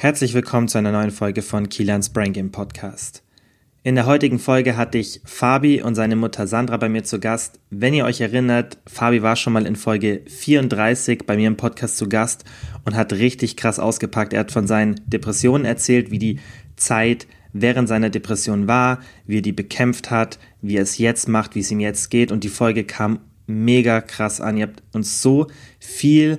Herzlich willkommen zu einer neuen Folge von Kilians Brain Game Podcast. In der heutigen Folge hatte ich Fabi und seine Mutter Sandra bei mir zu Gast. Wenn ihr euch erinnert, Fabi war schon mal in Folge 34 bei mir im Podcast zu Gast und hat richtig krass ausgepackt. Er hat von seinen Depressionen erzählt, wie die Zeit während seiner Depression war, wie er die bekämpft hat, wie er es jetzt macht, wie es ihm jetzt geht und die Folge kam mega krass an. Ihr habt uns so viel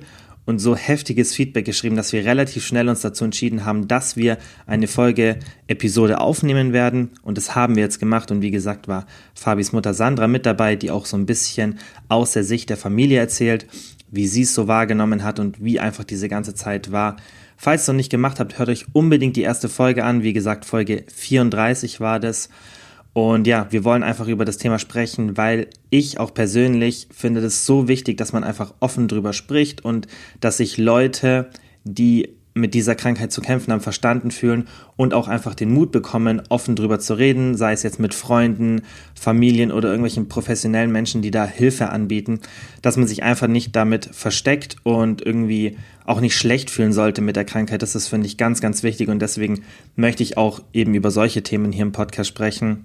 und so heftiges Feedback geschrieben, dass wir relativ schnell uns dazu entschieden haben, dass wir eine Folge-Episode aufnehmen werden. Und das haben wir jetzt gemacht. Und wie gesagt, war Fabis Mutter Sandra mit dabei, die auch so ein bisschen aus der Sicht der Familie erzählt, wie sie es so wahrgenommen hat und wie einfach diese ganze Zeit war. Falls ihr es noch nicht gemacht habt, hört euch unbedingt die erste Folge an. Wie gesagt, Folge 34 war das. Und ja, wir wollen einfach über das Thema sprechen, weil ich auch persönlich finde es so wichtig, dass man einfach offen drüber spricht und dass sich Leute, die mit dieser Krankheit zu kämpfen haben, verstanden fühlen und auch einfach den Mut bekommen, offen drüber zu reden, sei es jetzt mit Freunden, Familien oder irgendwelchen professionellen Menschen, die da Hilfe anbieten, dass man sich einfach nicht damit versteckt und irgendwie auch nicht schlecht fühlen sollte mit der Krankheit. Das ist, finde ich, ganz, ganz wichtig und deswegen möchte ich auch eben über solche Themen hier im Podcast sprechen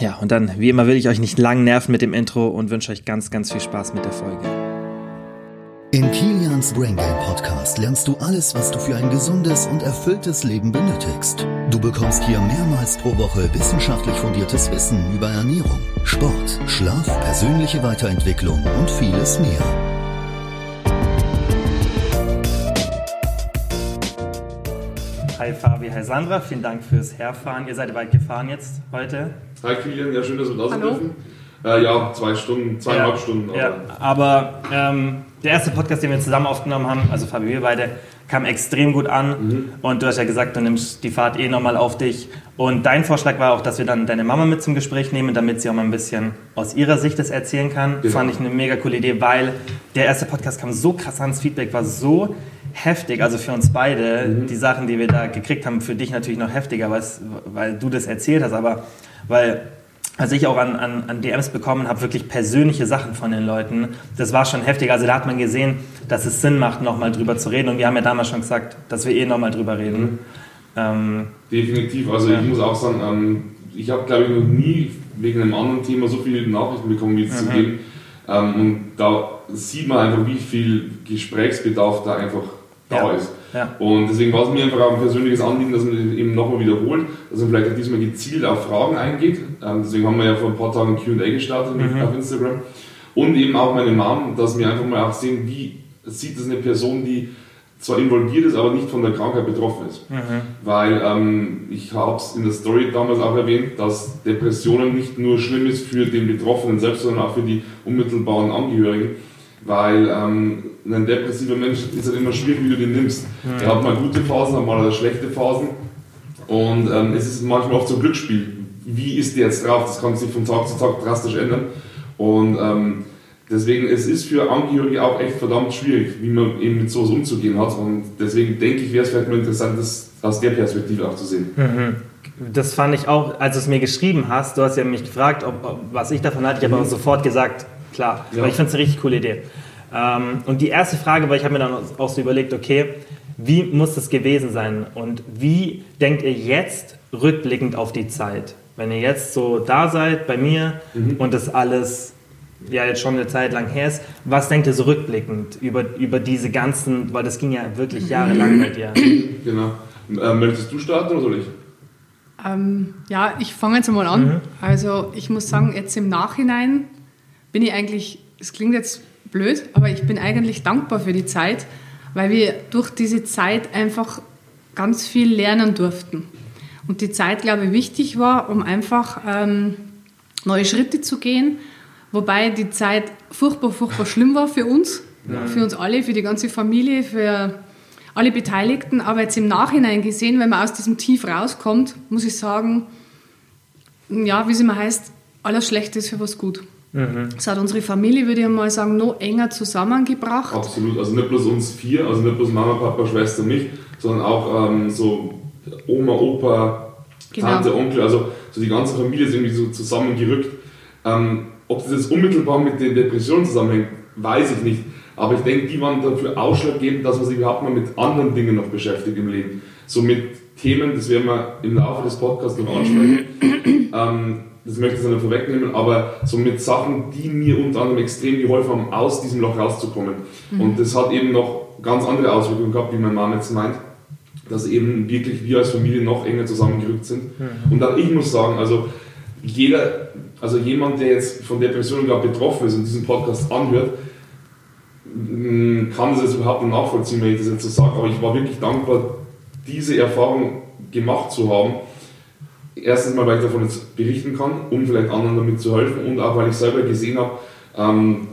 ja, und dann, wie immer, will ich euch nicht lang nerven mit dem Intro und wünsche euch ganz, ganz viel Spaß mit der Folge. In Kilians Brain Game Podcast lernst du alles, was du für ein gesundes und erfülltes Leben benötigst. Du bekommst hier mehrmals pro Woche wissenschaftlich fundiertes Wissen über Ernährung, Sport, Schlaf, persönliche Weiterentwicklung und vieles mehr. Hi Fabi, hi Sandra, vielen Dank fürs Herfahren. Ihr seid weit gefahren jetzt heute. Hi Kilian, ja schön, dass wir da sind dürfen. Äh, ja, zwei Stunden, zweieinhalb ja, Stunden. Aber, ja. aber ähm, der erste Podcast, den wir zusammen aufgenommen haben, also Fabi, wir beide, kam extrem gut an. Mhm. Und du hast ja gesagt, du nimmst die Fahrt eh nochmal auf dich. Und dein Vorschlag war auch, dass wir dann deine Mama mit zum Gespräch nehmen, damit sie auch mal ein bisschen aus ihrer Sicht das erzählen kann. Genau. Fand ich eine mega coole Idee, weil der erste Podcast kam so krass an, das Feedback war so heftig, also für uns beide, mhm. die Sachen, die wir da gekriegt haben, für dich natürlich noch heftiger, weil du das erzählt hast, aber weil als ich auch an, an, an DMs bekommen habe, wirklich persönliche Sachen von den Leuten, das war schon heftig. Also da hat man gesehen, dass es Sinn macht, nochmal drüber zu reden. Und wir haben ja damals schon gesagt, dass wir eh nochmal drüber reden. Mhm. Ähm, Definitiv. Also ja. ich muss auch sagen, ähm, ich habe, glaube ich, noch nie wegen einem anderen Thema so viele Nachrichten bekommen, wie jetzt mhm. zu geben. Ähm, und da sieht man einfach, wie viel Gesprächsbedarf da einfach da ja. ist. Ja. Und deswegen war es mir einfach auch ein persönliches Anliegen, dass man eben nochmal wiederholt, dass man vielleicht diesmal gezielt auf Fragen eingeht. Ähm, deswegen haben wir ja vor ein paar Tagen QA gestartet mhm. auf Instagram. Und eben auch meine Mom, dass wir einfach mal auch sehen, wie sieht das eine Person, die zwar involviert ist, aber nicht von der Krankheit betroffen ist. Mhm. Weil ähm, ich habe es in der Story damals auch erwähnt, dass Depressionen nicht nur schlimm ist für den Betroffenen selbst, sondern auch für die unmittelbaren Angehörigen weil ähm, ein depressiver Mensch ist halt immer schwierig, wie du den nimmst. Mhm. Er hat mal gute Phasen, hat mal schlechte Phasen und ähm, es ist manchmal auch so ein Glücksspiel. Wie ist der jetzt drauf? Das kann sich von Tag zu Tag drastisch ändern und ähm, deswegen es ist für Angehörige auch echt verdammt schwierig, wie man eben mit sowas umzugehen hat und deswegen denke ich, wäre es vielleicht mal interessant, das aus der Perspektive auch zu sehen. Mhm. Das fand ich auch, als du es mir geschrieben hast, du hast ja mich gefragt, ob, ob was ich davon halte, ich habe mhm. sofort gesagt, klar. Ja. Aber ich finde es eine richtig coole Idee. Ähm, und die erste Frage, weil ich habe mir dann auch so überlegt, okay, wie muss das gewesen sein und wie denkt ihr jetzt rückblickend auf die Zeit? Wenn ihr jetzt so da seid bei mir mhm. und das alles ja jetzt schon eine Zeit lang her ist, was denkt ihr so rückblickend über, über diese ganzen, weil das ging ja wirklich jahrelang mit dir. Genau. Ähm, möchtest du starten oder soll ich? Ähm, ja, ich fange jetzt mal an. Mhm. Also ich muss sagen, jetzt im Nachhinein bin ich eigentlich, es klingt jetzt blöd, aber ich bin eigentlich dankbar für die Zeit, weil wir durch diese Zeit einfach ganz viel lernen durften. Und die Zeit, glaube ich, wichtig war, um einfach ähm, neue Schritte zu gehen. Wobei die Zeit furchtbar, furchtbar schlimm war für uns, ja. für uns alle, für die ganze Familie, für alle Beteiligten. Aber jetzt im Nachhinein gesehen, wenn man aus diesem Tief rauskommt, muss ich sagen, ja, wie es immer heißt, alles Schlechte ist für was gut. Mhm. Das hat unsere Familie, würde ich mal sagen, noch enger zusammengebracht. Absolut, also nicht bloß uns vier, also nicht bloß Mama, Papa, Schwester, mich, sondern auch ähm, so Oma, Opa, genau. Tante, Onkel, also so die ganze Familie ist irgendwie so zusammengerückt. Ähm, ob das jetzt unmittelbar mit den Depressionen zusammenhängt, weiß ich nicht. Aber ich denke, die waren dafür ausschlaggebend, dass man sich überhaupt mal mit anderen Dingen noch beschäftigt im Leben. So mit Themen, das werden wir im Laufe des Podcasts noch ansprechen. ähm, das möchte ich nicht vorwegnehmen, aber so mit Sachen, die mir unter anderem extrem geholfen haben, aus diesem Loch rauszukommen. Mhm. Und das hat eben noch ganz andere Auswirkungen gehabt, wie mein Mama jetzt meint, dass eben wirklich wir als Familie noch enger zusammengerückt sind. Mhm. Und auch ich muss sagen, also jeder, also jemand, der jetzt von Depressionen gerade betroffen ist und diesen Podcast anhört, kann das jetzt überhaupt nicht nachvollziehen, wenn ich das jetzt so sage, aber ich war wirklich dankbar, diese Erfahrung gemacht zu haben. Erstens mal, weil ich davon jetzt berichten kann, um vielleicht anderen damit zu helfen und auch, weil ich selber gesehen habe, ähm,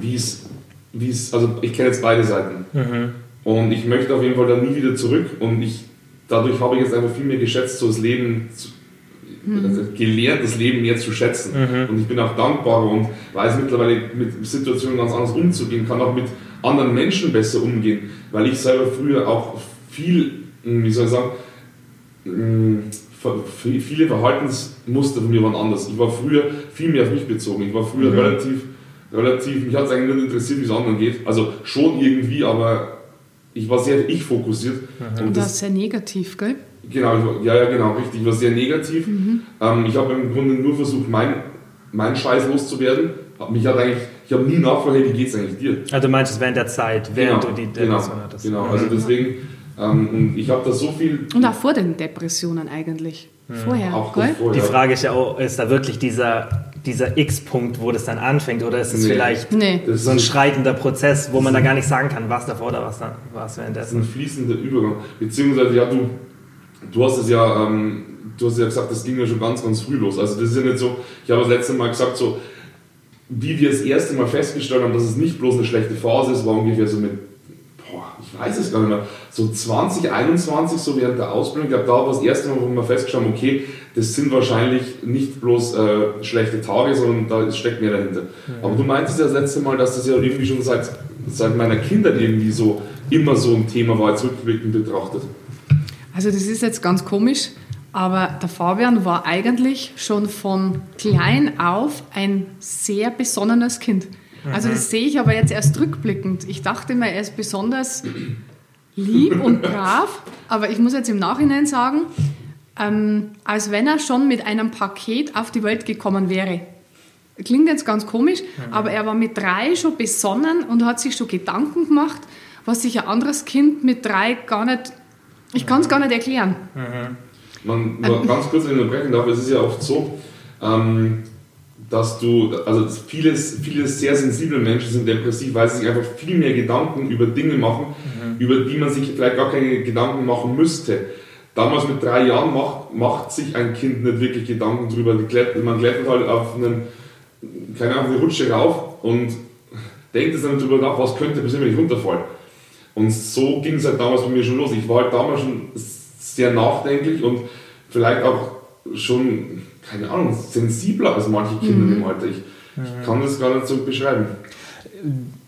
wie es, wie es, also ich kenne jetzt beide Seiten. Mhm. Und ich möchte auf jeden Fall da nie wieder zurück und ich, dadurch habe ich jetzt einfach viel mehr geschätzt, so das Leben zu, mhm. gelernt, das Leben mehr zu schätzen. Mhm. Und ich bin auch dankbarer und weiß mittlerweile mit Situationen ganz anders umzugehen, kann auch mit anderen Menschen besser umgehen, weil ich selber früher auch viel, hm, wie soll ich sagen, hm, viele Verhaltensmuster von mir waren anders. Ich war früher viel mehr auf mich bezogen. Ich war früher mhm. relativ, relativ, mich hat es eigentlich nicht interessiert, wie es anderen geht. Also schon irgendwie, aber ich war sehr ich fokussiert. Mhm. Und das, ist sehr negativ, gell? Genau, ja, ja, genau, richtig. Ich war sehr negativ. Mhm. Ähm, ich habe im Grunde nur versucht, mein, mein Scheiß loszuwerden. Mich hat eigentlich, ich habe nie nachgefragt, hey, wie geht's eigentlich dir? Also du meinst während der Zeit, während genau, du die genau, Depression genau, hattest. Genau, also deswegen, ähm, und ich habe da so viel... Und auch vor den Depressionen eigentlich. Vorher, auch vorher. Die Frage ist ja auch, ist da wirklich dieser, dieser X-Punkt, wo das dann anfängt, oder ist es nee. vielleicht nee. so ein schreitender Prozess, wo man da gar nicht sagen kann, was davor oder was, was währenddessen? Das ist ein fließender Übergang. Beziehungsweise, ja, du, du hast es ja, ähm, du hast ja gesagt, das ging ja schon ganz, ganz früh los. Also das ist ja nicht so, ich habe das letzte Mal gesagt, so, wie wir das erste Mal festgestellt haben, dass es nicht bloß eine schlechte Phase ist, war ungefähr so mit ich weiß es gar nicht mehr, so 2021, so während der Ausbildung, ich glaube, da war das erste Mal, wo wir festgestellt haben, okay, das sind wahrscheinlich nicht bloß äh, schlechte Tage, sondern da steckt mehr dahinter. Mhm. Aber du meintest ja das letzte Mal, dass das ja irgendwie schon seit, seit meiner Kindheit irgendwie so immer so ein Thema war, jetzt rückblickend betrachtet. Also das ist jetzt ganz komisch, aber der Fabian war eigentlich schon von klein auf ein sehr besonnenes Kind. Also das sehe ich aber jetzt erst rückblickend. Ich dachte immer, er ist besonders lieb und brav, aber ich muss jetzt im Nachhinein sagen, ähm, als wenn er schon mit einem Paket auf die Welt gekommen wäre. Klingt jetzt ganz komisch, mhm. aber er war mit drei schon besonnen und hat sich schon Gedanken gemacht, was sich ein anderes Kind mit drei gar nicht, ich kann es gar nicht erklären. Mhm. Man, nur ganz kurz unterbrechen darf, es ist ja oft so, ähm, dass du, also vieles, viele sehr sensible Menschen sind depressiv, weil sie sich einfach viel mehr Gedanken über Dinge machen, mhm. über die man sich vielleicht gar keine Gedanken machen müsste. Damals mit drei Jahren macht, macht sich ein Kind nicht wirklich Gedanken drüber. Man klettert halt auf einen, keine Ahnung, eine Rutsche rauf und denkt es dann drüber nach, was könnte passieren, wenn ich runterfalle. Und so ging es halt damals bei mir schon los. Ich war halt damals schon sehr nachdenklich und vielleicht auch schon keine Ahnung, sensibler als manche Kinder mhm. im Alter. Ich, ich kann das gar nicht so beschreiben.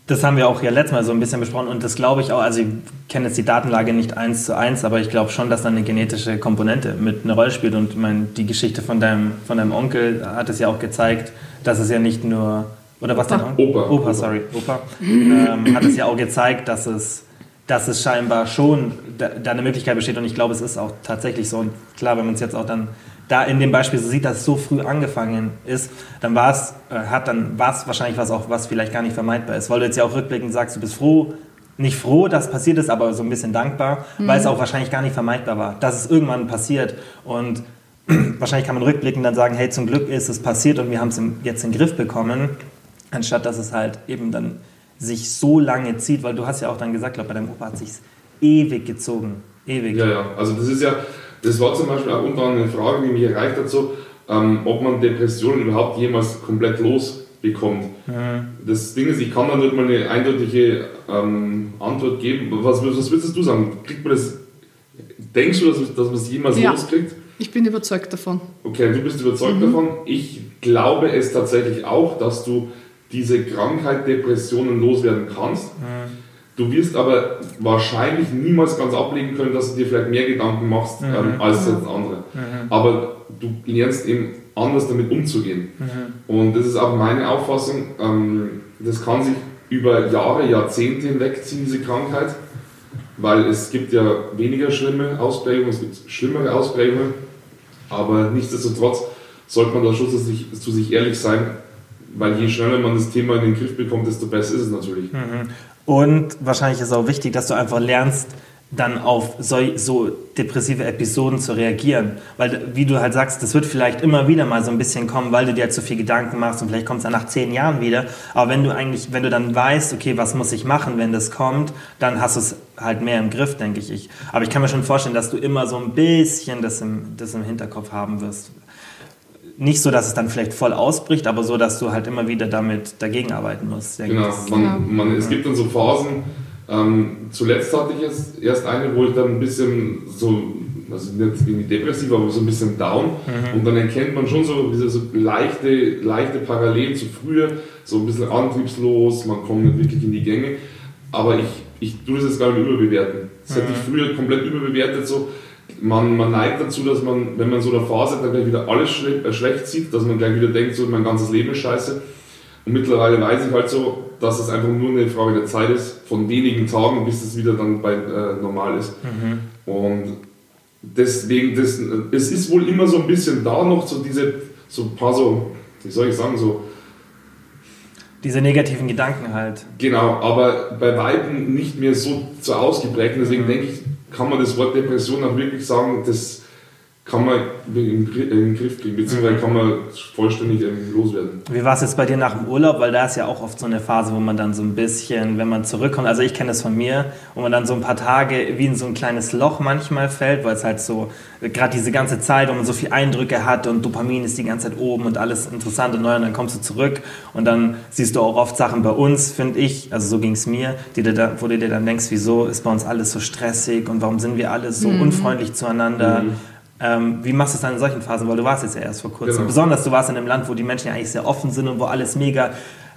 Das haben wir auch ja letztes Mal so ein bisschen besprochen und das glaube ich auch, also ich kenne jetzt die Datenlage nicht eins zu eins, aber ich glaube schon, dass da eine genetische Komponente mit eine Rolle spielt und ich meine, die Geschichte von deinem, von deinem Onkel hat es ja auch gezeigt, dass es ja nicht nur, oder was dein Onkel? Opa. Opa, sorry, Opa, ähm, hat es ja auch gezeigt, dass es, dass es scheinbar schon da, da eine Möglichkeit besteht und ich glaube, es ist auch tatsächlich so und klar, wenn man es jetzt auch dann da in dem Beispiel so sieht, dass es so früh angefangen ist, dann war es, äh, hat dann war es wahrscheinlich was auch, was vielleicht gar nicht vermeidbar ist. Weil du jetzt ja auch rückblickend sagst, du bist froh, nicht froh, dass passiert ist, aber so ein bisschen dankbar, mhm. weil es auch wahrscheinlich gar nicht vermeidbar war, dass es irgendwann passiert. Und wahrscheinlich kann man rückblickend dann sagen, hey, zum Glück ist es passiert und wir haben es jetzt in den Griff bekommen, anstatt dass es halt eben dann sich so lange zieht, weil du hast ja auch dann gesagt, glaube bei deinem Opa hat sich ewig gezogen, ewig. Ja, ja, also das ist ja, das war zum Beispiel auch unter anderem eine Frage, die mich erreicht hat, so, ähm, ob man Depressionen überhaupt jemals komplett losbekommt. Mhm. Das Ding ist, ich kann da nicht mal eine eindeutige ähm, Antwort geben. Was, was würdest du sagen? Kriegt man das, denkst du, dass, dass man es jemals ja. loskriegt? Ich bin überzeugt davon. Okay, du bist überzeugt mhm. davon. Ich glaube es tatsächlich auch, dass du diese Krankheit Depressionen loswerden kannst. Mhm. Du wirst aber wahrscheinlich niemals ganz ablegen können, dass du dir vielleicht mehr Gedanken machst mhm. ähm, als jetzt andere. Mhm. Aber du lernst eben anders damit umzugehen. Mhm. Und das ist auch meine Auffassung. Ähm, das kann sich über Jahre, Jahrzehnte hinwegziehen, diese Krankheit, weil es gibt ja weniger schlimme Ausprägungen, es gibt schlimmere Ausprägungen, aber nichtsdestotrotz sollte man da schon zu sich, zu sich ehrlich sein, weil je schneller man das Thema in den Griff bekommt, desto besser ist es natürlich. Mhm. Und wahrscheinlich ist es auch wichtig, dass du einfach lernst, dann auf so, so, depressive Episoden zu reagieren. Weil, wie du halt sagst, das wird vielleicht immer wieder mal so ein bisschen kommen, weil du dir halt zu viel Gedanken machst und vielleicht kommt es dann nach zehn Jahren wieder. Aber wenn du eigentlich, wenn du dann weißt, okay, was muss ich machen, wenn das kommt, dann hast du es halt mehr im Griff, denke ich. Aber ich kann mir schon vorstellen, dass du immer so ein bisschen das im, das im Hinterkopf haben wirst. Nicht so, dass es dann vielleicht voll ausbricht, aber so, dass du halt immer wieder damit dagegen arbeiten musst. Genau, man, man, es gibt dann so Phasen, ähm, zuletzt hatte ich jetzt erst eine, wo ich dann ein bisschen so, also nicht irgendwie depressiv, aber so ein bisschen down. Mhm. Und dann erkennt man schon so, diese so leichte, leichte Parallelen zu früher, so ein bisschen antriebslos, man kommt nicht wirklich in die Gänge. Aber ich, ich tue das jetzt gar nicht überbewerten. Das mhm. hätte ich früher komplett überbewertet. So. Man, man neigt dazu, dass man, wenn man so eine Phase hat, dann gleich wieder alles schle äh, schlecht sieht, dass man gleich wieder denkt, so mein ganzes Leben ist scheiße. Und mittlerweile weiß ich halt so, dass es einfach nur eine Frage der Zeit ist, von wenigen Tagen, bis es wieder dann bei äh, normal ist. Mhm. Und deswegen, das, es ist wohl immer so ein bisschen da noch so diese, so ein paar so, wie soll ich sagen, so. Diese negativen Gedanken halt. Genau, aber bei Weitem nicht mehr so, so ausgeprägt. Und deswegen mhm. denke ich, kann man das Wort Depression auch wirklich sagen, das kann man in den Griff kriegen, beziehungsweise mhm. kann man vollständig loswerden. Wie war es jetzt bei dir nach dem Urlaub? Weil da ist ja auch oft so eine Phase, wo man dann so ein bisschen, wenn man zurückkommt, also ich kenne das von mir, wo man dann so ein paar Tage wie in so ein kleines Loch manchmal fällt, weil es halt so, gerade diese ganze Zeit, wo man so viele Eindrücke hat und Dopamin ist die ganze Zeit oben und alles interessant und neu und dann kommst du zurück und dann siehst du auch oft Sachen bei uns, finde ich, also so ging es mir, die da, wo du dir dann denkst, wieso ist bei uns alles so stressig und warum sind wir alle so mhm. unfreundlich zueinander? Mhm ähm, wie machst du es dann in solchen Phasen? Weil du warst jetzt ja erst vor kurzem. Genau. Besonders du warst in einem Land, wo die Menschen ja eigentlich sehr offen sind und wo alles mega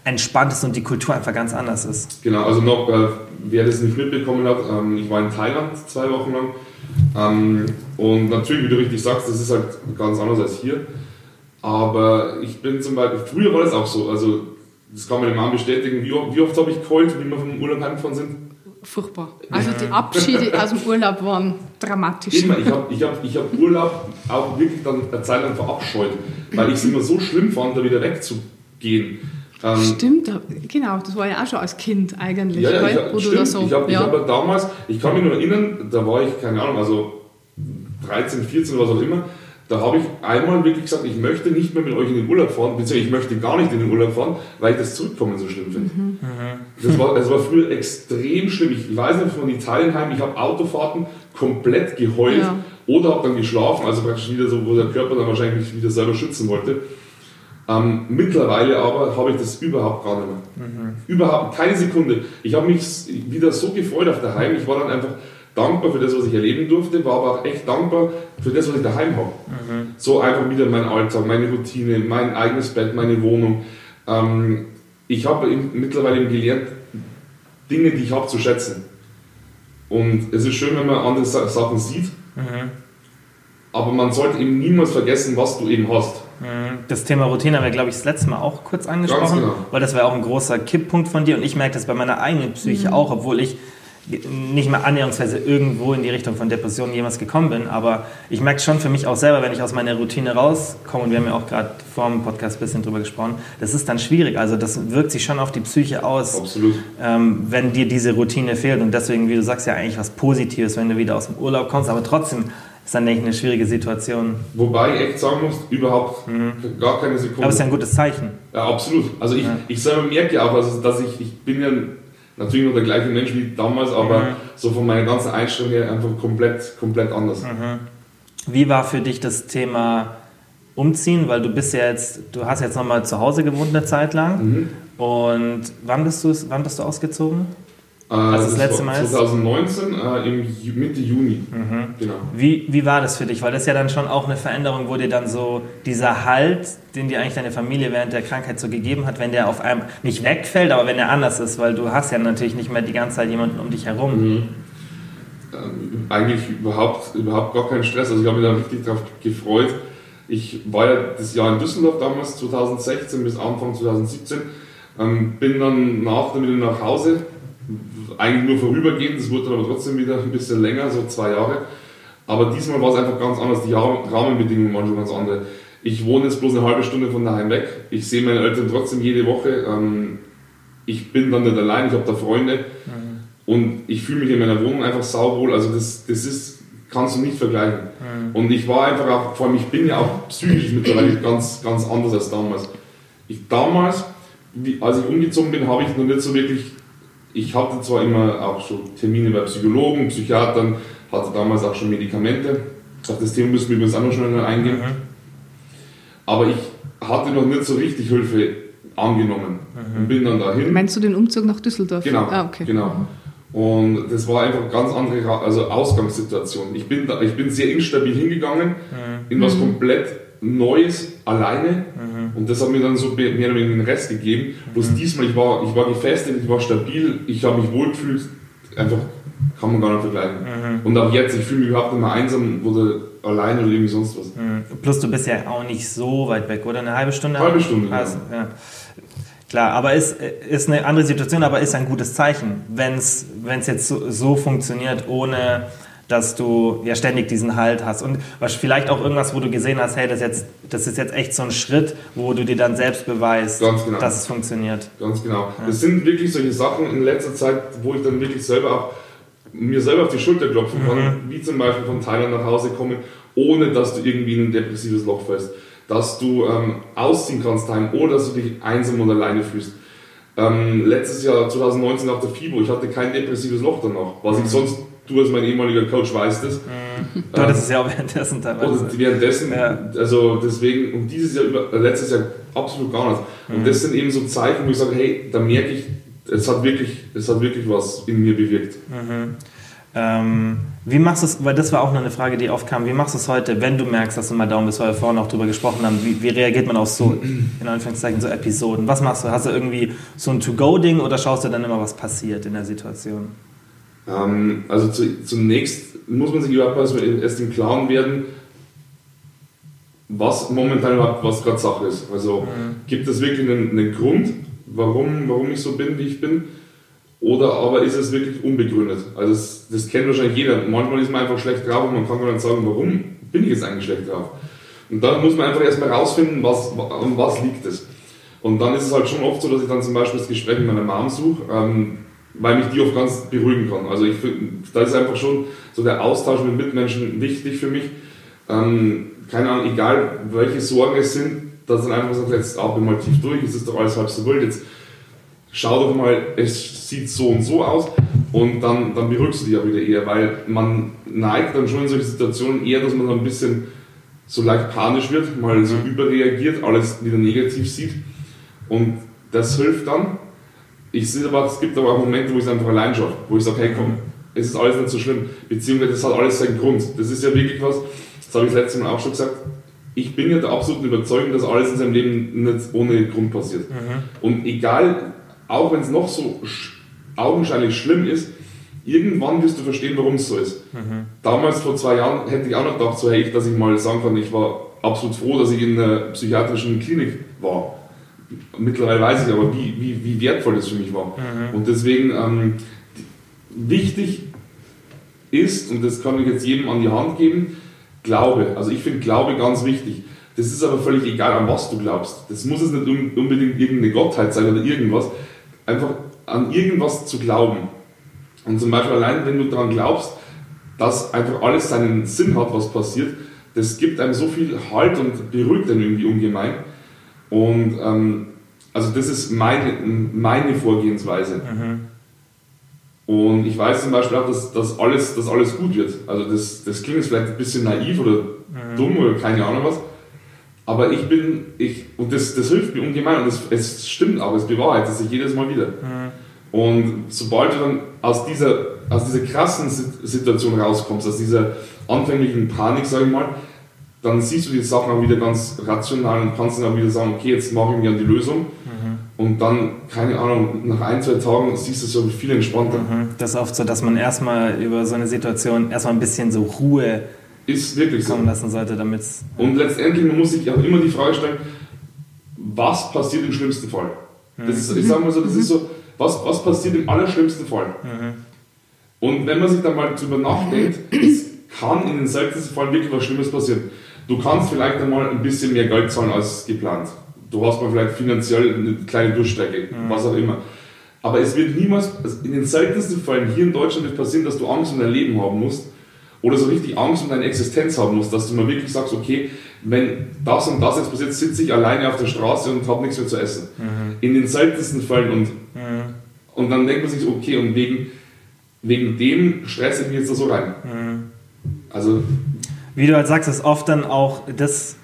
entspannt ist und die Kultur einfach ganz anders ist. Genau, also noch, äh, wer das nicht mitbekommen hat, ähm, ich war in Thailand zwei Wochen lang. Ähm, und natürlich, wie du richtig sagst, das ist halt ganz anders als hier. Aber ich bin zum Beispiel, früher war das auch so, also das kann man dem Mann bestätigen, wie oft, wie oft habe ich geheult, wie wir vom Urlaub heimgefahren sind? Furchtbar. Also die Abschiede aus dem Urlaub waren dramatisch. Immer, ich habe ich hab, ich hab Urlaub auch wirklich dann eine Zeit lang verabscheut, weil ich es immer so schlimm fand, da wieder wegzugehen. Ähm, stimmt, genau, das war ja auch schon als Kind eigentlich. Ja, ja, ich, oder stimmt, so. ich habe ja. hab damals, ich kann mich nur erinnern, da war ich, keine Ahnung, also 13, 14, was auch immer, da habe ich einmal wirklich gesagt, ich möchte nicht mehr mit euch in den Urlaub fahren, beziehungsweise ich möchte gar nicht in den Urlaub fahren, weil ich das Zurückkommen so schlimm finde. Mhm. Das, war, das war früher extrem schlimm. Ich weiß nicht, von Italien heim, ich habe Autofahrten komplett geheult ja. oder habe dann geschlafen, also praktisch wieder so, wo der Körper dann wahrscheinlich wieder selber schützen wollte. Ähm, mittlerweile aber habe ich das überhaupt gar nicht mehr. Mhm. Überhaupt keine Sekunde. Ich habe mich wieder so gefreut auf der Heim. Ich war dann einfach dankbar für das, was ich erleben durfte, war aber auch echt dankbar für das, was ich daheim habe. Mhm. So einfach wieder mein Alltag, meine Routine, mein eigenes Bett, meine Wohnung. Ähm, ich habe mittlerweile gelernt, Dinge, die ich habe, zu schätzen. Und es ist schön, wenn man andere Sachen sieht, mhm. aber man sollte eben niemals vergessen, was du eben hast. Mhm. Das Thema Routine haben wir, glaube ich, das letzte Mal auch kurz angesprochen, genau. weil das war auch ein großer Kipppunkt von dir und ich merke das bei meiner eigenen Psyche mhm. auch, obwohl ich nicht mal annäherungsweise irgendwo in die Richtung von Depressionen jemals gekommen bin, aber ich merke schon für mich auch selber, wenn ich aus meiner Routine rauskomme, und wir haben ja auch gerade vor dem Podcast ein bisschen drüber gesprochen, das ist dann schwierig. Also das wirkt sich schon auf die Psyche aus, ähm, wenn dir diese Routine fehlt. Und deswegen, wie du sagst, ja eigentlich was Positives, wenn du wieder aus dem Urlaub kommst, aber trotzdem ist dann, denke ich, eine schwierige Situation. Wobei ich echt sagen muss, überhaupt mhm. gar keine Sekunde. Aber es ist ja ein gutes Zeichen. Ja, absolut. Also ich, ja. ich selber merke ja auch, also, dass ich, ich bin ja natürlich noch der gleiche Mensch wie damals, aber mhm. so von meiner ganzen Einstellung her einfach komplett, komplett anders. Mhm. Wie war für dich das Thema Umziehen? Weil du bist ja jetzt, du hast jetzt nochmal zu Hause gewohnt eine Zeit lang. Mhm. Und wann bist du, wann bist du ausgezogen? Also das, das letzte Mal 2019 äh, im Mitte Juni. Mhm. Genau. Wie, wie war das für dich? Weil das ist ja dann schon auch eine Veränderung, wo dir dann so dieser Halt, den dir eigentlich deine Familie während der Krankheit so gegeben hat, wenn der auf einem nicht wegfällt, aber wenn er anders ist, weil du hast ja natürlich nicht mehr die ganze Zeit jemanden um dich herum. Mhm. Ähm, eigentlich überhaupt, überhaupt gar keinen Stress. Also ich habe mich da richtig drauf gefreut. Ich war ja das Jahr in Düsseldorf damals, 2016 bis Anfang 2017 Ähm, bin dann nach dann wieder nach Hause, eigentlich nur vorübergehend, das wurde dann aber trotzdem wieder ein bisschen länger, so zwei Jahre. Aber diesmal war es einfach ganz anders, die Rahmenbedingungen waren schon ganz andere. Ich wohne jetzt bloß eine halbe Stunde von daheim weg. Ich sehe meine Eltern trotzdem jede Woche. Ähm, ich bin dann nicht allein, ich habe da Freunde. Mhm. Und ich fühle mich in meiner Wohnung einfach sauwohl. Also das, das ist, kannst du nicht vergleichen. Mhm. Und ich war einfach auch, vor allem ich bin ja auch psychisch mittlerweile ganz, ganz anders als damals. Ich damals, als ich umgezogen bin, habe ich noch nicht so wirklich, ich hatte zwar immer auch schon Termine bei Psychologen, Psychiatern, hatte damals auch schon Medikamente. Auf das Thema müssen wir übrigens auch noch schnell eingehen. Mhm. Aber ich hatte noch nicht so richtig Hilfe angenommen mhm. und bin dann dahin. Meinst du den Umzug nach Düsseldorf? Genau. Ah, okay. genau. Und das war einfach eine ganz andere also Ausgangssituation. Ich bin, da, ich bin sehr instabil hingegangen, mhm. in was mhm. komplett Neues, alleine. Mhm. Und das hat mir dann so mehr oder weniger den Rest gegeben. Bloß mhm. diesmal, ich war, ich war gefestigt, ich war stabil, ich habe mich wohlgefühlt. Einfach kann man gar nicht vergleichen. Mhm. Und auch jetzt, ich fühle mich überhaupt nicht mehr einsam oder alleine oder irgendwie sonst was. Mhm. Plus du bist ja auch nicht so weit weg, oder? Eine halbe Stunde? Halbe Stunde, also, ja. Klar, aber ist, ist eine andere Situation, aber ist ein gutes Zeichen, wenn es jetzt so, so funktioniert, ohne dass du ja ständig diesen Halt hast. Und was, vielleicht auch irgendwas, wo du gesehen hast, hey, das, jetzt, das ist jetzt echt so ein Schritt, wo du dir dann selbst beweist, genau. dass es funktioniert. Ganz genau. Ja. Das sind wirklich solche Sachen in letzter Zeit, wo ich dann wirklich selber auch mir selber auf die Schulter klopfen kann, mhm. wie zum Beispiel von Thailand nach Hause kommen, ohne dass du irgendwie in ein depressives Loch fällst. Dass du ähm, ausziehen kannst daheim, ohne dass du dich einsam und alleine fühlst. Ähm, letztes Jahr, 2019, nach der FIBO, ich hatte kein depressives Loch danach, was ich mhm. sonst du als mein ehemaliger Coach weißt das. Mhm. Du hattest es ja auch währenddessen teilweise. Und währenddessen, ja. also deswegen, und dieses Jahr, äh, letztes Jahr absolut gar nicht. Mhm. Und das sind eben so Zeichen, wo ich sage, hey, da merke ich, es hat wirklich, es hat wirklich was in mir bewirkt. Mhm. Ähm, wie machst du es, weil das war auch noch eine Frage, die aufkam, wie machst du es heute, wenn du merkst, dass du mal Daumen bis wir vorhin auch drüber gesprochen haben, wie, wie, reagiert man auf so, in Anführungszeichen, so Episoden? Was machst du? Hast du irgendwie so ein To-Go-Ding oder schaust du dann immer, was passiert in der Situation? Ähm, also zu, zunächst muss man sich überhaupt erst im Klaren werden, was momentan überhaupt, was gerade Sache ist. Also mhm. gibt es wirklich einen, einen Grund, warum, warum ich so bin, wie ich bin? Oder aber ist es wirklich unbegründet? Also das, das kennt wahrscheinlich jeder. Manchmal ist man einfach schlecht drauf und man kann gar nicht sagen, warum bin ich jetzt eigentlich schlecht drauf? Und dann muss man einfach erstmal rausfinden, was, um was liegt es. Und dann ist es halt schon oft so, dass ich dann zum Beispiel das Gespräch mit meiner Mom suche. Ähm, weil mich die oft ganz beruhigen kann. Also ich finde, da ist einfach schon so der Austausch mit Mitmenschen wichtig für mich. Ähm, keine Ahnung, egal welche Sorgen es sind, dass dann einfach sagt, jetzt atme mal tief durch, es ist doch alles halb so wild, jetzt schau doch mal, es sieht so und so aus und dann, dann beruhigst du dich auch wieder eher, weil man neigt dann schon in solchen Situationen eher, dass man dann ein bisschen so leicht panisch wird, mal so überreagiert, alles wieder negativ sieht und das hilft dann ich sehe aber, es gibt aber auch Momente, wo ich es einfach allein schaffe, wo ich sage, hey komm, es ist alles nicht so schlimm, beziehungsweise das hat alles seinen Grund. Das ist ja wirklich was, das habe ich das letzte Mal auch schon gesagt, ich bin ja der absoluten Überzeugung, dass alles in seinem Leben nicht ohne Grund passiert. Mhm. Und egal, auch wenn es noch so augenscheinlich schlimm ist, irgendwann wirst du verstehen, warum es so ist. Mhm. Damals, vor zwei Jahren, hätte ich auch noch gedacht, so, hey, dass ich mal sagen kann, ich war absolut froh, dass ich in einer psychiatrischen Klinik war mittlerweile weiß ich aber, wie, wie, wie wertvoll das für mich war. Mhm. Und deswegen ähm, wichtig ist, und das kann ich jetzt jedem an die Hand geben, Glaube. Also ich finde Glaube ganz wichtig. Das ist aber völlig egal, an was du glaubst. Das muss es nicht unbedingt irgendeine Gottheit sein oder irgendwas. Einfach an irgendwas zu glauben. Und zum Beispiel allein, wenn du daran glaubst, dass einfach alles seinen Sinn hat, was passiert, das gibt einem so viel Halt und beruhigt einen irgendwie ungemein. Und ähm, also das ist meine, meine Vorgehensweise. Mhm. Und ich weiß zum Beispiel auch, dass, dass, alles, dass alles gut wird. Also das, das klingt jetzt vielleicht ein bisschen naiv oder mhm. dumm oder keine Ahnung was. Aber ich bin, ich, und das, das hilft mir ungemein und das, es stimmt auch, es bewahrheitet sich jedes Mal wieder. Mhm. Und sobald du dann aus dieser, aus dieser krassen Situation rauskommst, aus dieser anfänglichen Panik, sage ich mal, dann siehst du die Sachen auch wieder ganz rational und kannst dann auch wieder sagen, okay, jetzt mache ich mir an die Lösung. Mhm. Und dann, keine Ahnung, nach ein, zwei Tagen siehst du es so viel entspannter. Mhm. Das ist oft so, dass man erstmal über so eine Situation erstmal ein bisschen so Ruhe ist wirklich kommen so. lassen sollte, damit Und letztendlich man muss sich auch immer die Frage stellen, was passiert im schlimmsten Fall? Das ist, ich sage mal so, das ist so, was, was passiert im allerschlimmsten Fall? Und wenn man sich dann mal drüber nachdenkt, es kann in den seltensten Fällen wirklich was Schlimmes passieren. Du kannst vielleicht einmal ein bisschen mehr Geld zahlen als geplant. Du hast mal vielleicht finanziell eine kleine Durchstrecke, was auch immer. Aber es wird niemals, in den seltensten Fällen hier in Deutschland wird passieren, dass du Angst um dein Leben haben musst oder so richtig Angst um deine Existenz haben musst, dass du mal wirklich sagst, okay, wenn das und das jetzt passiert, sitze ich alleine auf der Straße und habe nichts mehr zu essen. In den seltensten Fällen und, und dann denkt man sich, okay, und wegen, wegen dem stresse ich mich jetzt da so rein. Also, Wie du halt sagst, ist oft dann auch das,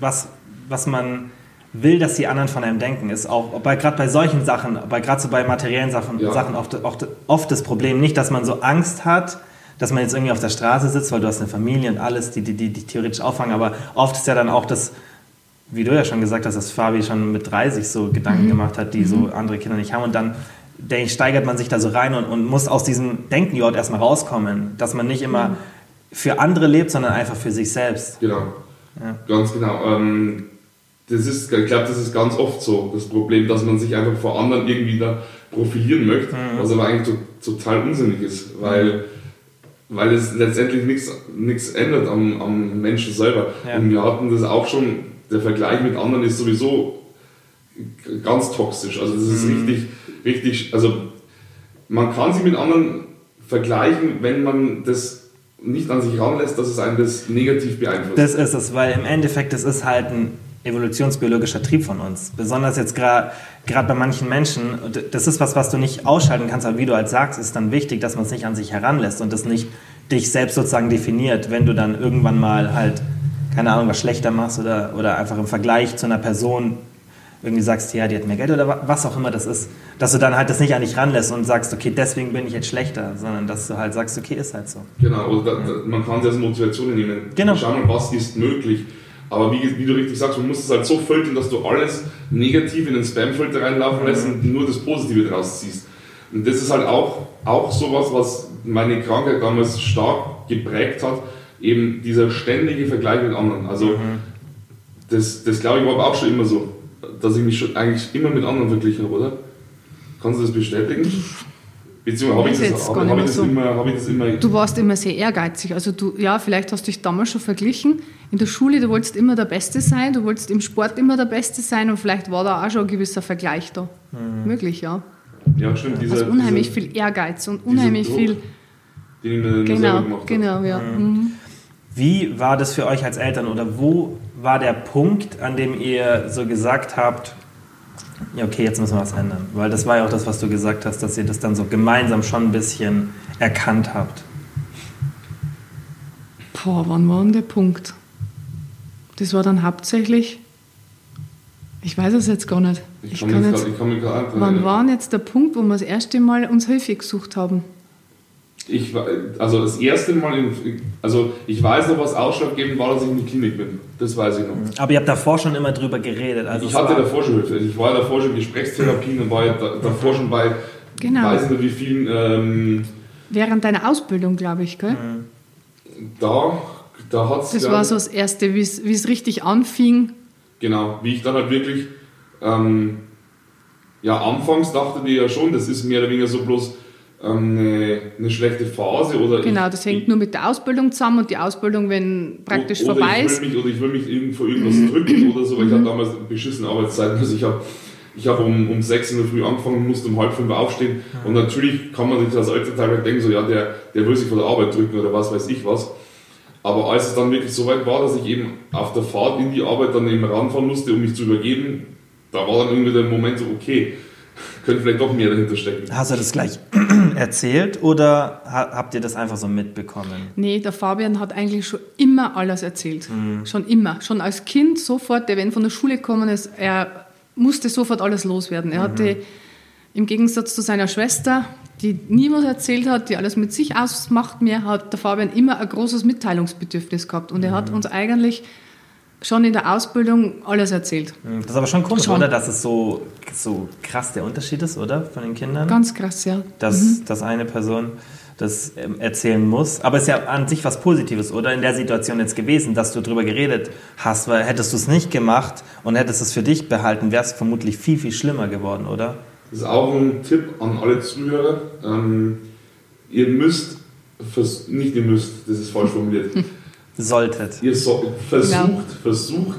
was, was man will, dass die anderen von einem denken, ist auch bei, gerade bei solchen Sachen, bei, gerade so bei materiellen Sachen, Ja. Sachen oft, oft, oft das Problem. Nicht, dass man so Angst hat, dass man jetzt irgendwie auf der Straße sitzt, weil du hast eine Familie und alles, die die, die, die theoretisch auffangen, aber oft ist ja dann auch das, wie du ja schon gesagt hast, dass Fabi schon mit 30 so Gedanken gemacht hat, die so andere Kinder nicht haben und dann denke ich, steigert man sich da so rein und, und muss aus diesem Denkenjord erstmal rauskommen, dass man nicht immer für andere lebt, sondern einfach für sich selbst. Genau. Ganz genau. Ähm, das ist, ich glaube, das ist ganz oft so das Problem, dass man sich einfach vor anderen irgendwie da profilieren möchte, Mhm. was aber eigentlich to total unsinnig ist, weil, weil es letztendlich nichts nichts ändert am, am Menschen selber. Ja. Und wir hatten das auch schon, der Vergleich mit anderen ist sowieso ganz toxisch. Also das ist Mhm. richtig, richtig, also man kann sich mit anderen vergleichen, wenn man das nicht an sich ranlässt, dass es einen das negativ beeinflusst. Das ist es, weil im Endeffekt, das ist halt ein evolutionsbiologischer Trieb von uns. Besonders jetzt gerade bei manchen Menschen. Das ist was, was du nicht ausschalten kannst, aber wie du halt sagst, ist dann wichtig, dass man es nicht an sich heranlässt und das nicht dich selbst sozusagen definiert, wenn du dann irgendwann mal halt, keine Ahnung, was schlechter machst oder, oder einfach im Vergleich zu einer Person irgendwie sagst, ja, die hat mehr Geld oder wa- was auch immer das ist, dass du dann halt das nicht an dich ranlässt und sagst, okay, deswegen bin ich jetzt schlechter, sondern dass du halt sagst, okay, ist halt so. Genau, oder da, da, man kann es als Motivation nehmen. Genau. Schau mal, was ist möglich. Aber wie, wie du richtig sagst, man muss es halt so filtern, dass du alles negativ in den Spam-Filter reinlaufen lässt und nur das Positive draus ziehst. Und das ist halt auch, auch sowas, was meine Krankheit damals stark geprägt hat, eben dieser ständige Vergleich mit anderen. Also das, das glaube ich war auch schon immer so, dass ich mich schon eigentlich immer mit anderen verglichen habe, oder? Kannst du das bestätigen? Beziehungsweise habe ich, das, jetzt gar ich das so. immer, habe ich das immer Du warst immer sehr ehrgeizig. Also du, ja, vielleicht hast du dich damals schon verglichen. In der Schule, du wolltest immer der Beste sein, du wolltest im Sport immer der Beste sein und vielleicht war da auch schon ein gewisser Vergleich da. Möglich, ja. Ja, stimmt. Dieser, Also unheimlich dieser, viel Ehrgeiz und unheimlich Druck, viel. Den ich mir selber Genau, gemacht habe. genau, ja. Mhm. Wie war das für euch als Eltern oder wo war der Punkt, an dem ihr so gesagt habt, ja okay, jetzt müssen wir was ändern? Weil das war ja auch das, was du gesagt hast, dass ihr das dann so gemeinsam schon ein bisschen erkannt habt. Boah, wann war denn der Punkt? Das war dann hauptsächlich. Ich weiß es jetzt gar nicht. Ich Ich kann, kann jetzt, ich kann mich wann war denn jetzt der Punkt, wo wir das erste Mal uns Hilfe gesucht haben? Ich, also das erste Mal, in, also ich weiß noch, was ausschlaggebend war, dass ich in die Klinik bin. Das weiß ich noch. Aber ihr habt davor schon immer drüber geredet. Also ich hatte war, davor schon Hilfe. Ich war davor schon in Gesprächstherapien und war davor schon bei, Genau. weiß nicht wie vielen, ähm, Während deiner Ausbildung, glaube ich, gell? da, da hat es... Das war so das Erste, wie es wie es richtig anfing. Genau, wie ich dann halt wirklich, ähm, ja, anfangs dachte ich ja schon, das ist mehr oder weniger so bloß eine, eine schlechte Phase oder Genau, ich, das hängt ich, nur mit der Ausbildung zusammen und die Ausbildung, wenn praktisch oder vorbei ich ist. will mich, oder ich will mich irgend vor irgendwas drücken oder so, weil ich hatte damals beschissene Arbeitszeiten. Also ich habe ich hab um, um 6 in der Früh angefangen, musste um halb fünf aufstehen und natürlich kann man sich als Elternteil denken, so ja, der, der will sich vor der Arbeit drücken oder was weiß ich was. Aber als es dann wirklich so weit war, dass ich eben auf der Fahrt in die Arbeit dann eben ranfahren musste, um mich zu übergeben, da war dann irgendwie der Moment so, okay, könnte vielleicht doch mehr dahinter stecken. hast du das gleich erzählt oder ha- habt ihr das einfach so mitbekommen? Nee, der Fabian hat eigentlich schon immer alles erzählt. Schon immer. Schon als Kind sofort, der wenn von der Schule gekommen ist, er musste sofort alles loswerden. Er hatte im Gegensatz zu seiner Schwester, die nie was erzählt hat, die alles mit sich ausmacht, mehr hat der Fabian immer ein großes Mitteilungsbedürfnis gehabt. Und er hat uns eigentlich schon in der Ausbildung alles erzählt. Das ist aber schon komisch, Schon. oder? Dass es so, so krass der Unterschied ist, oder? Von den Kindern? Ganz krass, ja. dass, dass eine Person das ähm, erzählen muss. Aber es ist ja an sich was Positives, oder? In der Situation jetzt gewesen, dass du darüber geredet hast, weil hättest du es nicht gemacht und hättest es für dich behalten, wäre es vermutlich viel, viel schlimmer geworden, oder? Das ist auch ein Tipp an alle Zuhörer. Ähm, ihr müsst, nicht ihr müsst, das ist falsch formuliert. Solltet. Ihr so, versucht, ja. versucht,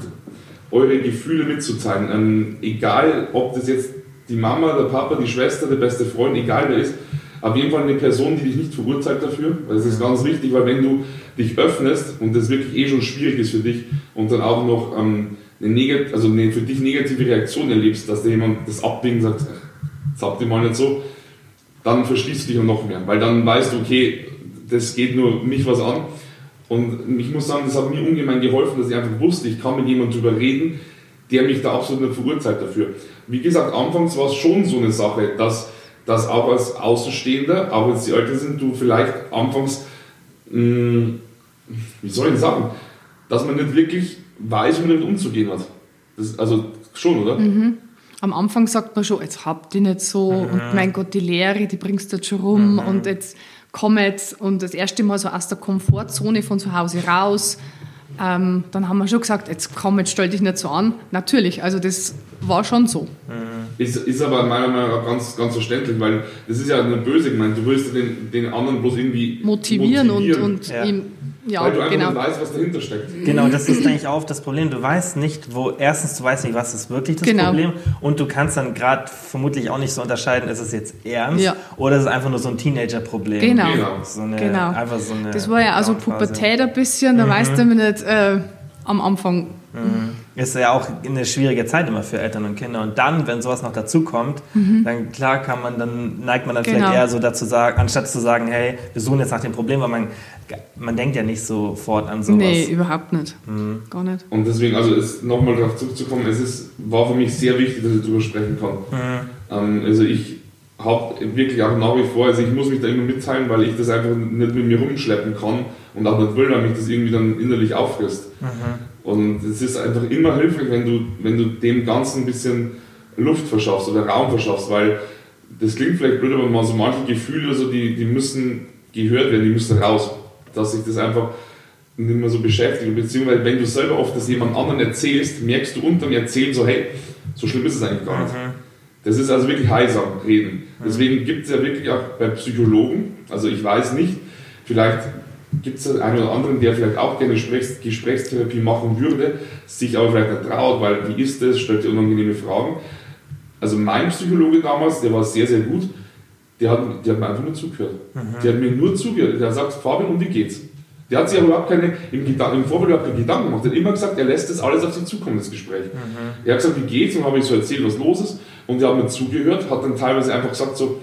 eure Gefühle mitzuteilen. Ähm, egal, ob das jetzt die Mama, der Papa, die Schwester, der beste Freund, egal wer ist, auf jeden Fall eine Person, die dich nicht verurteilt dafür. Das ist ganz wichtig, weil wenn du dich öffnest und das wirklich eh schon schwierig ist für dich und dann auch noch ähm, eine, negat also eine für dich negative Reaktion erlebst, dass dir jemand das abwinkt und sagt, das habt ihr mal nicht so, dann verschließt du dich noch mehr, weil dann weißt du, okay, das geht nur mich was an. Und ich muss sagen, das hat mir ungemein geholfen, dass ich einfach wusste, ich kann mit jemandem darüber reden, der mich da absolut nicht verurteilt dafür. Wie gesagt, anfangs war es schon so eine Sache, dass, dass auch als Außenstehender, auch wenn sie älter sind, du vielleicht anfangs, mh, hm, wie soll ich sagen, dass man nicht wirklich weiß, wie man damit umzugehen hat. Das, also schon, oder? Mhm. Am Anfang sagt man schon, jetzt habt ihr nicht so mhm. und mein Gott, die Lehre, die bringst du jetzt schon rum mhm. und jetzt komm jetzt und das erste Mal so aus der Komfortzone von zu Hause raus ähm, dann haben wir schon gesagt, jetzt komm, jetzt stell dich nicht so an. Natürlich, also das war schon so. Ist, ist aber meiner Meinung nach ganz, ganz verständlich, weil das ist ja nicht böse gemeint. Du willst den, den anderen bloß irgendwie motivieren, motivieren. und, und ja. ihm ja, Weil du einfach genau. nicht weißt, was dahinter steckt. Genau, das ist eigentlich auch das Problem. Du weißt nicht, wo, erstens, du weißt nicht, was ist wirklich das genau. Problem und du kannst dann gerade vermutlich auch nicht so unterscheiden, ist es jetzt ernst ja. oder ist es einfach nur so ein Teenager-Problem. Genau. So eine, genau. Einfach so eine das war ja also Pubertät ein bisschen, da mhm. weißt du nicht äh, am Anfang. Mhm ist ja auch eine schwierige Zeit immer für Eltern und Kinder. Und dann, wenn sowas noch dazu kommt, mhm. dann klar kann man, dann neigt man dann genau. vielleicht eher so dazu sagen, anstatt zu sagen, hey, wir suchen jetzt nach dem Problem, weil man, man denkt ja nicht sofort an sowas. Nee, überhaupt nicht. Mhm. Gar nicht. Und deswegen, also nochmal darauf zurückzukommen, es ist, war für mich sehr wichtig, dass ich darüber sprechen kann. Mhm. Ähm, also ich habe wirklich auch nach wie vor, also ich muss mich da immer mitteilen, weil ich das einfach nicht mit mir rumschleppen kann und auch nicht will, weil mich das irgendwie dann innerlich auffrisst. Mhm. Und es ist einfach immer hilfreich, wenn du, wenn du dem Ganzen ein bisschen Luft verschaffst oder Raum verschaffst, weil das klingt vielleicht blöd, aber man so manche Gefühle, so, die, die müssen gehört werden, die müssen raus. Dass sich das einfach nicht mehr so beschäftigt. Beziehungsweise, wenn du selber oft das jemand anderen erzählst, merkst du unterm Erzählen so, hey, so schlimm ist es eigentlich gar nicht. Mhm. Das ist also wirklich heilsam, reden. Mhm. Deswegen gibt es ja wirklich auch bei Psychologen, also ich weiß nicht, vielleicht gibt es einen oder anderen, der vielleicht auch gerne Gesprächs Gesprächstherapie machen würde, sich aber vielleicht nicht traut, weil wie ist das, stellt dir unangenehme Fragen. Also mein Psychologe damals, der war sehr, sehr gut, der hat, der hat mir einfach nur zugehört. Mhm. Der hat mir nur zugehört. Der sagt, Fabian, um wie geht's? Der hat sich aber überhaupt keine, im, im Vorfeld überhaupt keine Gedanken gemacht. Er hat immer gesagt, er lässt das alles auf sich zukommen, das Gespräch. Mhm. Er hat gesagt, wie geht's? Und habe ich so erzählt, was los ist. Und er hat mir zugehört, hat dann teilweise einfach gesagt, so,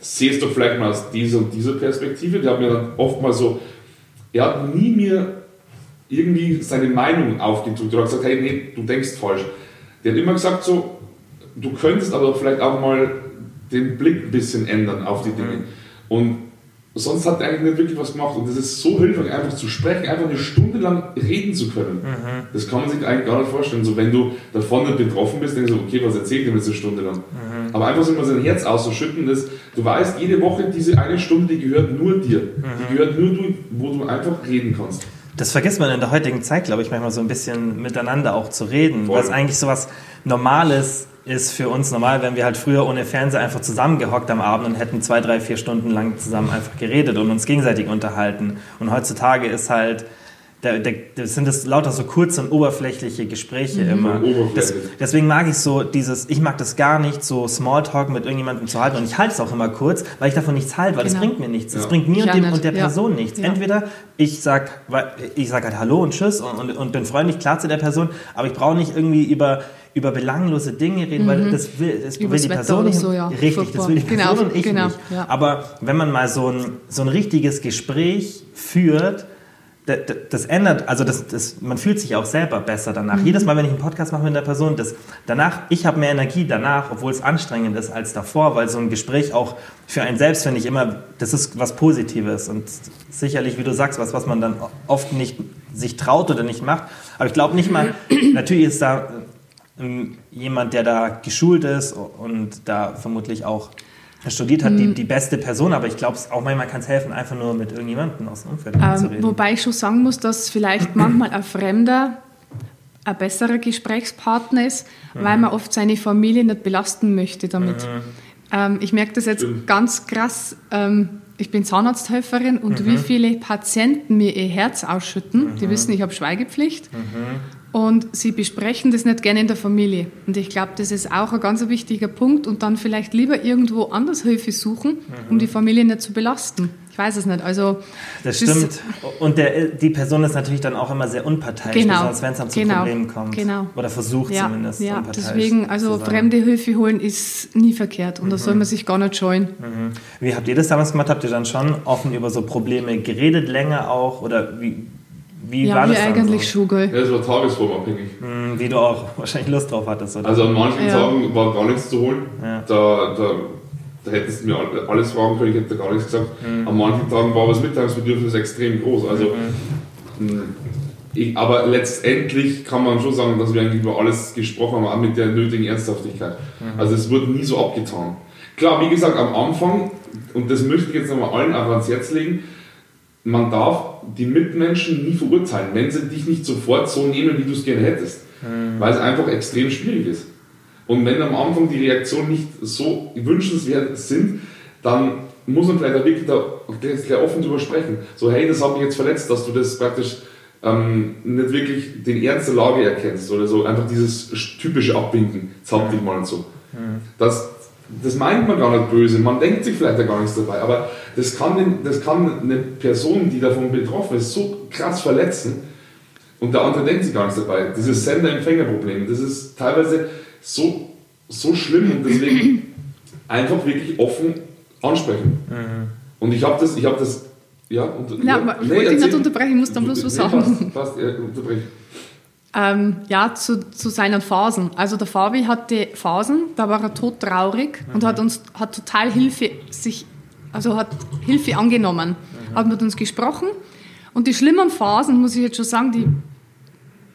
siehst du vielleicht mal aus dieser und dieser Perspektive. Der hat mir dann oft mal so er hat nie mir irgendwie seine Meinung aufgedrückt oder gesagt, hey, nee, du denkst falsch. Der hat immer gesagt so, du könntest aber vielleicht auch mal den Blick ein bisschen ändern auf die Dinge. Mhm. Und sonst hat er eigentlich nicht wirklich was gemacht. Und das ist so hilfreich, einfach zu sprechen, einfach eine Stunde lang reden zu können. Mhm. Das kann man sich eigentlich gar nicht vorstellen. So, wenn du davon nicht betroffen bist, denkst du, okay, was erzählt er mir jetzt eine Stunde lang? Mhm. Aber einfach so mal sein Herz auszuschütten, das, du weißt, jede Woche diese eine Stunde, die gehört nur dir. Mhm. Die gehört nur du, wo du einfach reden kannst. Das vergisst man in der heutigen Zeit, glaube ich, manchmal so ein bisschen miteinander auch zu reden, Voll. was eigentlich so was Normales ist für uns normal, wenn wir halt früher ohne Fernseher einfach zusammengehockt am Abend und hätten zwei, drei, vier Stunden lang zusammen einfach geredet und uns gegenseitig unterhalten. Und heutzutage ist halt, da, da, das sind das lauter so kurze und oberflächliche Gespräche mhm. immer. Das, deswegen mag ich so dieses, ich mag das gar nicht, so Smalltalk mit irgendjemandem zu halten und ich halte es auch immer kurz, weil ich davon nichts halte, weil genau. das bringt mir nichts. Ja. bringt mir und, dem, und, der Person ja. nichts. Ja. Entweder ich sag, ich sag halt Hallo und Tschüss und, und, und bin freundlich klar zu der Person, aber ich brauche nicht irgendwie über über belanglose Dinge reden, mhm. weil das will, das will die Person nicht. So, ja. Richtig, Furchtbar. das will die Person genau, und ich genau, nicht. Ja. Aber wenn man mal so ein, so ein richtiges Gespräch führt, das, das ändert, also das, das, man fühlt sich auch selber besser danach. Mhm. Jedes Mal, wenn ich einen Podcast mache mit einer Person, das, danach, ich habe mehr Energie danach, obwohl es anstrengend ist als davor, weil so ein Gespräch auch für einen selbst, finde ich immer, das ist was Positives und sicherlich, wie du sagst, was, was man dann oft nicht sich traut oder nicht macht. Aber ich glaube nicht mal, natürlich ist da jemand, der da geschult ist und da vermutlich auch studiert hat, die, mhm. die beste Person, aber ich glaube, auch manchmal kann es helfen, einfach nur mit irgendjemandem aus dem Umfeld ähm, zu reden. Wobei ich schon sagen muss, dass vielleicht manchmal ein Fremder ein besserer Gesprächspartner ist, mhm. weil man oft seine Familie nicht belasten möchte damit. Mhm. Ähm, ich merke das jetzt Stimmt. ganz krass. Ähm, ich bin Zahnarzthelferin und mhm. wie viele Patienten mir ihr Herz ausschütten, die mhm. wissen, ich habe Schweigepflicht. Mhm. Und sie besprechen das nicht gerne in der Familie. Und ich glaube, das ist auch ein ganz wichtiger Punkt. Und dann vielleicht lieber irgendwo anders Hilfe suchen, um die Familie nicht zu belasten. Ich weiß es nicht. Also, das stimmt. Und der, die Person ist natürlich dann auch immer sehr unparteiisch, genau. besonders wenn es dann zu genau. Problemen kommt. Genau. Oder versucht ja, zumindest. Ja, deswegen, also fremde Hilfe holen ist nie verkehrt und mhm. da soll man sich gar nicht scheuen. Mhm. Wie habt ihr das damals gemacht? Habt ihr dann schon offen über so Probleme geredet, länger auch? Oder wie, wie ja, war das eigentlich so? schon, Ja, es war tagesformabhängig. Mhm, wie du auch wahrscheinlich Lust drauf hattest, oder? Also an manchen ja. Tagen war gar nichts zu holen. Ja. Da, da da hättest du mir alles fragen können, ich hätte gar nichts gesagt. Mhm. An manchen Tagen war das Mitteilungsbedürfnis extrem groß. Also, mhm. ich, aber letztendlich kann man schon sagen, dass wir eigentlich über alles gesprochen haben, auch mit der nötigen Ernsthaftigkeit. Mhm. Also es wurde nie so abgetan. Klar, wie gesagt, am Anfang, und das möchte ich jetzt nochmal allen auch ans Herz legen, man darf die Mitmenschen nie verurteilen, wenn sie dich nicht sofort so nehmen, wie du es gerne hättest. Mhm. Weil es einfach extrem schwierig ist. Und wenn am Anfang die Reaktionen nicht so wünschenswert sind, dann muss man vielleicht wirklich da gleich offen drüber sprechen. So, hey, das hat mich jetzt verletzt, dass du das praktisch ähm, nicht wirklich den Ernst der Lage erkennst oder so. Einfach dieses typische Abwinken, jetzt hab dich mal und so. Mhm. Das, das meint man gar nicht böse, man denkt sich vielleicht gar nichts dabei, aber das kann, das kann eine Person, die davon betroffen ist, so krass verletzen und der andere denkt sich gar nichts dabei. Dieses Sender-Empfänger-Problem, das ist teilweise so, so schlimm und deswegen einfach wirklich offen ansprechen. Mhm. Und ich habe das, ich habe das, ja, unter, ja, ja ich nee, wollte dich nicht unterbrechen, ich muss dann bloß was nee, sagen. Passt, passt, ja, unterbrech. Ähm, ja, zu, zu seinen Phasen. Also der Fabi hatte Phasen, da war er todtraurig mhm. und hat uns hat total Hilfe sich, also hat Hilfe angenommen, mhm. hat mit uns gesprochen. Und die schlimmen Phasen, muss ich jetzt schon sagen, die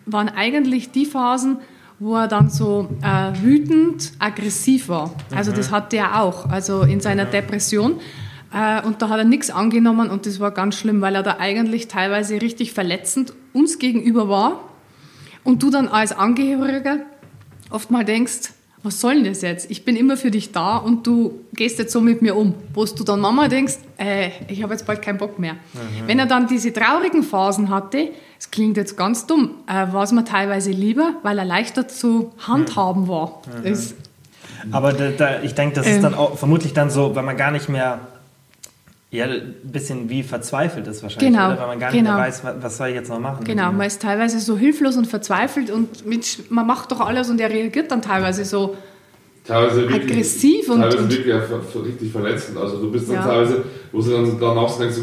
waren eigentlich die Phasen, wo er dann so äh, wütend, aggressiv war. Also das mhm. hatte er auch, also in seiner Depression. Äh, und da hat er nichts angenommen und das war ganz schlimm, weil er da eigentlich teilweise richtig verletzend uns gegenüber war. Und du dann als Angehöriger oft mal denkst, was soll denn das jetzt? Ich bin immer für dich da und du gehst jetzt so mit mir um. Wo du dann Mama denkst, äh, ich habe jetzt bald keinen Bock mehr. Mhm. Wenn er dann diese traurigen Phasen hatte, es klingt jetzt ganz dumm, äh, war es mir teilweise lieber, weil er leichter zu handhaben war. Mhm. Aber da, da, ich denke, das ist dann ähm. auch vermutlich dann so, weil man gar nicht mehr ja, ein bisschen wie verzweifelt ist wahrscheinlich, genau, oder? weil man gar genau. nicht mehr weiß, was soll ich jetzt noch machen. Genau, man ist teilweise so hilflos und verzweifelt und mit, man macht doch alles und er reagiert dann teilweise so teilweise wirklich, aggressiv und, teilweise und wirklich richtig verletzend. Also du bist dann ja. teilweise, wo du dann danach denkst,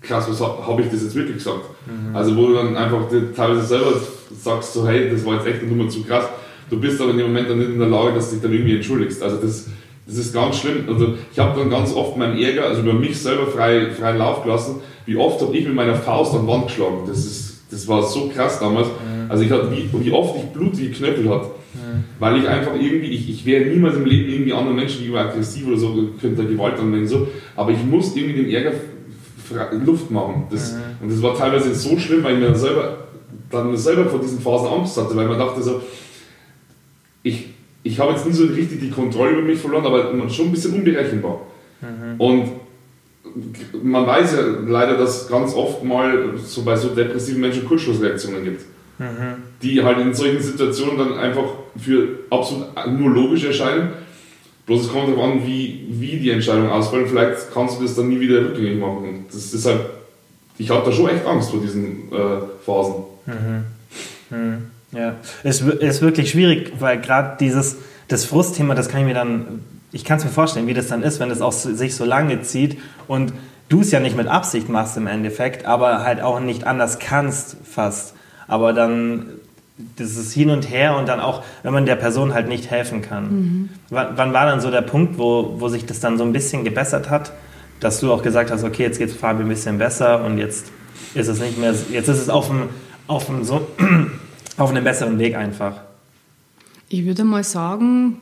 krass, was habe ich das jetzt wirklich gesagt? Mhm. Also wo du dann einfach teilweise selber sagst, so hey, das war jetzt echt eine Nummer zu krass. Du bist aber in dem Moment dann nicht in der Lage, dass du dich dann irgendwie entschuldigst. Also das, das ist ganz schlimm. Also ich habe dann ganz oft meinen Ärger, also über mich selber frei, freien Lauf gelassen. Wie oft habe ich mit meiner Faust an die Wand geschlagen? Das, ist, das war so krass damals. Mhm. Also ich hatte, wie, wie oft ich Blut wie geknöppelt hat. Mhm. Weil ich einfach irgendwie, ich, ich wäre niemals im Leben irgendwie anderen Menschen gegenüber aggressiv oder so, könnte Gewalt anwenden, so. Aber ich musste irgendwie den Ärger Luft machen. Das, mhm. Und das war teilweise so schlimm, weil ich mir selber, dann selber vor diesen Phasen Angst hatte, weil man dachte so, ich, ich habe jetzt nie so richtig die Kontrolle über mich verloren, aber schon ein bisschen unberechenbar. Mhm. Und man weiß ja leider, dass es ganz oft mal so bei so depressiven Menschen Kurzschlussreaktionen gibt. Mhm. Die halt in solchen Situationen dann einfach für absolut nur logisch erscheinen Bloß es kommt darauf an, wie, wie die Entscheidung ausfällt. Vielleicht kannst du das dann nie wieder rückgängig machen. Das ist deshalb, ich habe da schon echt Angst vor diesen äh, Phasen. Mhm. Ja, es ist wirklich schwierig, weil gerade dieses das Frustthema, das kann ich mir dann, ich kann es mir vorstellen, wie das dann ist, wenn es auch sich so lange zieht und du es ja nicht mit Absicht machst im Endeffekt, aber halt auch nicht anders kannst fast. Aber dann dieses Hin und Her und dann auch, wenn man der Person halt nicht helfen kann. Mhm. Wann, wann, war dann so der Punkt, wo, wo sich das dann so ein bisschen gebessert hat, dass du auch gesagt hast, okay, jetzt geht es Fabi ein bisschen besser und jetzt ist es nicht mehr, jetzt ist es auf einem, auf einem, so, auf einem besseren Weg einfach? Ich würde mal sagen,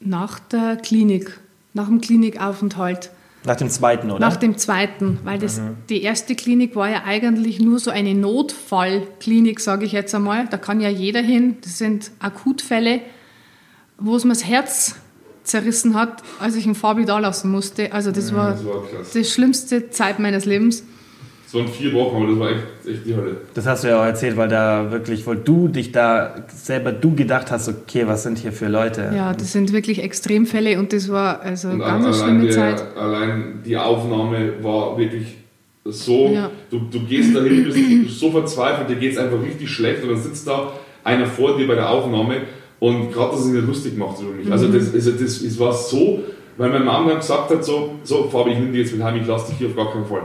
nach der Klinik. nach dem Klinikaufenthalt. Nach dem zweiten, oder? Nach dem zweiten, weil das, die erste Klinik war ja eigentlich nur so eine Notfallklinik, sage ich jetzt einmal. Da kann ja jeder hin. Das sind Akutfälle, wo es mir das Herz zerrissen hat, als ich einen Fabi da lassen musste. Also das war Das war die schlimmste Zeit meines Lebens. Es waren vier Wochen, aber das war echt, echt die Hölle. Das hast du ja auch erzählt, weil da wirklich, weil du dich da selber, du gedacht hast, okay, was sind hier für Leute? Ja, das sind wirklich Extremfälle und das war also Und ganz eine schlimme der, Zeit. allein die Aufnahme war wirklich so, Ja. du, du gehst dahin, bist so verzweifelt, dir geht es einfach richtig schlecht und dann sitzt da einer vor dir bei der Aufnahme und gerade, dass es nicht lustig macht über mich. Also Mhm. das, also das, es war so, weil meine Mama dann gesagt hat, so, so Fabi, ich nehme dich jetzt mit heim, ich lasse dich hier auf gar keinen Fall.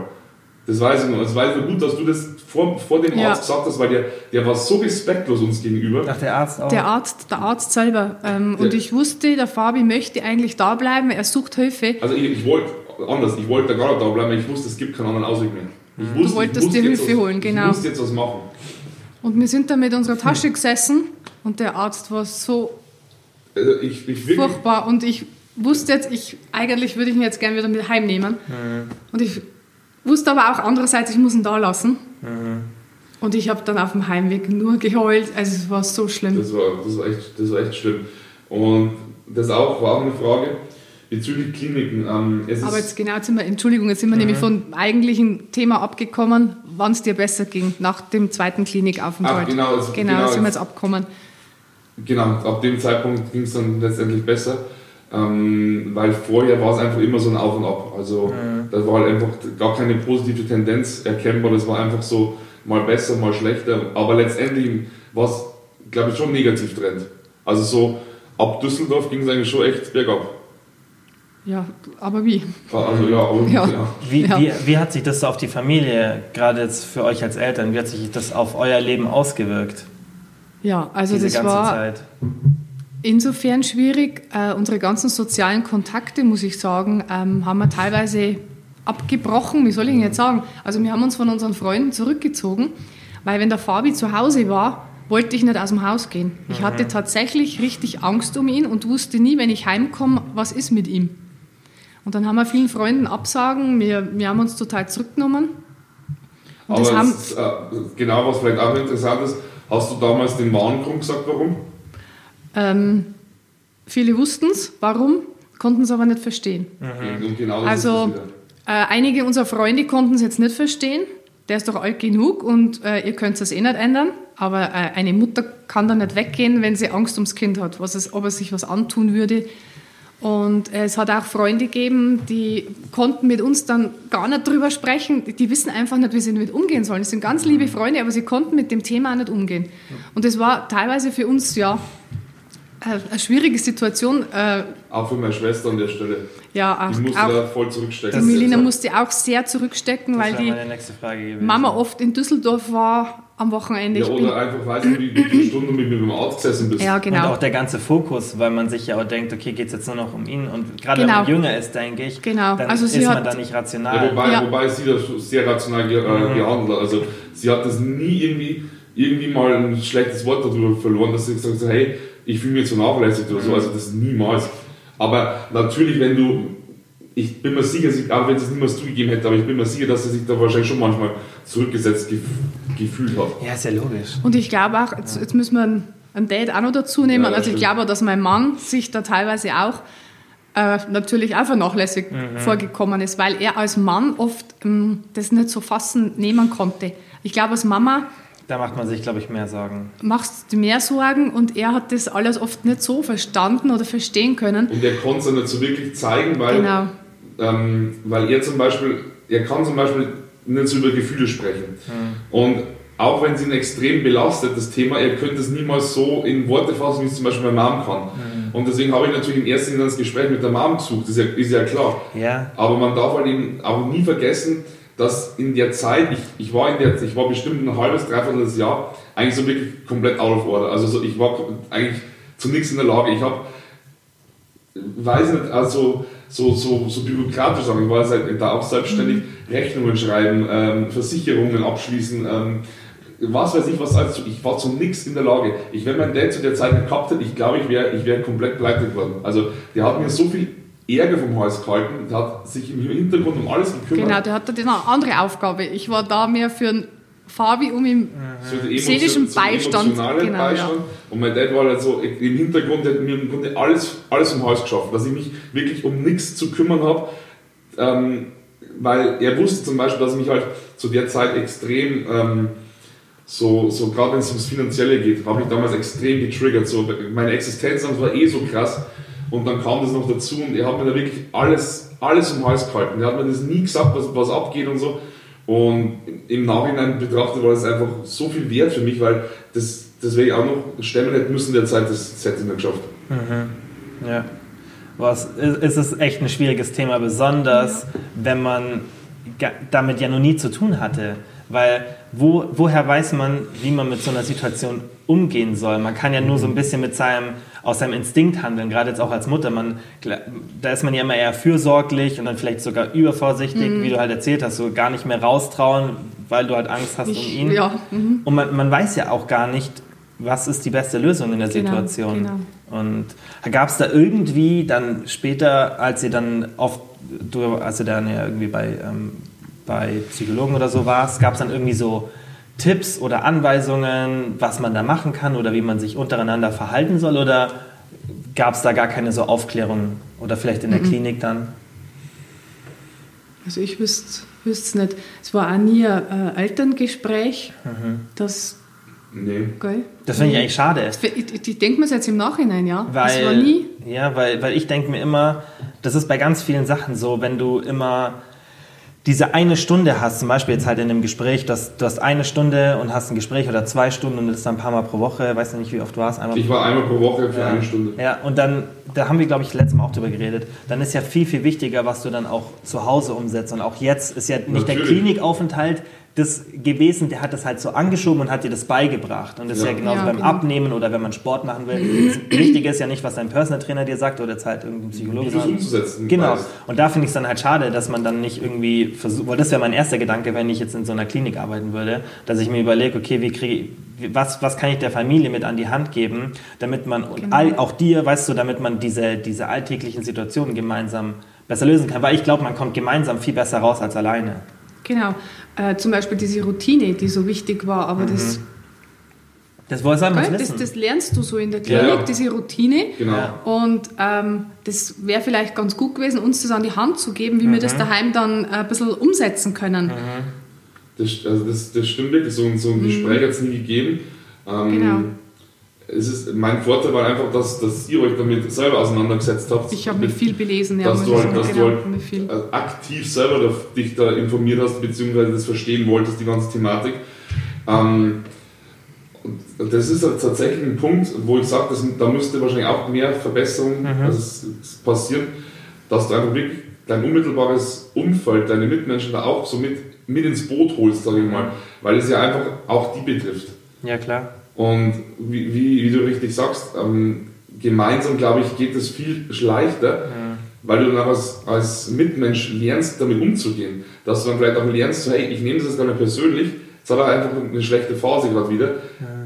Das weiß ich noch. Es weiß ich noch gut, dass du das vor, vor dem Ja. Arzt gesagt hast, weil der, der war so respektlos uns gegenüber. Ach, der Arzt auch? Der Arzt, der Arzt selber. Ähm, und ich wusste, der Fabi möchte eigentlich da bleiben, er sucht Hilfe. Also ich, ich wollte anders, ich wollte da gar nicht da bleiben, weil ich wusste, es gibt keinen anderen Ausweg mehr. Ich wusste, wolltest ich dir Hilfe was, holen, genau. Ich musste jetzt was machen. Und wir sind da mit unserer Tasche gesessen und der Arzt war so Also ich, ich furchtbar und ich wusste jetzt, ich, eigentlich würde ich ihn jetzt gerne wieder mit heimnehmen. Mhm. Und ich wusste aber auch andererseits, ich muss ihn da lassen. Mhm. Und ich habe dann auf dem Heimweg nur geheult. Also es war so schlimm. das war, das, war echt, das war echt schlimm. Und das auch war auch eine Frage bezüglich Kliniken. Ähm, es Aber jetzt genau sind wir, Entschuldigung, jetzt sind wir nämlich vom eigentlichen Thema abgekommen, wann es dir besser ging, nach dem zweiten Klinikaufenthalt. Ach, genau, also genau, genau, sind wir jetzt- jetzt abgekommen. Genau, ab dem Zeitpunkt ging es dann letztendlich besser. Ähm, weil vorher war es einfach immer so ein Auf und Ab. Also da war halt einfach gar keine positive Tendenz erkennbar. Das war einfach so mal besser, mal schlechter. Aber letztendlich war es, glaube ich, schon negativ Trend. Also so ab Düsseldorf ging es eigentlich schon echt bergab. Ja, aber wie? Also ja, aber, Ja. ja. Wie, Ja. wie, wie hat sich das auf die Familie, gerade jetzt für euch als Eltern, wie hat sich das auf euer Leben ausgewirkt? Ja, also diese das ganze war Zeit? Insofern schwierig. Äh, unsere ganzen sozialen Kontakte, muss ich sagen, ähm, haben wir teilweise abgebrochen. Wie soll ich denn jetzt sagen? Also wir haben uns von unseren Freunden zurückgezogen, weil wenn der Fabi zu Hause war, wollte ich nicht aus dem Haus gehen. Ich hatte tatsächlich richtig Angst um ihn und wusste nie, wenn ich heimkomme, was ist mit ihm. Und dann haben wir vielen Freunden Absagen, wir, wir haben uns total zurückgenommen. Und das Aber haben, es ist, äh, genau, was vielleicht auch interessant ist, hast du damals den wahren Grund gesagt, warum? Ähm, viele wussten es, warum, konnten es aber nicht verstehen. Und genau Also äh, einige unserer Freunde konnten es jetzt nicht verstehen. Der ist doch alt genug und äh, ihr könnt es eh nicht ändern. Aber äh, eine Mutter kann da nicht weggehen, wenn sie Angst ums Kind hat, was es, ob er sich was antun würde. Und äh, es hat auch Freunde gegeben, die konnten mit uns dann gar nicht drüber sprechen. Die wissen einfach nicht, wie sie damit umgehen sollen. Es sind ganz liebe Freunde, aber sie konnten mit dem Thema auch nicht umgehen. Und das war teilweise für uns ja eine schwierige Situation. Äh, Auch für meine Schwester an der Stelle. ja, Ich auch, musste auch da voll zurückstecken. die Melina musste auch sehr zurückstecken, Das weil die. Mama oft in Düsseldorf war am Wochenende. Ja, oder einfach, weiß nicht, wie, wie viele Stunden mit mir beim Arzt gesessen bist. ja, Und genau. auch der ganze Fokus, weil man sich ja auch denkt, okay, geht es jetzt nur noch um ihn und gerade Genau. wenn man jünger ist, denke ich, Genau. dann Also sie ist man da nicht Ja, rational. wobei, Ja. wobei sie das sehr rational ge Mhm. äh, gehandelt hat. Also sie hat das nie irgendwie, irgendwie mal ein schlechtes Wort darüber verloren, dass sie gesagt hat, hey, ich fühle mich vernachlässigt oder so. Mhm. Also das niemals. Aber natürlich, wenn du, ich bin mir sicher, auch wenn es niemals zugegeben hätte, aber ich bin mir sicher, dass sie sich da wahrscheinlich schon manchmal zurückgesetzt gef gefühlt hat. ja, ist ja logisch. Und ich glaube auch, jetzt, jetzt müssen wir einen, einen Date auch noch dazu nehmen. Ja, also ich stimmt. glaube, dass mein Mann sich da teilweise auch äh, natürlich auch vernachlässigt Mhm. vorgekommen ist, weil er als Mann oft ähm, das nicht so fassen nehmen konnte. Ich glaube, als Mama Da macht man sich, glaube ich, mehr Sorgen. machst du mehr Sorgen und er hat das alles oft nicht so verstanden oder verstehen können. Und er konnte es ja nicht so wirklich zeigen, weil, Genau. ähm, weil er zum Beispiel, er kann zum Beispiel nicht so über Gefühle sprechen. Und auch wenn sie ihn extrem belastet, das Thema, er könnte es niemals so in Worte fassen, wie es zum Beispiel meine Mom kann. Und deswegen habe ich natürlich in erster Linie das Gespräch mit der Mom gesucht, das ist ja, ist ja klar. Ja, Aber man darf halt eben auch nie vergessen, dass in der Zeit, ich, ich war in der, ich war bestimmt ein halbes, dreiviertel Jahr eigentlich so wirklich komplett out of order. Also so, ich war eigentlich zu nichts in der Lage. Ich habe, weiß nicht, also so, so, so bürokratisch sagen, ich war seit, da auch selbstständig, Rechnungen schreiben, ähm, Versicherungen abschließen, ähm, was weiß ich was, also ich war zu nichts in der Lage. Ich, wenn mein Dad zu der Zeit gehabt hätte, ich glaube, ich wäre ich wär komplett pleite geworden. Also der hat mir so viel Ärger vom Hals gehalten, der hat sich im Hintergrund um alles gekümmert. Genau, der hatte eine andere Aufgabe. Ich war da mehr für einen Fabi, um ihm so seelischen Beistand. Genau, Beistand. ja. Und mein Dad war halt so im Hintergrund, der hat mir im Grunde alles, alles vom Haus geschaffen, dass ich mich wirklich um nichts zu kümmern habe. Ähm, weil er wusste zum Beispiel, dass ich mich halt zu der Zeit extrem, ähm, so, so gerade wenn es ums Finanzielle geht, habe ich damals extrem getriggert. So, meine Existenzangst war eh so krass. Und dann kam das noch dazu und er hat mir da wirklich alles, alles den Hals gehalten. Er hat mir das nie gesagt, was, was abgeht und so. Und im Nachhinein betrachtet war das einfach so viel wert für mich, weil das, das wäre ich auch noch stemmen hätte müssen der Zeit, das hätte ich nicht geschafft. Ja. Was ist, ist es echt ein schwieriges Thema, besonders wenn man damit ja noch nie zu tun hatte. Weil wo, woher weiß man, wie man mit so einer Situation umgehen soll? Man kann ja nur so ein bisschen mit seinem, aus seinem Instinkt handeln, gerade jetzt auch als Mutter. Man, da ist man ja immer eher fürsorglich und dann vielleicht sogar übervorsichtig, wie du halt erzählt hast, so gar nicht mehr raustrauen, weil du halt Angst hast um Ich- ihn. ja, mhm. Und man, man weiß ja auch gar nicht, was ist die beste Lösung in der Genau, Situation. genau. Und gab es da irgendwie dann später, als ihr dann auf, du, als du dann ja irgendwie bei, ähm, bei Psychologen oder so warst, gab es dann irgendwie so Tipps oder Anweisungen, was man da machen kann oder wie man sich untereinander verhalten soll? Oder gab es da gar keine so Aufklärung oder vielleicht in der Mhm. Klinik dann? Also ich wüsste es nicht. Es war auch nie ein äh, Elterngespräch. Das, Nee. gell? Das finde ich eigentlich schade. Ich, denke mir jetzt im Nachhinein, ja. Weil, das war nie. Ja, weil, weil ich denke mir immer, das ist bei ganz vielen Sachen so, wenn du immer diese eine Stunde hast, zum Beispiel jetzt halt in einem Gespräch, dass du hast eine Stunde und hast ein Gespräch oder zwei Stunden und das ist dann ein paar Mal pro Woche, weiß ja nicht, wie oft du warst, einmal Ich war einmal pro Woche für ja. eine Stunde. Ja, und dann, da haben wir, glaube ich, letztes Mal auch drüber geredet, dann ist ja viel, viel wichtiger, was du dann auch zu Hause umsetzt. Und auch jetzt ist ja nicht der Natürlich. Klinikaufenthalt das gewesen, der hat das halt so angeschoben und hat dir das beigebracht. Und das ist Ja. ja genauso Ja, beim genau. Abnehmen oder wenn man Sport machen will. Das Wichtige ist ja nicht, was dein Personal Trainer dir sagt oder jetzt halt irgendein Psychologe sagt. umzusetzen Genau. weißt. Und da finde ich es dann halt schade, dass man dann nicht irgendwie versucht, weil das wäre mein erster Gedanke, wenn ich jetzt in so einer Klinik arbeiten würde, dass ich mir überlege, okay, wie kriege was, was kann ich der Familie mit an die Hand geben, damit man, und Genau. all, auch dir, weißt du, damit man diese, diese alltäglichen Situationen gemeinsam besser lösen kann. Weil ich glaube, man kommt gemeinsam viel besser raus als alleine. Genau. Äh, zum Beispiel diese Routine, die so wichtig war, aber das, Das woher soll man gell, das, das lernst du so in der Klinik, ja. diese Routine. Genau. Und ähm, das wäre vielleicht ganz gut gewesen, uns das an die Hand zu geben, wie wir Mhm. das daheim dann äh, ein bisschen umsetzen können. Das, also das, das stimmt wirklich, so, ein- so ein Gespräch hat es nie gegeben. Ähm, Mhm. Genau. Es ist, mein Vorteil war einfach, dass, dass ihr euch damit selber auseinandergesetzt habt. Ich habe mich viel belesen, ja, dass muss du ich halt, dass genau, du halt aktiv selber da, dich da informiert hast, beziehungsweise das verstehen wolltest, die ganze Thematik. Ähm, und das ist halt tatsächlich ein Punkt, wo ich sage, dass- da müsste wahrscheinlich auch mehr Verbesserung also es, es passieren, dass du einfach wirklich dein unmittelbares Umfeld, deine Mitmenschen da auch so mit, mit ins Boot holst, sage ich mal, weil es ja einfach auch die betrifft. Ja, klar. Und wie, wie, wie du richtig sagst, ähm, gemeinsam, glaube ich, geht es viel leichter, weil du dann auch als, als Mitmensch lernst, damit umzugehen. Dass du dann vielleicht auch lernst, so, hey, ich nehme das jetzt gar nicht persönlich, jetzt hat er einfach eine schlechte Phase gerade wieder.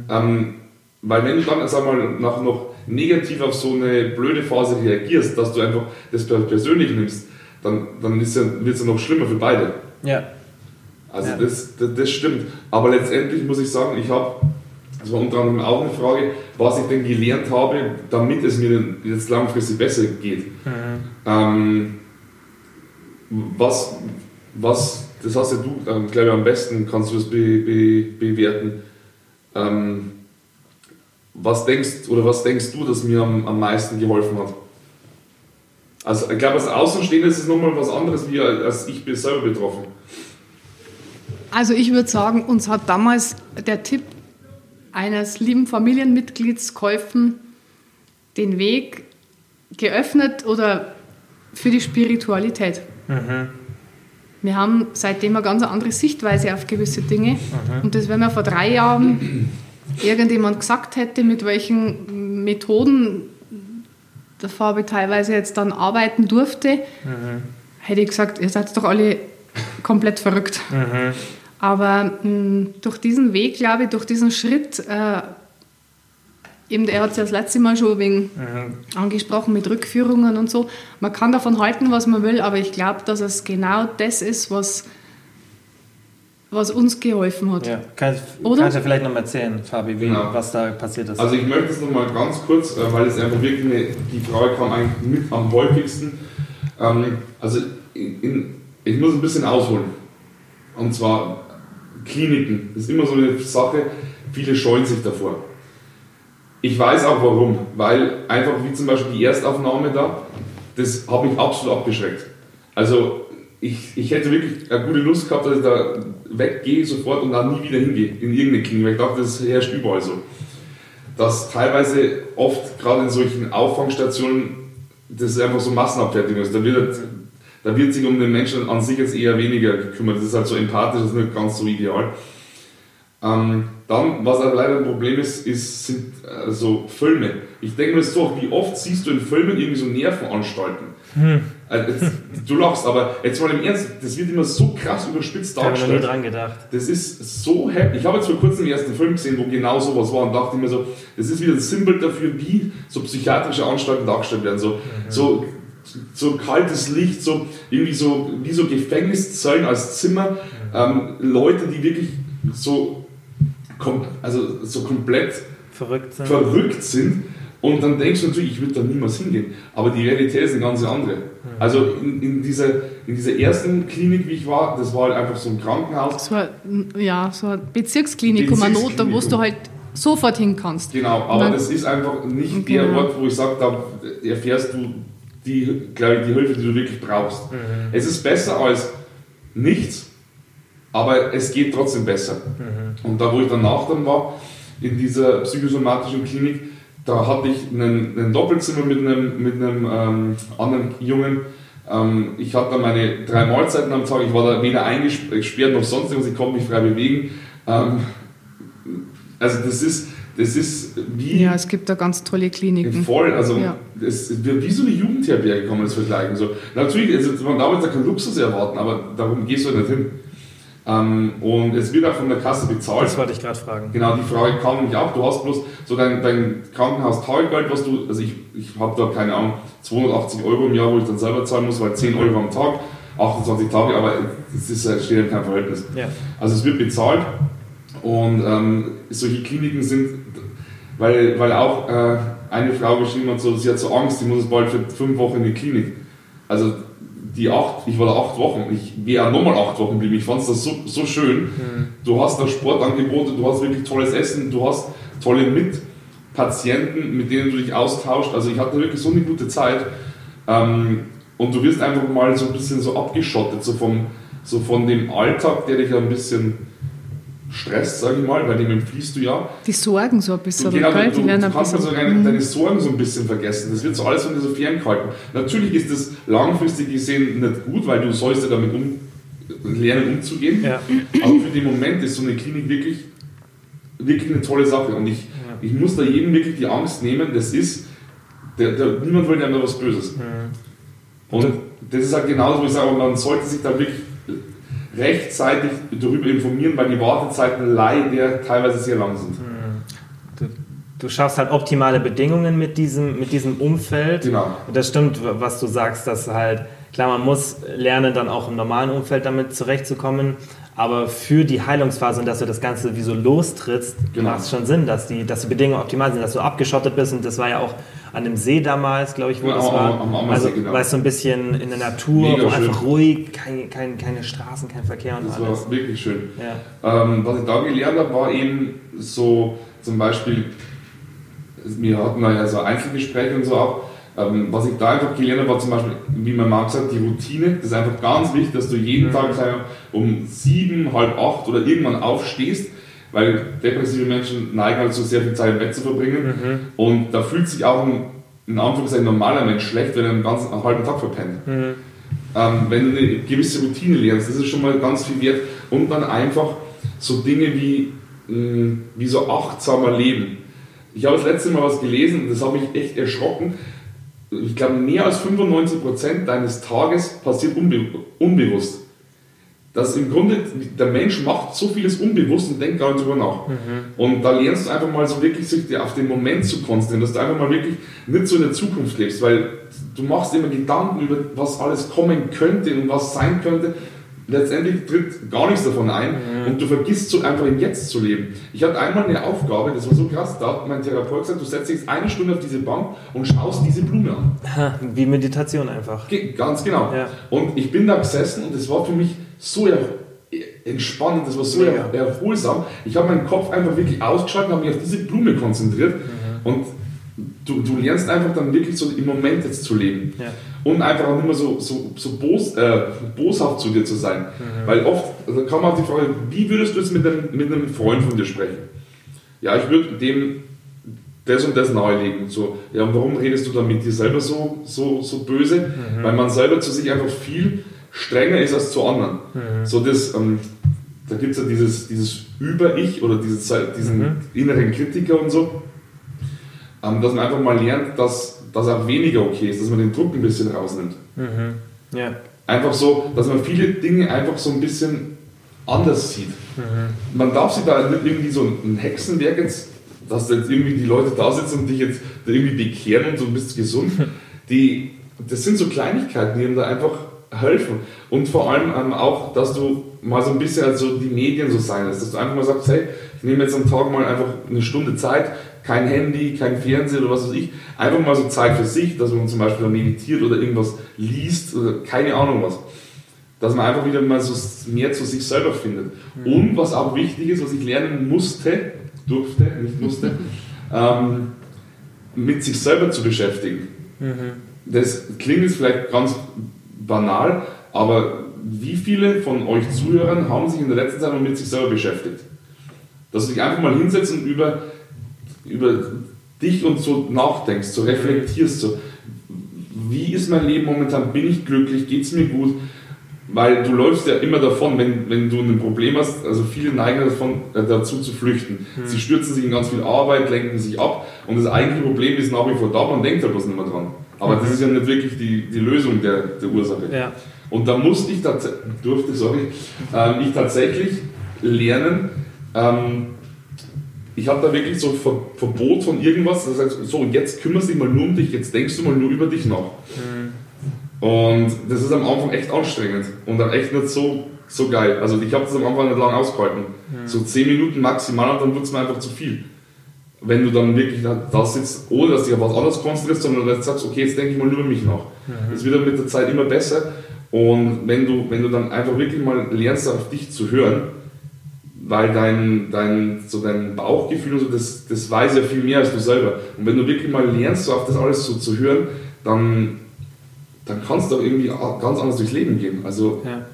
Ähm, weil wenn du dann, sag mal, nach noch negativ auf so eine blöde Phase reagierst, dass du einfach das per- persönlich nimmst, dann, dann ja, wird es ja noch schlimmer für beide. Ja. Also Ja. das, das, das stimmt. Aber letztendlich muss ich sagen, ich habe, das war unter anderem auch eine Frage, was ich denn gelernt habe, damit es mir jetzt langfristig besser geht. Ähm, was, was, das hast ja du, ähm, glaube ich, am besten kannst du das be, be, bewerten. Ähm, was denkst oder was denkst du, dass mir am, am meisten geholfen hat? Also ich glaube, als Außenstehender ist es nochmal was anderes, wie als ich bin selber betroffen. Also ich würde sagen, uns hat damals der Tipp eines lieben Familienmitglieds geholfen, den Weg geöffnet oder für die Spiritualität. Wir haben seitdem eine ganz andere Sichtweise auf gewisse Dinge. Und das, wenn mir vor drei Jahren irgendjemand gesagt hätte, mit welchen Methoden der Fabi teilweise jetzt dann arbeiten durfte, hätte ich gesagt, ihr seid doch alle komplett verrückt. Aber mh, durch diesen Weg, glaube ich, durch diesen Schritt, äh, eben, er hat es ja das letzte Mal schon wegen mhm. angesprochen mit Rückführungen und so. Man kann davon halten, was man will, aber ich glaube, dass es genau das ist, was, was uns geholfen hat. Ja. Kannst, Oder? kannst du vielleicht noch mal erzählen, Fabi, wie, genau. was da passiert ist? Also ich möchte es noch mal ganz kurz, äh, weil es einfach wirklich eine, die Frage kam eigentlich mit am häufigsten. Ähm, also in, in, ich muss ein bisschen ausholen. Und zwar Kliniken. Das ist immer so eine Sache, viele scheuen sich davor. Ich weiß auch warum, weil einfach wie zum Beispiel die Erstaufnahme da, das hat mich absolut abgeschreckt. Also ich, ich hätte wirklich eine gute Lust gehabt, dass ich da weggehe sofort und dann nie wieder hingehe in irgendeine Klinik, weil ich dachte, das herrscht überall so. Dass teilweise oft gerade in solchen Auffangstationen das ist einfach so Massenabfertigung ist. Da wird, da wird sich um den Menschen an sich jetzt eher weniger gekümmert. Das ist halt so empathisch, das ist nicht ganz so ideal. Ähm, dann, was aber leider ein Problem ist, ist sind äh, so Filme. Ich denke mir so, wie oft siehst du in Filmen irgendwie so Nervenanstalten? Hm. Also, du lachst, aber jetzt mal im Ernst, das wird immer so krass überspitzt dargestellt. Ich habe nie dran gedacht. Das ist so happy. Ich habe jetzt vor kurzem den ersten Film gesehen, wo genau sowas war und dachte mir so, das ist wieder ein Symbol dafür, wie so psychiatrische Anstalten dargestellt werden. So, mhm. so, so kaltes Licht, so irgendwie so wie so Gefängniszellen als Zimmer. Ähm, Leute, die wirklich so kom also so komplett verrückt sind. verrückt sind. Und dann denkst du natürlich, ich würde da niemals hingehen. Aber die Realität ist eine ganz andere. Also in, in, dieser, in dieser ersten Klinik, wie ich war, das war halt einfach so ein Krankenhaus. Das war, ja, so eine Bezirksklinikum, eine Not, wo du halt sofort hin kannst. Genau, aber dann, das ist einfach nicht genau. der Ort, wo ich sage, da erfährst du die, glaube ich, die Hilfe, die du wirklich brauchst. Mhm. Es ist besser als nichts, aber es geht trotzdem besser. Mhm. Und da, wo ich danach dann war, in dieser psychosomatischen Klinik, da hatte ich ein Doppelzimmer mit einem, mit einem ähm, anderen Jungen. Ähm, ich hatte meine drei Mahlzeiten am Tag, ich war da weder eingesperrt noch sonst irgendwas, ich konnte mich frei bewegen. Ähm, also das ist, das ist wie... Ja, es gibt da ganz tolle Kliniken. Voll, also ja. es wird wie so eine Jugendherberge, kann man das vergleichen. So, natürlich, also, man darf jetzt da keinen Luxus erwarten, aber darum gehst du halt nicht hin. Ähm, und es wird auch von der Kasse bezahlt. Das wollte ich gerade fragen. Genau, die Frage kam nämlich auch. Du hast bloß so dein, dein Krankenhaus-Taggeld, was du, also ich, ich habe da keine Ahnung, 280 Euro im Jahr, wo ich dann selber zahlen muss, weil 10 Euro am Tag, 28 Tage, aber das ist, steht in keinem Verhältnis. Ja. Also es wird bezahlt und ähm, solche Kliniken sind, weil, weil auch äh, eine Frau geschrieben hat, so, sie hat so Angst, sie muss bald für fünf Wochen in die Klinik. Also die acht, ich war da acht Wochen, ich wäre nochmal acht Wochen geblieben. Ich fand es so, so schön. Mhm. Du hast da Sportangebote, du hast wirklich tolles Essen, du hast tolle Mitpatienten, mit denen du dich austauschst. Also ich hatte wirklich so eine gute Zeit. Ähm, und du wirst einfach mal so ein bisschen so abgeschottet, so, vom, so von dem Alltag, der dich ja ein bisschen Stress, sage ich mal, weil dem entfliehst du ja. Die Sorgen so ein bisschen, genau, du, du, du kannst so deine, mhm. deine, Sorgen so ein bisschen vergessen. Das wird so alles von dir so ferngehalten. Natürlich ist das langfristig gesehen nicht gut, weil du sollst ja damit um, lernen umzugehen. Ja. Aber für den Moment ist so eine Klinik wirklich, wirklich eine tolle Sache. Und ich, ja. ich muss da jedem wirklich die Angst nehmen, das ist, der, der, niemand will einem da was Böses. Mhm. Und das ist halt genauso, wo ich sage, man sollte sich da wirklich rechtzeitig darüber informieren, weil die Wartezeiten leider teilweise sehr lang sind. Du, du schaffst halt optimale Bedingungen mit diesem, mit diesem Umfeld. Genau. Das stimmt, was du sagst, dass halt, klar, man muss lernen, dann auch im normalen Umfeld damit zurechtzukommen. Aber für die Heilungsphase und dass du das Ganze wie so lostrittst, genau. macht es schon Sinn, dass die, dass die Bedingungen optimal sind, dass du abgeschottet bist. Und das war ja auch an dem See damals, glaube ich, wo ja, das war. Am, am also, genau. weißt du, ein bisschen in der Natur, Mega wo schön. einfach ruhig, kein, kein, keine Straßen, kein Verkehr und das alles. Das war wirklich schön. Ja. Ähm, was ich da gelernt habe, war eben so zum Beispiel, wir hatten da ja so Einzelgespräche und so auch. Ähm, was ich da einfach gelernt habe, war zum Beispiel, wie mein Mann gesagt, die Routine. Das ist einfach ganz wichtig, dass du jeden mhm. Tag sagen, um sieben, halb acht oder irgendwann aufstehst weil depressive Menschen neigen halt so sehr viel Zeit im Bett zu verbringen. Mhm. Und da fühlt sich auch ein, in Anführungszeichen, normaler Mensch schlecht, wenn er einen ganzen einen halben Tag verpennt. Mhm. Ähm, wenn du eine gewisse Routine lernst, das ist schon mal ganz viel wert. Und dann einfach so Dinge wie, mh, wie so achtsamer Leben. Ich habe das letzte Mal was gelesen und das hat mich echt erschrocken. Ich glaube, mehr als 95% deines Tages passiert unbe unbewusst dass im Grunde der Mensch macht so vieles unbewusst und denkt gar nicht drüber nach. Mhm. Und da lernst du einfach mal so wirklich sich auf den Moment zu konzentrieren, dass du einfach mal wirklich nicht so in der Zukunft lebst, weil du machst immer Gedanken über was alles kommen könnte und was sein könnte letztendlich tritt gar nichts davon ein mhm. und du vergisst so einfach im Jetzt zu leben. Ich hatte einmal eine Aufgabe, das war so krass, da hat mein Therapeut gesagt, du setzt dich jetzt eine Stunde auf diese Bank und schaust diese Blume an. Wie Meditation einfach. Ge ganz genau. Ja. Und ich bin da gesessen und es war für mich so entspannend, das war so ja. erholsam. Ich habe meinen Kopf einfach wirklich ausgeschaltet und habe mich auf diese Blume konzentriert mhm. und du, du lernst einfach dann wirklich so im Moment jetzt zu leben. Ja. Und einfach auch nicht mehr so, so, so bos, äh, boshaft zu dir zu sein. Mhm. Weil oft also man auch die Frage, wie würdest du jetzt mit einem, mit einem Freund von dir sprechen? Ja, ich würde dem das und das nahelegen. So, ja, und warum redest du dann mit dir selber so, so, so böse? Mhm. Weil man selber zu sich einfach viel strenger ist als zu anderen. Mhm. So das, ähm, da gibt es ja dieses, dieses Über-Ich oder dieses, diesen mhm. inneren Kritiker und so ähm, dass man einfach mal lernt, dass das auch weniger okay ist, dass man den Druck ein bisschen rausnimmt. Mhm. Ja. Einfach so, dass man viele Dinge einfach so ein bisschen anders sieht. Mhm. Man darf sich da nicht irgendwie so ein Hexenwerk jetzt, dass jetzt irgendwie die Leute da sitzen und dich jetzt irgendwie bekehren und so bist gesund. Die, das sind so Kleinigkeiten, die einem da einfach helfen. Und vor allem ähm, auch, dass du mal so ein bisschen also die Medien so sein lässt, dass du einfach mal sagst, hey, ich nehme jetzt am Tag mal einfach eine Stunde Zeit, kein Handy, kein Fernseher oder was weiß ich. Einfach mal so Zeit für sich, dass man zum Beispiel meditiert oder irgendwas liest oder keine Ahnung was. Dass man einfach wieder mal so mehr zu sich selber findet. Mhm. Und was auch wichtig ist, was ich lernen musste, durfte, nicht musste, ähm, mit sich selber zu beschäftigen. Mhm. Das klingt jetzt vielleicht ganz banal, aber wie viele von euch Zuhörern haben sich in der letzten Zeit mal mit sich selber beschäftigt? Dass du dich einfach mal hinsetzt und über über dich und so nachdenkst, so reflektierst, so wie ist mein Leben momentan, bin ich glücklich, geht es mir gut, weil du läufst ja immer davon, wenn, wenn du ein Problem hast, also viele neigen davon, äh, dazu zu flüchten. Mhm. Sie stürzen sich in ganz viel Arbeit, lenken sich ab und das eigentliche Problem ist nach wie vor da, man denkt da bloß nicht mehr dran. Aber mhm. das ist ja nicht wirklich die, die Lösung der, der Ursache. Ja. Und da musste ich, durfte, sorry, ähm, ich tatsächlich lernen, ähm, ich habe da wirklich so Ver Verbot von irgendwas. Das heißt, so, jetzt kümmerst du dich mal nur um dich, jetzt denkst du mal nur über dich nach. Mhm. Und das ist am Anfang echt anstrengend und dann echt nicht so, so geil. Also ich habe das am Anfang nicht lange ausgehalten. Mhm. So 10 Minuten maximal und dann wird es mir einfach zu viel. Wenn du dann wirklich da sitzt, ohne dass du dich auf was anderes konzentrierst, sondern jetzt sagst, okay, jetzt denke ich mal nur über mich nach. Mhm. Das wird dann mit der Zeit immer besser. Und wenn du, wenn du dann einfach wirklich mal lernst, auf dich zu hören, weil dein, dein, so dein Bauchgefühl und so, das, das weiß ja viel mehr als du selber. Und wenn du wirklich mal lernst, so auf das alles so zu hören, dann, dann kannst du auch irgendwie ganz anders durchs Leben gehen. Also, ja.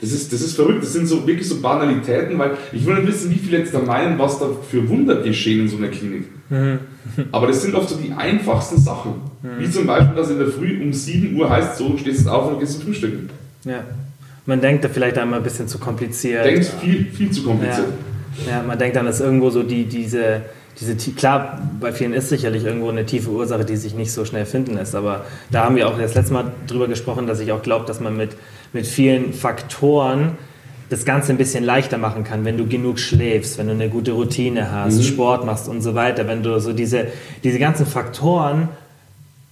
das, ist, das ist verrückt. Das sind so wirklich so Banalitäten, weil ich will nicht wissen, wie viele jetzt da meinen, was da für Wunder geschehen in so einer Klinik. Mhm. Aber das sind oft so die einfachsten Sachen. Mhm. Wie zum Beispiel, dass in der Früh um 7 Uhr heißt, so stehst du auf und gehst zum Frühstücken. Ja. Man denkt da vielleicht einmal ein bisschen zu kompliziert. Denkt viel, viel zu kompliziert. Ja. ja, man denkt dann, dass irgendwo so die, diese, diese, klar, bei vielen ist sicherlich irgendwo eine tiefe Ursache, die sich nicht so schnell finden lässt, aber da haben wir auch das letzte Mal drüber gesprochen, dass ich auch glaube, dass man mit, mit vielen Faktoren das Ganze ein bisschen leichter machen kann, wenn du genug schläfst, wenn du eine gute Routine hast, mhm. Sport machst und so weiter, wenn du so diese, diese ganzen Faktoren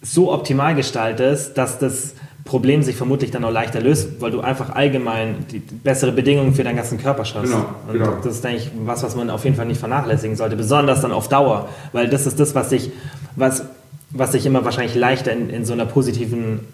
so optimal gestaltest, dass das Problem sich vermutlich dann auch leichter löst, weil du einfach allgemein die bessere Bedingungen für deinen ganzen Körper schaffst. Genau, und genau. das ist, denke ich, was, was man auf jeden Fall nicht vernachlässigen sollte, besonders dann auf Dauer, weil das ist das, was sich, was, was sich immer wahrscheinlich leichter in, in so einer positiven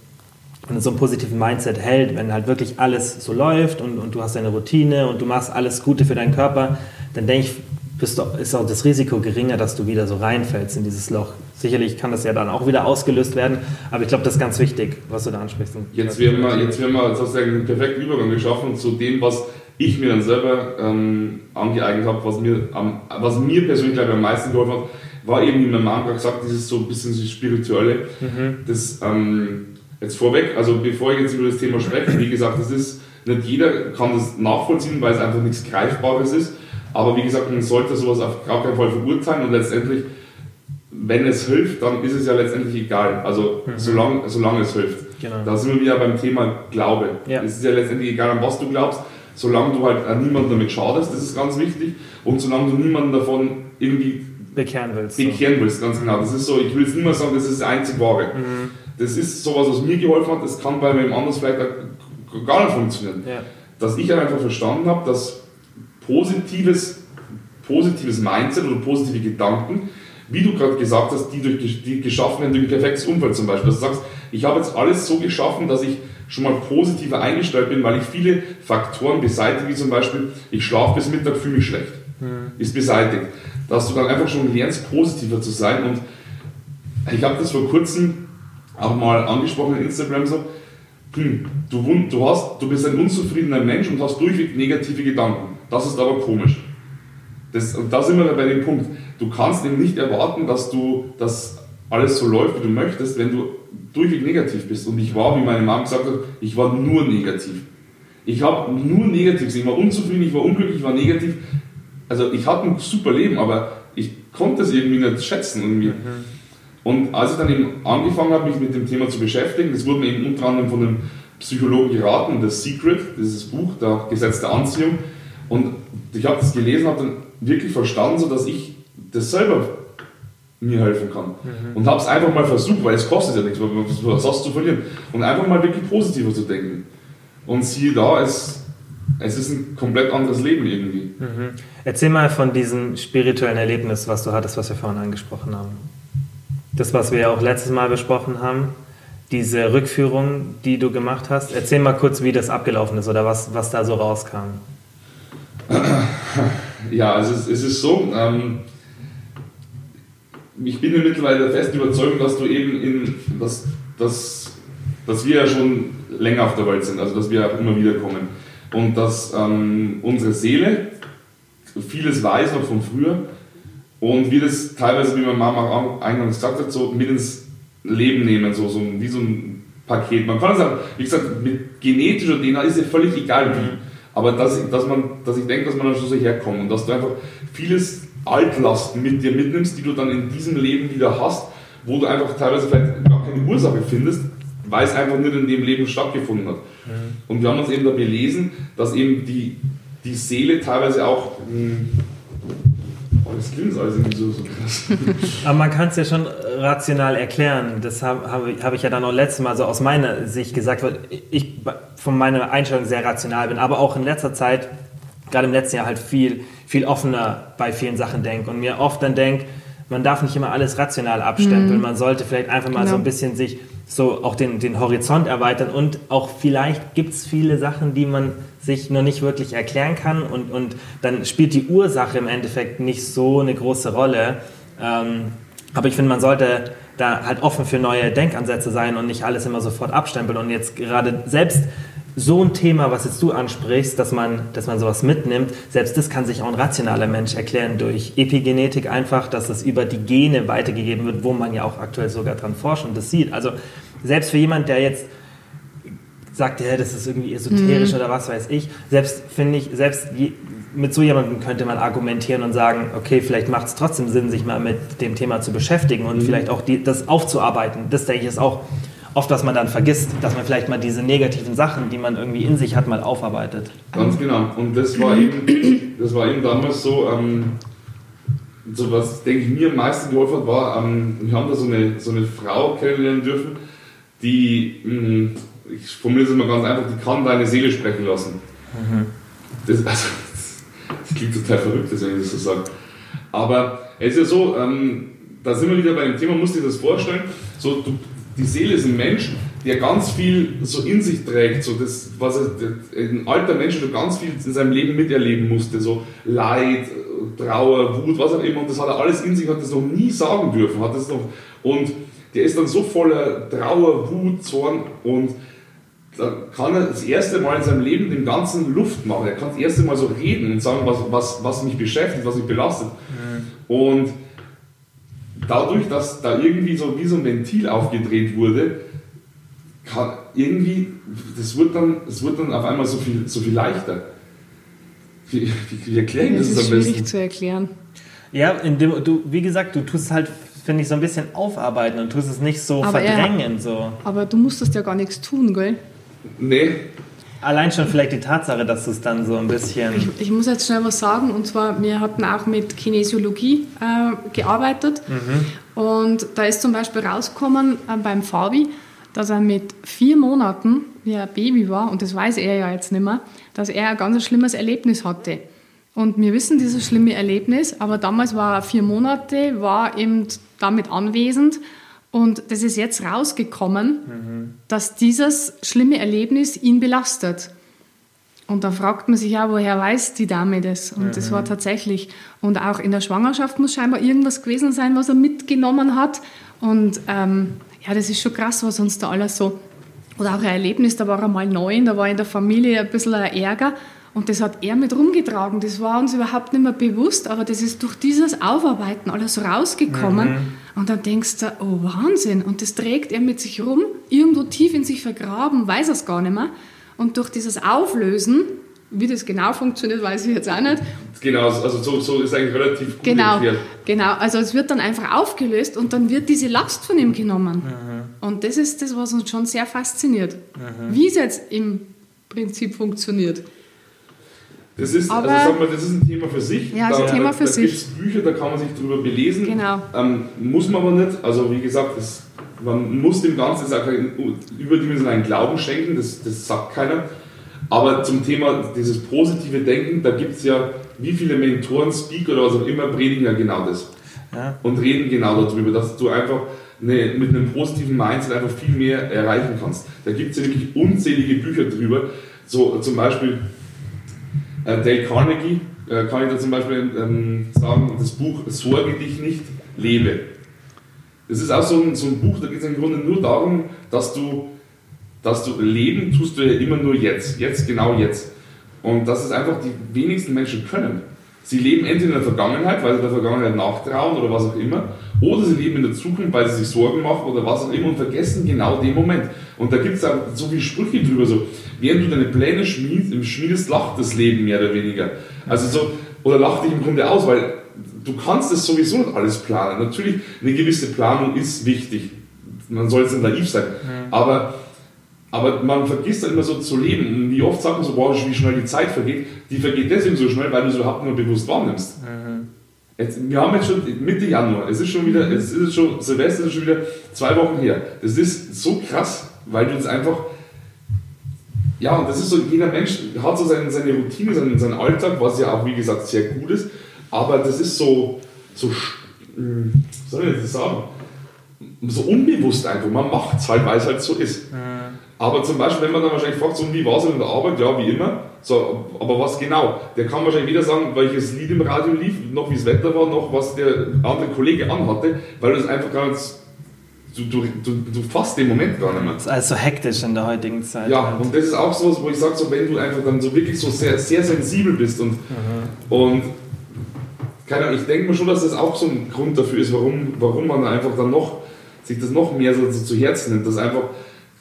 in so einem positiven Mindset hält, wenn halt wirklich alles so läuft und, und du hast deine Routine und du machst alles Gute für deinen Körper, dann denke ich, bist du, ist auch das Risiko geringer, dass du wieder so reinfällst in dieses Loch. Sicherlich kann das ja dann auch wieder ausgelöst werden, aber ich glaube, das ist ganz wichtig, was du da ansprichst. Jetzt werden wir, jetzt werden wir sozusagen einen perfekten Übergang geschaffen zu dem, was ich mir dann selber ähm, angeeignet habe, was mir, ähm, was mir persönlich glaube ich, am meisten geholfen hat, war eben, wie mein Mann gerade gesagt, dieses so ein bisschen das Spirituelle. Mhm. Das, ähm, jetzt vorweg, also bevor ich jetzt über das Thema spreche, wie gesagt, das ist, nicht jeder kann das nachvollziehen, weil es einfach nichts Greifbares ist. Aber wie gesagt, man sollte sowas auf gar keinen Fall verurteilen und letztendlich wenn es hilft, dann ist es ja letztendlich egal. Also mhm. solange, solange es hilft. Genau. Da sind wir wieder beim Thema Glaube. Ja. Es ist ja letztendlich egal, an was du glaubst. solange du halt niemandem damit schadest, das ist ganz wichtig, und solange du niemanden davon irgendwie bekehren willst. Bekehren willst, ganz genau. Das ist so, ich will jetzt nicht mehr sagen, das ist das einzig Wahre. Mhm. Das ist sowas, was mir geholfen hat, das kann bei wem anders vielleicht gar nicht funktionieren. Ja. Dass ich einfach verstanden habe, dass positives, positives Mindset oder positive Gedanken, wie du gerade gesagt hast, die, durch, die geschaffen werden durch ein perfektes Umfeld zum Beispiel. Dass du sagst, ich habe jetzt alles so geschaffen, dass ich schon mal positiver eingestellt bin, weil ich viele Faktoren beseitige, wie zum Beispiel, ich schlafe bis Mittag, fühle mich schlecht. Mhm. Ist beseitigt. Dass du dann einfach schon lernst, positiver zu sein. Und ich habe das vor kurzem auch mal angesprochen in Instagram so, hm, du, du, hast, du bist ein unzufriedener Mensch und hast durchweg negative Gedanken. Das ist aber komisch. Das, und da sind wir bei dem Punkt. Du kannst eben nicht erwarten, dass du dass alles so läuft, wie du möchtest, wenn du durchweg negativ bist. Und ich war, wie meine Mama gesagt hat, ich war nur negativ. Ich habe nur negativ gesehen. Ich war unzufrieden, ich war unglücklich, ich war negativ. Also ich hatte ein super Leben, aber ich konnte es irgendwie nicht schätzen. Irgendwie. Mhm. Und als ich dann eben angefangen habe, mich mit dem Thema zu beschäftigen, das wurde mir eben unter anderem von einem Psychologen geraten, The Secret, dieses Buch, der Gesetz der Anziehung. Und ich habe das gelesen, habe dann wirklich verstanden, so dass ich das selber mir helfen kann. Mhm. Und habe es einfach mal versucht, weil es kostet ja nichts, was hast du zu verlieren? Und einfach mal wirklich positiver zu denken. Und siehe da, es, es ist ein komplett anderes Leben irgendwie. Mhm. Erzähl mal von diesem spirituellen Erlebnis, was du hattest, was wir vorhin angesprochen haben. Das, was wir ja auch letztes Mal besprochen haben, diese Rückführung, die du gemacht hast. Erzähl mal kurz, wie das abgelaufen ist oder was, was da so rauskam. Ja, also es, es ist so, ähm, ich bin mir mittlerweile der festen Überzeugung, dass du eben in, dass, dass, dass wir ja schon länger auf der Welt sind, also dass wir auch immer wieder kommen. Und dass ähm, unsere Seele vieles weiß noch von früher und wir das teilweise, wie meine Mama auch eingangs gesagt hat, so mit ins Leben nehmen, so, so wie so ein Paket. Man kann sagen, wie gesagt, mit genetischer DNA ist ja völlig egal wie. Aber dass, dass, man, dass ich denke, dass man dann schon so herkommt und dass du einfach vieles Altlasten mit dir mitnimmst, die du dann in diesem Leben wieder hast, wo du einfach teilweise vielleicht gar keine Ursache findest, weil es einfach nicht in dem Leben stattgefunden hat. Mhm. Und wir haben uns eben da belesen, dass eben die, die Seele teilweise auch. Mh, hm, das klingt alles irgendwie so, so krass. Aber man kann es ja schon rational erklären. Das habe hab, hab ich ja dann auch letztes Mal so aus meiner Sicht gesagt, weil ich von meiner Einstellung sehr rational bin, aber auch in letzter Zeit, gerade im letzten Jahr halt viel viel offener bei vielen Sachen denke und mir oft dann denke, man darf nicht immer alles rational abstempeln, mhm. man sollte vielleicht einfach mal genau. so ein bisschen sich so auch den, den Horizont erweitern. Und auch vielleicht gibt es viele Sachen, die man sich noch nicht wirklich erklären kann. Und, und dann spielt die Ursache im Endeffekt nicht so eine große Rolle. Ähm, aber ich finde, man sollte da halt offen für neue Denkansätze sein und nicht alles immer sofort abstempeln. Und jetzt gerade selbst so ein Thema, was jetzt du ansprichst, dass man, dass man sowas mitnimmt, selbst das kann sich auch ein rationaler Mensch erklären durch Epigenetik einfach, dass es über die Gene weitergegeben wird, wo man ja auch aktuell sogar dran forscht und das sieht. Also selbst für jemand, der jetzt sagt, ja, das ist irgendwie esoterisch mhm. oder was weiß ich, selbst finde ich, selbst mit so jemandem könnte man argumentieren und sagen, okay, vielleicht macht es trotzdem Sinn, sich mal mit dem Thema zu beschäftigen und mhm. vielleicht auch die, das aufzuarbeiten. Das denke ich ist auch oft, was man dann vergisst, dass man vielleicht mal diese negativen Sachen, die man irgendwie in sich hat, mal aufarbeitet. Ganz genau. Und das war eben, das war eben damals so, ähm, so was, denke ich, mir am meisten geholfen hat, war, ähm, wir haben da so eine, so eine Frau kennenlernen dürfen, die, mh, hm, ich formuliere es mal ganz einfach, die kann deine Seele sprechen lassen. Mhm. Das, also, das klingt total verrückt, wenn ich das so sage. Aber es ist ja so, ähm, da sind wir wieder bei dem Thema, musst du dir das vorstellen, so, du, die Seele ist ein Mensch, der ganz viel so in sich trägt, so das, was er, ein alter Mensch, der ganz viel in seinem Leben miterleben musste, so Leid, Trauer, Wut, was auch immer, und das hat er alles in sich, hat das noch nie sagen dürfen, hat das noch, und der ist dann so voller Trauer, Wut, Zorn und da kann er das erste Mal in seinem Leben den ganzen Luft machen. Er kann das erste Mal so reden und sagen, was, was, was mich beschäftigt, was mich belastet. Mhm. Und dadurch, dass da irgendwie so wie so ein Ventil aufgedreht wurde, kann irgendwie, das wird dann, das wird dann auf einmal so viel, so viel leichter. Wie, wie, wie erkläre ich das, das ist am schwierig zu erklären. Ja, indem du, wie gesagt, du tust es halt, finde ich, so ein bisschen aufarbeiten und tust es nicht so aber verdrängen. Er, so. Aber du musstest ja gar nichts tun, gell? Nee. Allein schon vielleicht die Tatsache, dass du es dann so ein bisschen. Ich, ich, muss jetzt schnell was sagen, und zwar, wir hatten auch mit Kinesiologie äh, gearbeitet. Mhm. Und da ist zum Beispiel rausgekommen äh, beim Fabi, dass er mit vier Monaten, wie er Baby war, und das weiß er ja jetzt nicht mehr, dass er ein ganz schlimmes Erlebnis hatte. Und wir wissen dieses schlimme Erlebnis, aber damals war er vier Monate, war eben damit anwesend und das ist jetzt rausgekommen, mhm. dass dieses schlimme Erlebnis ihn belastet. Und da fragt man sich ja, woher weiß die Dame das? Und mhm. das war tatsächlich. Und auch in der Schwangerschaft muss scheinbar irgendwas gewesen sein, was er mitgenommen hat. Und ähm, ja, das ist schon krass, was uns da alles so. Oder auch ein Erlebnis, da war er mal neun, da war in der Familie ein bisschen ein Ärger. Und das hat er mit rumgetragen. Das war uns überhaupt nicht mehr bewusst, aber das ist durch dieses Aufarbeiten alles rausgekommen. Mhm. Und dann denkst du, oh Wahnsinn. Und das trägt er mit sich rum, irgendwo tief in sich vergraben, weiß er es gar nicht mehr. Und durch dieses Auflösen, wie das genau funktioniert, weiß ich jetzt auch nicht. Genau, also so, so ist eigentlich relativ gut genau, erklärt. Genau, also es wird dann einfach aufgelöst und dann wird diese Last von ihm genommen. Mhm. Und das ist das, was uns schon sehr fasziniert. Mhm. Wie es jetzt im Prinzip funktioniert. Das ist, also Aber, also sagen wir, das ist ein Thema für sich. Ja, da, ein Thema für da, sich. Da gibt es Bücher, da kann man sich drüber belesen. Genau. Ähm, muss man aber nicht. Also wie gesagt, das, man muss dem Ganzen auch keinen überdimensionalen Glauben schenken, das, das sagt keiner. Aber zum Thema dieses positive Denken, da gibt es ja, wie viele Mentoren, Speaker oder was auch immer, predigen ja genau das. Ja. Und reden genau darüber, dass du einfach eine, mit einem positiven Mindset einfach viel mehr erreichen kannst. Da gibt es ja wirklich unzählige Bücher drüber. So zum Beispiel äh, Dale Carnegie äh, kann ich da zum Beispiel ähm, sagen, das Buch Sorge dich nicht, lebe. Das ist auch so ein, so ein Buch, da geht es im Grunde nur darum, dass du, dass du leben tust du ja immer nur jetzt, jetzt, genau jetzt. Und das ist einfach die wenigsten Menschen können. Sie leben entweder in der Vergangenheit, weil sie der Vergangenheit nachtrauen oder was auch immer, oder sie leben in der Zukunft, weil sie sich Sorgen machen oder was auch immer und vergessen genau den Moment. Und da gibt es auch so viele Sprüche drüber, so, während du deine Pläne schmiedest, schmiedest, lacht das Leben mehr oder weniger. Also so, oder lacht dich im Grunde aus, weil du kannst es sowieso nicht alles planen. Natürlich, eine gewisse Planung ist wichtig. Man soll jetzt nicht naiv sein. Mhm. Aber aber man vergisst dann immer so zu leben. Und wie oft sagt man so, boah, wie schnell die Zeit vergeht. Die vergeht deswegen so schnell, weil du sie überhaupt nur bewusst wahrnimmst. Mhm. Jetzt, wir haben jetzt schon Mitte Januar. Es ist schon wieder, es ist schon, Silvester ist schon wieder zwei Wochen her. Das ist so krass, weil du das einfach, ja, und das ist so, jeder Mensch hat so seine, seine Routine, seinen, seinen Alltag, was ja auch, wie gesagt, sehr gut ist. Aber das ist so, so, hm, soll ich jetzt sagen? So unbewusst einfach. Man macht es halt, weil es halt so ist. Mhm. Aber zum Beispiel, wenn man dann wahrscheinlich fragt, so, wie war es in der Arbeit? Ja, wie immer. So, aber was genau? Der kann wahrscheinlich weder sagen, welches Lied im Radio lief, noch wie das Wetter war, noch was der andere Kollege anhatte, weil du das einfach gar nicht. Du, du, du, du fasst den Moment gar nicht mehr. Das ist alles so hektisch in der heutigen Zeit. Ja, halt. und das ist auch so, wo ich sage, so, wenn du einfach dann so wirklich so sehr, sehr sensibel bist und, mhm. und keine Ahnung, ich denke mir schon, dass das auch so ein Grund dafür ist, warum, warum man einfach dann noch sich das noch mehr so, so zu Herzen nimmt, dass einfach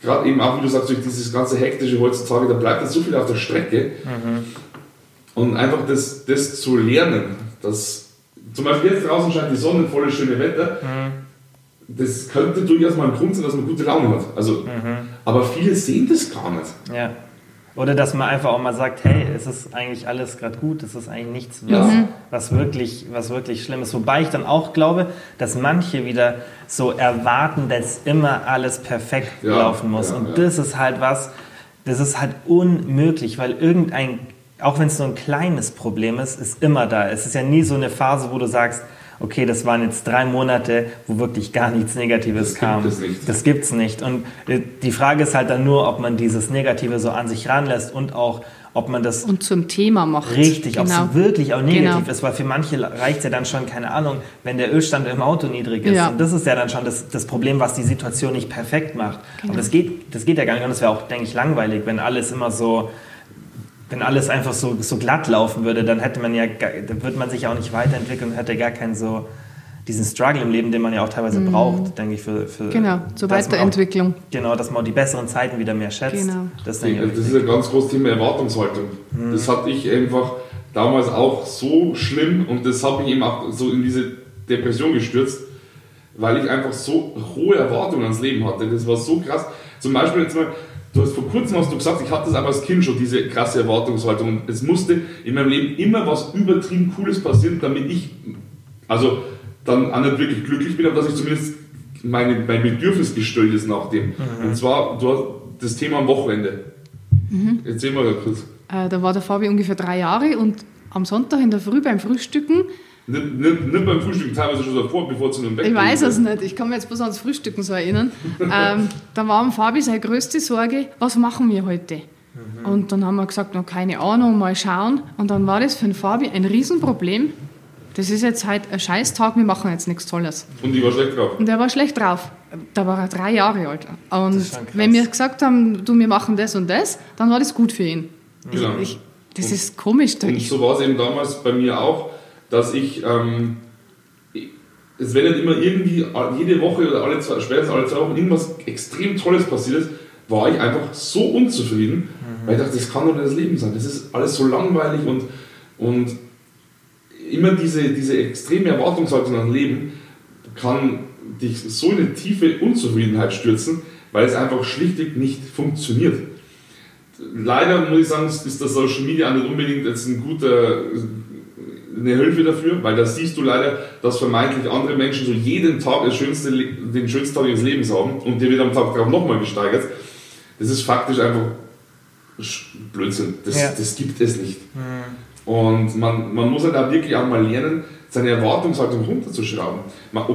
gerade eben auch, wie du sagst, durch dieses ganze Hektische heutzutage, da bleibt jetzt so viel auf der Strecke. Mhm. Und einfach das, das zu lernen, dass zum Beispiel jetzt draußen scheint die Sonne, volles schöne Wetter, mhm. das könnte durchaus mal ein Grund sein, dass man gute Laune hat. Also, mhm. Aber viele sehen das gar nicht. Ja. Oder dass man einfach auch mal sagt, hey, es ist eigentlich alles gerade gut, es ist eigentlich nichts, was, ja. was, wirklich, was wirklich schlimm ist. Wobei ich dann auch glaube, dass manche wieder so erwarten, dass immer alles perfekt ja, laufen muss. Ja, Und das ist halt was, das ist halt unmöglich, weil irgendein, auch wenn es nur ein kleines Problem ist, ist immer da. Es ist ja nie so eine Phase, wo du sagst, okay, das waren jetzt drei Monate, wo wirklich gar nichts Negatives das kam. Gibt es nicht. Das gibt's nicht. Und äh, die Frage ist halt dann nur, ob man dieses Negative so an sich ranlässt und auch ob man das und zum Thema macht. Richtig, genau. ob es genau. wirklich auch negativ genau. ist, weil für manche reicht ja dann schon, keine Ahnung, wenn der Ölstand im Auto niedrig ist. Ja. Und das ist ja dann schon das, das Problem, was die Situation nicht perfekt macht. Genau. Aber das geht, das geht ja gar nicht. Und das wäre auch, denke ich, langweilig, wenn alles immer so wenn alles einfach so, so glatt laufen würde, dann hätte man ja, dann würde man sich ja auch nicht weiterentwickeln und hätte gar keinen so diesen Struggle im Leben, den man ja auch teilweise mhm. braucht, denke ich, für, für genau zur Weiterentwicklung. Auch, genau, dass man auch die besseren Zeiten wieder mehr schätzt. Genau. Das, das ist ein ganz großes Thema Erwartungshaltung. Mhm. Das hatte ich einfach damals auch so schlimm und das habe ich eben auch so in diese Depression gestürzt, weil ich einfach so hohe Erwartungen ans Leben hatte. Das war so krass. Zum Beispiel jetzt mal du hast vor kurzem hast du gesagt, ich hatte das einfach als Kind schon, diese krasse Erwartungshaltung. Und es musste in meinem Leben immer was übertrieben Cooles passieren, damit ich, also dann auch nicht wirklich glücklich bin, aber dass ich zumindest meine, mein Bedürfnis gestellt ist nach dem. Mhm. Und zwar du hast das Thema am Wochenende. Mhm. Erzähl mal kurz. Äh, da war der Fabi ungefähr drei Jahre und am Sonntag in der Früh beim Frühstücken nicht, nicht, nicht, beim Frühstück, teilweise schon davor, bevor zu einem Bett Ich weiß es nicht, ich kann mich jetzt bloß ans Frühstücken so erinnern. ähm, da war am Fabi seine größte Sorge, was machen wir heute? Mhm. Und dann haben wir gesagt, noch keine Ahnung, mal schauen. Und dann war das für den Fabi ein Riesenproblem. Das ist jetzt halt ein Scheißtag, wir machen jetzt nichts Tolles. Und ich war schlecht drauf? Und er war schlecht drauf. Da war er drei Jahre alt. Und wenn wir gesagt haben, du, wir machen das und das, dann war das gut für ihn. Genau. Ich, ich, das und, ist komisch. Und so war es eben damals bei mir auch dass ich, ähm, es wenn dann immer irgendwie jede Woche oder alle zwei, spätestens alle zwei Wochen irgendwas extrem Tolles passiert ist, war ich einfach so unzufrieden, mhm. weil ich dachte, das kann doch nicht das Leben sein. Das ist alles so langweilig und, und immer diese, diese extreme Erwartungshaltung an Leben kann dich so in eine tiefe Unzufriedenheit stürzen, weil es einfach schlichtweg nicht funktioniert. Leider muss ich sagen, ist das Social Media nicht unbedingt jetzt ein guter eine Hilfe dafür, weil da siehst du leider, dass vermeintlich andere Menschen so jeden Tag schönste, den schönsten Tag ihres Lebens haben und der wird am Tag darauf nochmal gesteigert. Das ist faktisch einfach Blödsinn. Das, ja. das gibt es nicht. Mhm. Und man, man muss halt auch wirklich auch mal lernen, seine Erwartungshaltung runterzuschrauben.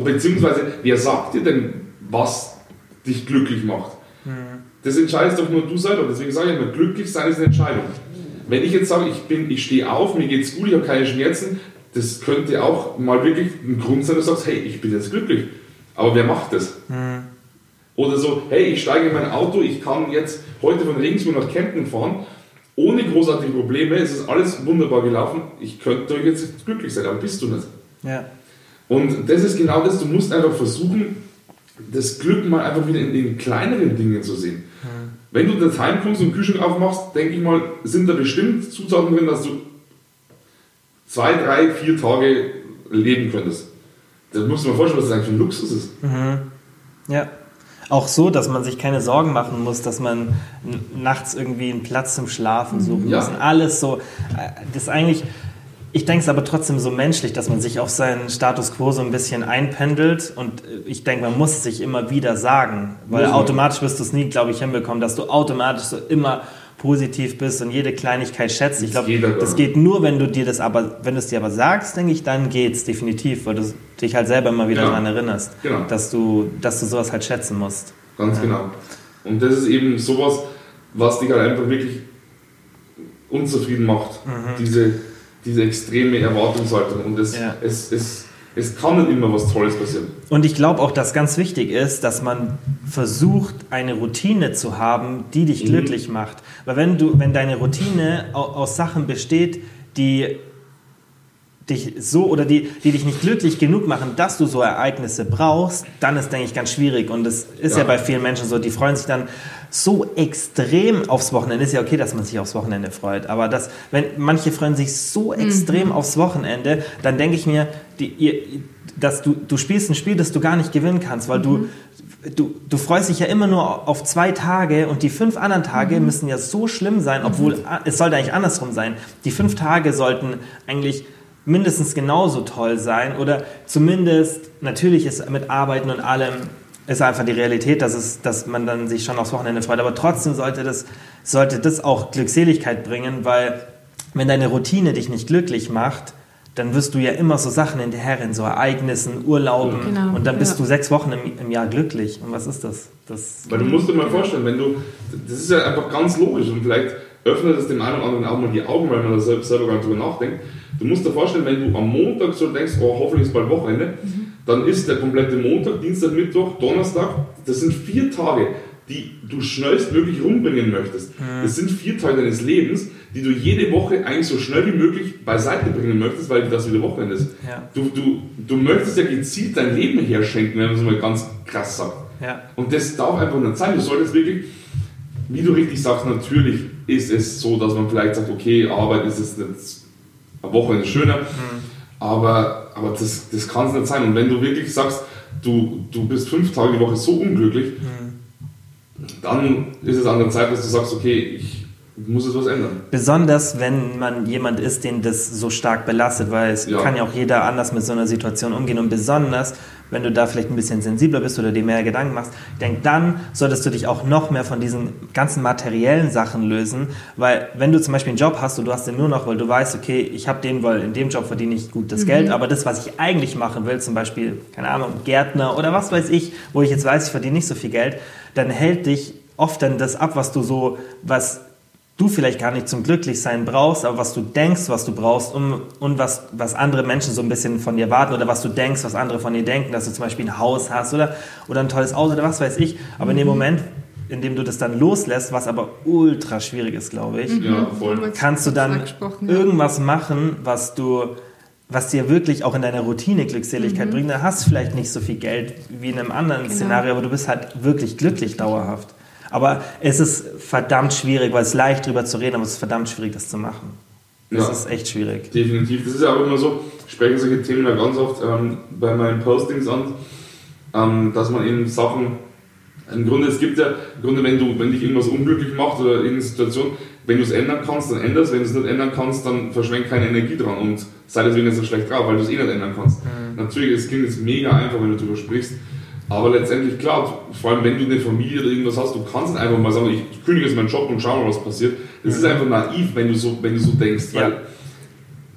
Beziehungsweise, wer sagt dir denn, was dich glücklich macht? Mhm. Das entscheidest doch nur du selber. Deswegen sage ich immer, glücklich sein ist eine Entscheidung. Wenn ich jetzt sage, ich, bin, ich stehe auf, mir geht's gut, ich habe keine Schmerzen, das könnte auch mal wirklich ein Grund sein, dass du sagst, hey, ich bin jetzt glücklich. Aber wer macht das? Mhm. Oder so, hey, ich steige in mein Auto, ich kann jetzt heute von Regensburg nach Kempten fahren, ohne großartige Probleme, es ist alles wunderbar gelaufen, ich könnte jetzt glücklich sein, aber bist du nicht. Ja. Und das ist genau das, du musst einfach versuchen, das Glück mal einfach wieder in den kleineren Dingen zu sehen. Mhm. Wenn du das heimkommst und Kühlschrank aufmachst, denke ich mal, sind da bestimmt Zutaten drin, dass du zwei, drei, vier Tage leben könntest. Das musst du dir vorstellen, was das eigentlich für ein Luxus ist. Mhm. Ja. Auch so, dass man sich keine Sorgen machen muss, dass man nachts irgendwie einen Platz zum Schlafen suchen ja. muss. Und alles so. Äh, das ist eigentlich ich denke es aber trotzdem so menschlich, dass man sich auf seinen Status quo so ein bisschen einpendelt und äh, ich denke, man muss es sich immer wieder sagen, weil mhm. automatisch wirst du es nie, glaube ich, hinbekommen, dass du automatisch so immer positiv bist und jede Kleinigkeit schätzt. Ich glaube, das geht nur, wenn du dir das aber, wenn du es dir aber sagst, denke ich, dann geht es definitiv, weil du dich halt selber immer wieder ja. daran erinnerst, genau. dass du, dass du sowas halt schätzen musst. Ganz ja. genau. Und das ist eben sowas, was dich halt einfach wirklich unzufrieden macht. Mhm. Diese diese extreme Erwartungshaltung. Und es, ja. es, es, es kann nicht immer was Tolles passieren. Und ich glaube auch, dass ganz wichtig ist, dass man versucht, eine Routine zu haben, die dich mhm. glücklich macht. Weil wenn du, wenn deine Routine aus Sachen besteht, die dich so oder die, die dich nicht glücklich genug machen, dass du so Ereignisse brauchst, dann ist, denke ich, ganz schwierig. Und das ist ja, ja bei vielen Menschen so, die freuen sich dann so extrem aufs Wochenende. Ist ja okay, dass man sich aufs Wochenende freut, aber das, wenn manche freuen sich so extrem mhm. aufs Wochenende, dann denke ich mir, die, ihr, dass du, du spielst ein Spiel, das du gar nicht gewinnen kannst, weil mhm. du Du, du, freust dich ja immer nur auf zwei Tage und die fünf anderen Tage mhm. müssen ja so schlimm sein, obwohl mhm. es sollte eigentlich andersrum sein. Die fünf Tage sollten eigentlich mindestens genauso toll sein oder zumindest, natürlich ist mit Arbeiten und allem, ist einfach die Realität, dass, es, dass man dann sich schon aufs Wochenende freut, aber trotzdem sollte das, sollte das auch Glückseligkeit bringen, weil wenn deine Routine dich nicht glücklich macht, dann wirst du ja immer so Sachen hinterherren, so Ereignissen, Urlauben genau, und dann bist ja. du sechs Wochen im, im, Jahr glücklich. Und was ist das? das Weil du musst dir mal vorstellen, wenn du, das ist ja einfach ganz logisch und vielleicht öffnet es dem einen oder anderen auch mal die Augen, weil man da selber gar nicht drüber nachdenkt. Du musst dir vorstellen, wenn du am Montag so denkst, oh, hoffentlich ist bald Wochenende, mhm. dann ist der komplette Montag, Dienstag, Mittwoch, Donnerstag, das sind vier Tage, die du schnellstmöglich rumbringen möchtest. Mhm. Das sind vier Tage deines Lebens, die du jede Woche eigentlich so schnell wie möglich beiseite bringen möchtest, weil das wieder Wochenende ist. Ja. Du, du, du möchtest ja gezielt dein Leben herschenken, wenn man es mal ganz krass sagt. Ja. Und das darf einfach nicht sein. Du solltest wirklich, wie du richtig sagst, natürlich ist es so, dass man vielleicht sagt, okay, Arbeit ist es Woche ist schöner, mhm. aber, aber das, das kann es nicht sein. Und wenn du wirklich sagst, du, du bist fünf Tage die Woche so unglücklich, mhm. dann ist es an der Zeit, dass du sagst, okay, ich muss es was ändern. Besonders wenn man jemand ist, den das so stark belastet, weil es ja. kann ja auch jeder anders mit so einer Situation umgehen und besonders wenn du da vielleicht ein bisschen sensibler bist oder dir mehr Gedanken machst, ich denke, dann solltest du dich auch noch mehr von diesen ganzen materiellen Sachen lösen, weil wenn du zum Beispiel einen Job hast und du hast den nur noch, weil du weißt, okay, ich habe den, weil in dem Job verdiene ich gutes mhm. Geld, aber das, was ich eigentlich machen will, zum Beispiel, keine Ahnung, Gärtner oder was weiß ich, wo ich jetzt weiß, ich verdiene nicht so viel Geld, dann hält dich oft dann das ab, was du so, was du vielleicht gar nicht zum Glücklichsein brauchst, aber was du denkst, was du brauchst um, und was, was andere Menschen so ein bisschen von dir warten oder was du denkst, was andere von dir denken, dass du zum Beispiel ein Haus hast oder, oder ein tolles Auto oder was weiß ich. Aber mhm. in dem mhm. Moment, in dem du das dann loslässt, was aber ultra schwierig ist, glaube ich, ja, voll. kannst du dann irgendwas machen, was du was dir wirklich auch in deiner Routine Glückseligkeit mhm. bringt, dann hast du vielleicht nicht so viel Geld wie in einem anderen genau. Szenario, aber du bist halt wirklich glücklich dauerhaft. Aber es ist verdammt schwierig, weil es leicht drüber zu reden, aber es ist verdammt schwierig, das zu machen. Das ja, ist echt schwierig. Definitiv. Das ist ja auch immer so, ich spreche solche Themen ja ganz oft ähm, bei meinen Postings an, ähm, dass man eben Sachen, im Grunde, es gibt ja, im Grunde, wenn, du, wenn dich irgendwas unglücklich macht oder irgendeine Situation, wenn du es ändern kannst, dann änderst, wenn du es nicht ändern kannst, dann verschwenk keine Energie dran und sei deswegen nicht so schlecht drauf, weil du es eh nicht ändern kannst. Mhm. Natürlich, es klingt jetzt mega einfach, wenn du darüber sprichst, aber letztendlich, klar, vor allem wenn du eine Familie oder irgendwas hast, du kannst einfach mal sagen, ich kündige jetzt meinen Job und schau mal, was passiert. Das ist einfach naiv, wenn du so, wenn du so denkst. Ja. Weil,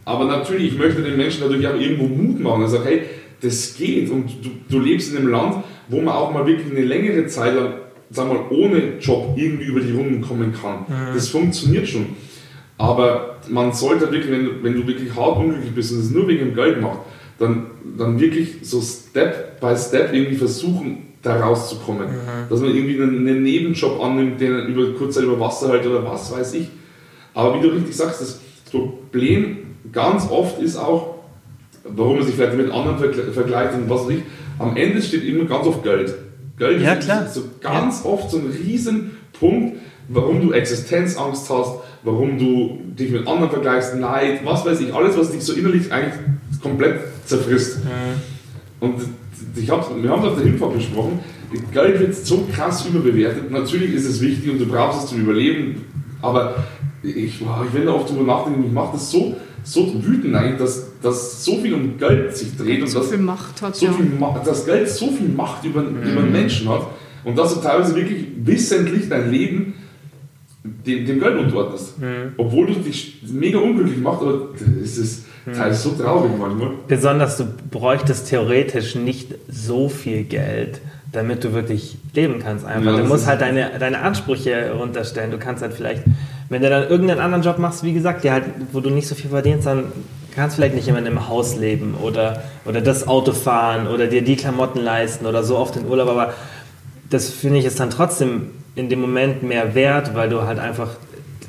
aber natürlich, ich möchte den Menschen natürlich auch irgendwo Mut machen. Also, hey, das geht und du, du lebst in einem Land, wo man auch mal wirklich eine längere Zeit lang, sag mal, ohne Job irgendwie über die Runden kommen kann. Mhm. Das funktioniert schon. Aber man sollte wirklich, wenn, wenn du wirklich hart unglücklich bist und es nur wegen dem Geld macht, dann, dann wirklich so Step by Step irgendwie versuchen, da rauszukommen. Mhm. Dass man irgendwie einen, einen, Nebenjob annimmt, den über kurz Zeit über Wasser hält oder was weiß ich. Aber wie du richtig sagst, das Problem ganz oft ist auch, warum man sich vielleicht mit anderen vergleicht und was ich, am Ende steht immer ganz oft Geld. Geld ja, ist klar. so ganz ja. oft so ein Riesenpunkt, warum du Existenzangst hast, warum du dich mit anderen vergleichst, Neid, was weiß ich, alles, was dich so innerlich eigentlich komplett zerfrisst. Mhm. Und ich hab, wir haben es auf der Hinfahrt besprochen, Geld wird so krass überbewertet. Natürlich ist es wichtig und du brauchst es zum Überleben, aber ich, ich will da oft drüber nachdenken, mich macht das so, so wütend eigentlich, dass, dass so viel um Geld sich dreht und so dass, viel Macht hat, so ja. viel, dass Geld so viel Macht über, mhm. über Menschen hat und dass du teilweise wirklich wissentlich dein Leben dem, dem Geld unterordnest. Mhm. Obwohl du dich mega unglücklich machst, aber es ist hm. Ist so traurig manchmal. Besonders du bräuchtest theoretisch nicht so viel Geld, damit du wirklich leben kannst. Einfach. Ja, du musst halt deine, deine Ansprüche runterstellen. Du kannst halt vielleicht, wenn du dann irgendeinen anderen Job machst, wie gesagt, der halt, wo du nicht so viel verdienst, dann kannst du vielleicht nicht immer in einem Haus leben oder, oder das Auto fahren oder dir die Klamotten leisten oder so oft in Urlaub. Aber das finde ich ist dann trotzdem in dem Moment mehr wert, weil du halt einfach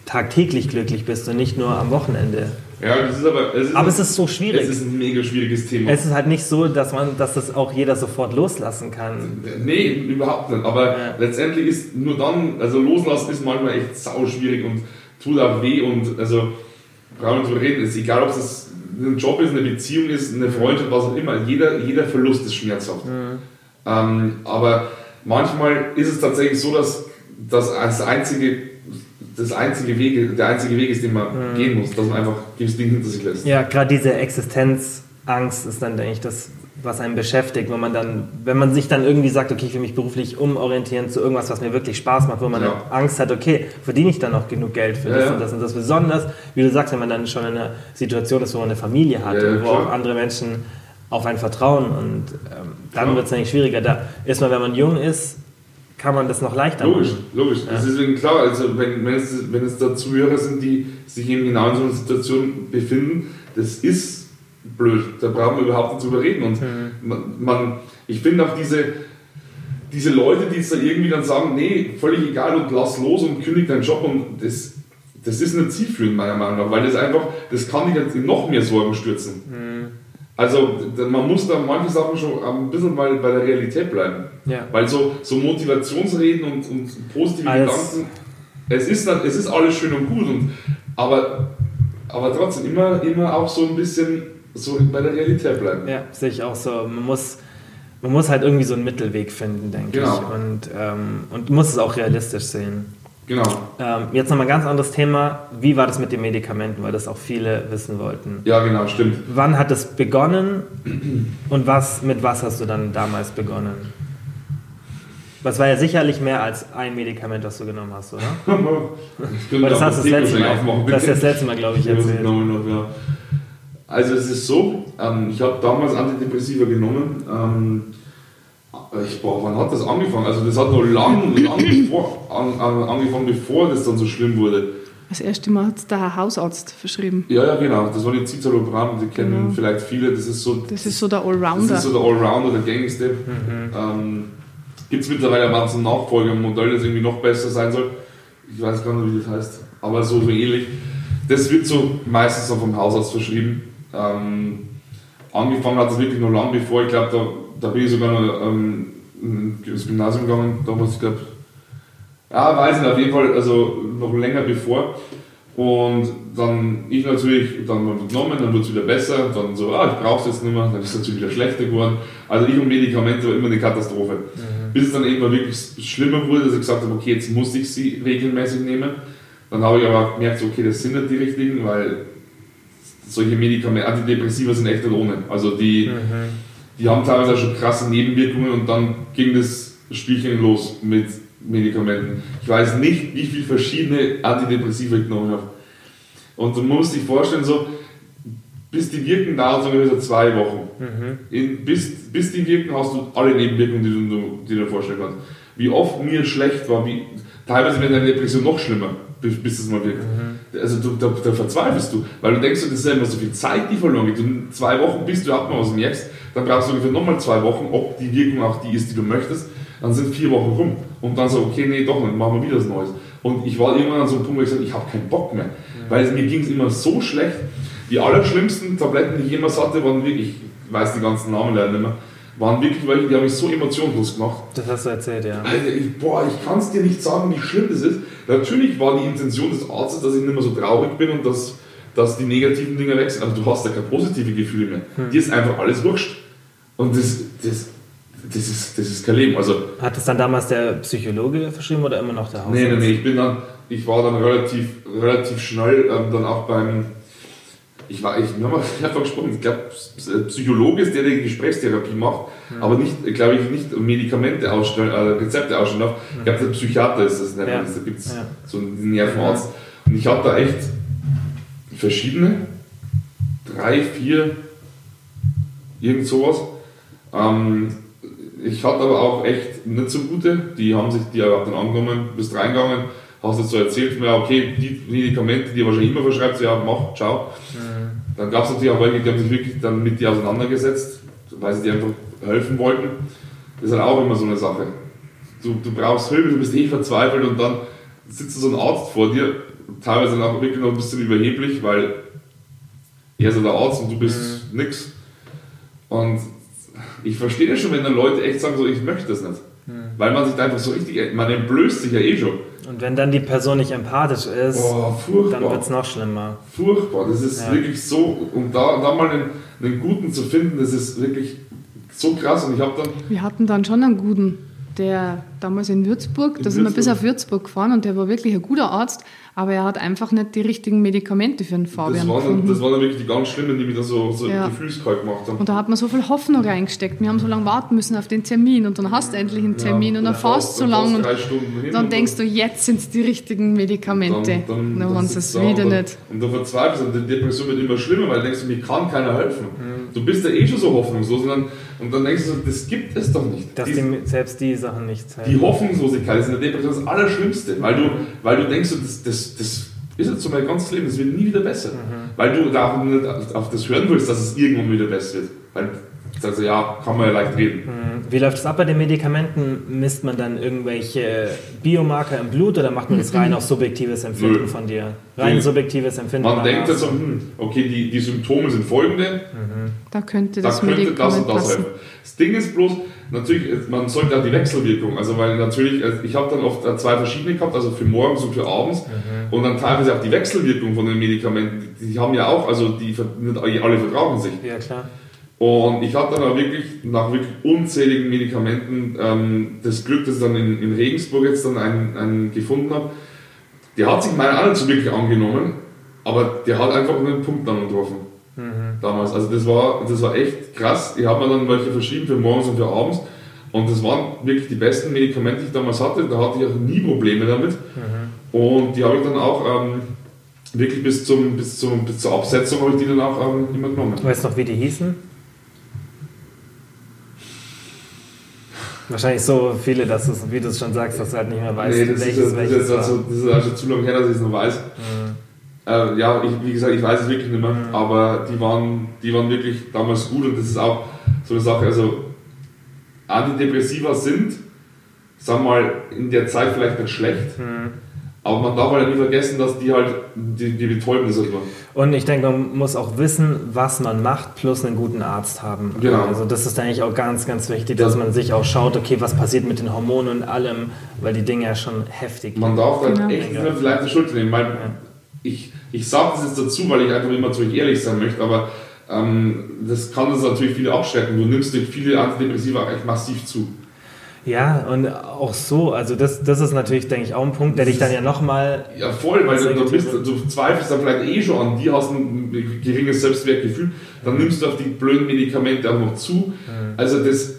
tagtäglich glücklich bist und nicht nur am Wochenende. Ja, das ist aber. Es ist aber es ist so schwierig. Es ist ein mega schwieriges Thema. Es ist halt nicht so, dass man, dass das auch jeder sofort loslassen kann. Nee, überhaupt nicht. Aber ja. letztendlich ist nur dann, also loslassen ist manchmal echt sau schwierig und tut auch weh und also brauchen wir drüber reden. Es ist egal, ob es ein Job ist, eine Beziehung ist, eine Freundschaft, was auch immer. Jeder, jeder Verlust ist schmerzhaft. Mhm. Ähm, aber manchmal ist es tatsächlich so, dass das als einzige das einzige Weg, der einzige Weg ist, den man mhm. gehen muss, dass man einfach dieses Ding hinter sich lässt. Ja, gerade diese Existenzangst ist dann, denke ich, das, was einen beschäftigt, wenn man dann, wenn man sich dann irgendwie sagt, okay, ich will mich beruflich umorientieren zu irgendwas, was mir wirklich Spaß macht, wo man ja. Angst hat, okay, verdiene ich dann noch genug Geld für das ja, und das und das. Besonders, wie du sagst, wenn man dann schon in einer Situation ist, wo man eine Familie hat und wo klar. auch andere Menschen auf einen vertrauen und ähm, dann wird es eigentlich schwieriger. Da ist man, wenn man jung ist, kann man das noch leichter logisch, machen. Logisch, logisch. Ja. Das ist deswegen klar. Also wenn, wenn, es, wenn es da Zuhörer sind, die sich eben genau in so einer Situation befinden, das ist blöd. Da brauchen wir überhaupt nicht drüber reden. Und mhm. man, man, ich finde auch diese, diese Leute, die jetzt da irgendwie dann sagen, nee, völlig egal und lass los und kündig deinen Job und das, das ist nicht zielführend meiner Meinung nach, weil das einfach, das kann dich in noch mehr Sorgen stürzen. Mhm. Also man muss da manche Sachen schon ein bisschen mal bei der Realität bleiben. Ja. Weil so, so Motivationsreden und, und positive alles. Gedanken, es ist, es ist alles schön und gut, und, aber, aber trotzdem immer, immer auch so ein bisschen so bei der Realität bleiben. Ja, sehe ich auch so. Man muss, man muss halt irgendwie so einen Mittelweg finden, denke Genau. ich. Und, ähm, und muss es auch realistisch sehen. Genau. Ähm, jetzt nochmal ein ganz anderes Thema. Wie war das mit den Medikamenten? Weil das auch viele wissen wollten. Ja, genau, stimmt. Wann hat es begonnen und was, mit was hast du dann damals begonnen? Das war ja sicherlich mehr als ein Medikament, das du genommen hast, oder? Weil das hast du das letzte Mal, das das letzte Mal, glaube ich, erzählt. ja. Also es ist so, ähm, ich habe damals Antidepressiva genommen. Ähm, ich, boah, wann hat das angefangen? Also das hat noch lang, lang bevor, an, an, angefangen, bevor das dann so schlimm wurde. Das erste Mal hat der Herr Hausarzt verschrieben. Ja, ja, genau. Das war die Citalopram, die kennen Genau. vielleicht viele. Das ist so, Das ist so der das Allrounder. ist so der Allrounder, der gängigste. Ähm, Gibt es mittlerweile ein Nachfolgermodell, das irgendwie noch besser sein soll. Ich weiß gar nicht, wie das heißt, aber so, so ähnlich. Das wird so meistens auch vom Hausarzt verschrieben. Ähm, angefangen hat es wirklich noch lange bevor, ich glaube, da, da bin ich sogar noch ähm, ins Gymnasium gegangen, damals, ich glaube, ja, weiß nicht, auf jeden Fall, also noch länger bevor. Und dann ich natürlich, dann mal genommen, dann wird es wieder besser, dann so, ah, ich brauche es jetzt nicht mehr, dann ist es natürlich wieder schlechter geworden. Also ich und Medikamente war immer eine Katastrophe. Bis es dann irgendwann wirklich schlimmer wurde, dass ich gesagt habe, okay, jetzt muss ich sie regelmäßig nehmen. Dann habe ich aber auch gemerkt, okay, das sind nicht die richtigen, weil solche Medikamente, Antidepressiva sind echt nicht ohne. Also die, die haben teilweise auch schon krasse Nebenwirkungen und dann ging das Spielchen los mit Medikamenten. Ich weiß nicht, wie viele verschiedene Antidepressiva ich genommen habe. Und du musst dich vorstellen, so, bis die wirken, dauert es ungefähr zwei Wochen. In, bis, bis die wirken, hast du alle Nebenwirkungen, die du, die du dir vorstellen kannst. Wie oft mir schlecht war, wie, teilweise wird deine Depression noch schlimmer, bis, bis es mal wirkt. Also du, da, da verzweifelst du, weil du denkst, das ist ja immer so viel Zeit, die verloren geht. Und zwei Wochen, bis du was merkst, dann brauchst du ungefähr nochmal zwei Wochen, ob die Wirkung auch die ist, die du möchtest. Dann sind vier Wochen rum. Und dann so, okay, nee, doch nicht, machen wir wieder was Neues. Und ich war irgendwann an so einem Punkt, wo ich gesagt habe, ich habe keinen Bock mehr. Weil mir ging es immer so schlecht. Die allerschlimmsten Tabletten, die ich jemals hatte, waren wirklich, ich weiß die ganzen Namen leider nicht mehr, waren wirklich welche, die haben mich so emotionslos gemacht. Das hast du erzählt, ja. Alter, ich, boah, ich kann es dir nicht sagen, wie schlimm das ist. Natürlich war die Intention des Arztes, dass ich nicht mehr so traurig bin und dass, dass die negativen Dinge weg sind. Aber du hast ja keine positive Gefühle mehr. Hm. Dir ist einfach alles wurscht. Und das, das, das, ist, das ist kein Leben. Also, Hat es dann damals der Psychologe verschrieben oder immer noch der Hausarzt? nee, nee, nee, ich bin dann, ich war dann relativ, relativ schnell ähm, dann auch beim, ich war, ich, haben einfach gesprochen, ich glaube, Psychologe ist der, der die Gesprächstherapie macht, aber nicht, glaube ich, nicht Medikamente ausstellen, äh, Rezepte ausstellen darf. Ich glaube, der Psychiater ist das, Ja. da gibt es Ja. so einen Nervenarzt. Und ich habe da echt verschiedene, drei, vier, irgend sowas. Ähm, ich hatte aber auch echt nicht so gute, die haben sich die auch dann angenommen, bist reingegangen, hast jetzt so erzählt, mir, okay, die Medikamente, die er wahrscheinlich immer verschreibt, so, ja, mach, ciao. Dann gab es natürlich auch welche, die haben sich wirklich dann mit dir auseinandergesetzt, weil sie dir einfach helfen wollten. Das ist halt auch immer so eine Sache. Du, du brauchst Hilfe, du bist eh verzweifelt und dann sitzt so ein Arzt vor dir, teilweise auch wirklich noch ein bisschen überheblich, weil er ist ja der Arzt und du bist nix. Und ich verstehe das schon, wenn dann Leute echt sagen, so, ich möchte das nicht. Weil man sich da einfach so richtig, man entblößt sich ja eh schon. Und wenn dann die Person nicht empathisch ist, Oh, dann wird es noch schlimmer. Furchtbar, das ist Ja. wirklich so, und da, da mal einen, einen guten zu finden, das ist wirklich so krass. Und ich habe dann, Wir hatten dann schon einen guten, der damals in Würzburg, da In sind wir bis Würzburg. auf Würzburg gefahren und der war wirklich ein guter Arzt, aber er hat einfach nicht die richtigen Medikamente für den Fabian das waren, dann, gefunden. das waren dann wirklich die ganz Schlimmen, die mich dann so, so Ja. gefühlskalt gemacht haben. und da hat man so viel Hoffnung reingesteckt. Wir haben so lange warten müssen auf den Termin und dann hast du endlich einen Termin Ja, und dann fährst du so dann lang und drei Stunden hin dann und denkst du, jetzt sind es die richtigen Medikamente. Dann, waren sie es sitzt du da wieder und, nicht. Und du verzweifelst und die Depression wird immer schlimmer, weil du denkst, mir kann keiner helfen. Mhm. Du bist ja eh schon so hoffnungslos und dann, und dann denkst du, so, das gibt es doch nicht. Dass Die- die, selbst die Sachen nicht Die helfen. Hoffnungslosigkeit ist in der Depression das Allerschlimmste, weil du, weil du denkst, so, das, das, das ist jetzt so mein ganzes Leben, das wird nie wieder besser. Weil du da auch nicht auf das hören willst, dass es irgendwann wieder besser wird. Weil du sagst, ja, kann man ja leicht reden. Mhm. Wie läuft es ab bei den Medikamenten? Misst man dann irgendwelche Biomarker im Blut oder macht man das rein auf subjektives Empfinden Nö. von dir? Rein Nö. subjektives Empfinden. Man denkt jetzt so, hm, okay, die, die Symptome sind folgende, Da könnte da das könnte das Medikament und das passen. helfen. Das Ding ist bloß, natürlich, man sollte auch die Wechselwirkung, also weil natürlich, ich habe dann oft zwei verschiedene gehabt, also für morgens und für abends und dann teilweise auch die Wechselwirkung von den Medikamenten, die haben ja auch, also die alle vertragen sich. Ja, klar. Und ich hatte dann aber wirklich nach wirklich unzähligen Medikamenten ähm, das Glück, dass ich dann in, in Regensburg jetzt dann einen, einen gefunden habe. Der hat sich meiner auch nicht so wirklich angenommen, aber der hat einfach einen Punkt dann getroffen. Damals. Also das war, das war echt krass. Ich habe mir dann welche verschrieben für morgens und für abends. Und das waren wirklich die besten Medikamente, die ich damals hatte. Da hatte ich auch nie Probleme damit. Mhm. Und die habe ich dann auch ähm, wirklich bis, zum, bis, zum, bis zur Absetzung habe ich die dann auch ähm, immer genommen. Weißt du noch, wie die hießen? Wahrscheinlich so viele, dass du, wie du es schon sagst, dass du halt nicht mehr weißt, nee, das welches ist, welches das ist, also, das ist also zu lange her, dass ich es noch weiß. Mhm. Äh, ja, ich, wie gesagt, ich weiß es wirklich nicht mehr, mhm. aber die waren, die waren wirklich damals gut und das ist auch so eine Sache, also Antidepressiva sind, sagen wir mal, in der Zeit vielleicht nicht schlecht, mhm. Aber man darf halt nie vergessen, dass die halt die, die betäuben das etwa. Und ich denke, man muss auch wissen, was man macht, plus einen guten Arzt haben. Genau. Also das ist eigentlich auch ganz, ganz wichtig, dass man sich auch schaut, okay, was passiert mit den Hormonen und allem, weil die Dinge ja schon heftig Man darf dann genau. echt nicht vielleicht die Schuld nehmen. Weil ja. Ich ich sage das jetzt dazu, weil ich einfach immer zu euch ehrlich sein möchte, aber ähm, das kann uns natürlich viele abschrecken. Du nimmst durch viele Antidepressiva echt massiv zu. Ja, und auch so, also das, das ist natürlich, denke ich, auch ein Punkt, der dich dann ja nochmal. Ja, voll, weil du, du, bist, du zweifelst dann vielleicht eh schon an die hast ein geringes Selbstwertgefühl, dann nimmst du auf die blöden Medikamente auch noch zu. Mhm. Also das,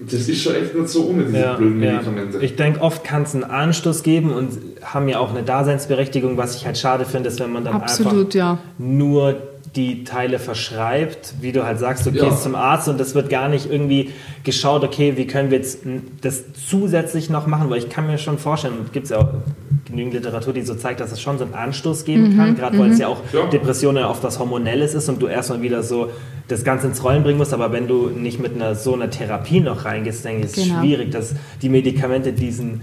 das ist schon echt nicht so ohne diese ja, blöden Medikamente. Ja. Ich denke, oft kann es einen Anstoß geben und haben ja auch eine Daseinsberechtigung, was ich halt schade finde, ist, wenn man dann Absolut, einfach ja. nur die Teile verschreibt, wie du halt sagst, du ja. gehst zum Arzt und das wird gar nicht irgendwie geschaut, okay, wie können wir jetzt das zusätzlich noch machen, weil ich kann mir schon vorstellen, gibt es ja auch genügend Literatur, die so zeigt, dass es schon so einen Anstoß geben mhm, kann, gerade weil es mhm. ja auch ja. Depressionen auf was Hormonelles ist und du erstmal wieder so das Ganze ins Rollen bringen musst, aber wenn du nicht mit einer so einer Therapie noch reingehst, denke ich, ist es genau. schwierig, dass die Medikamente diesen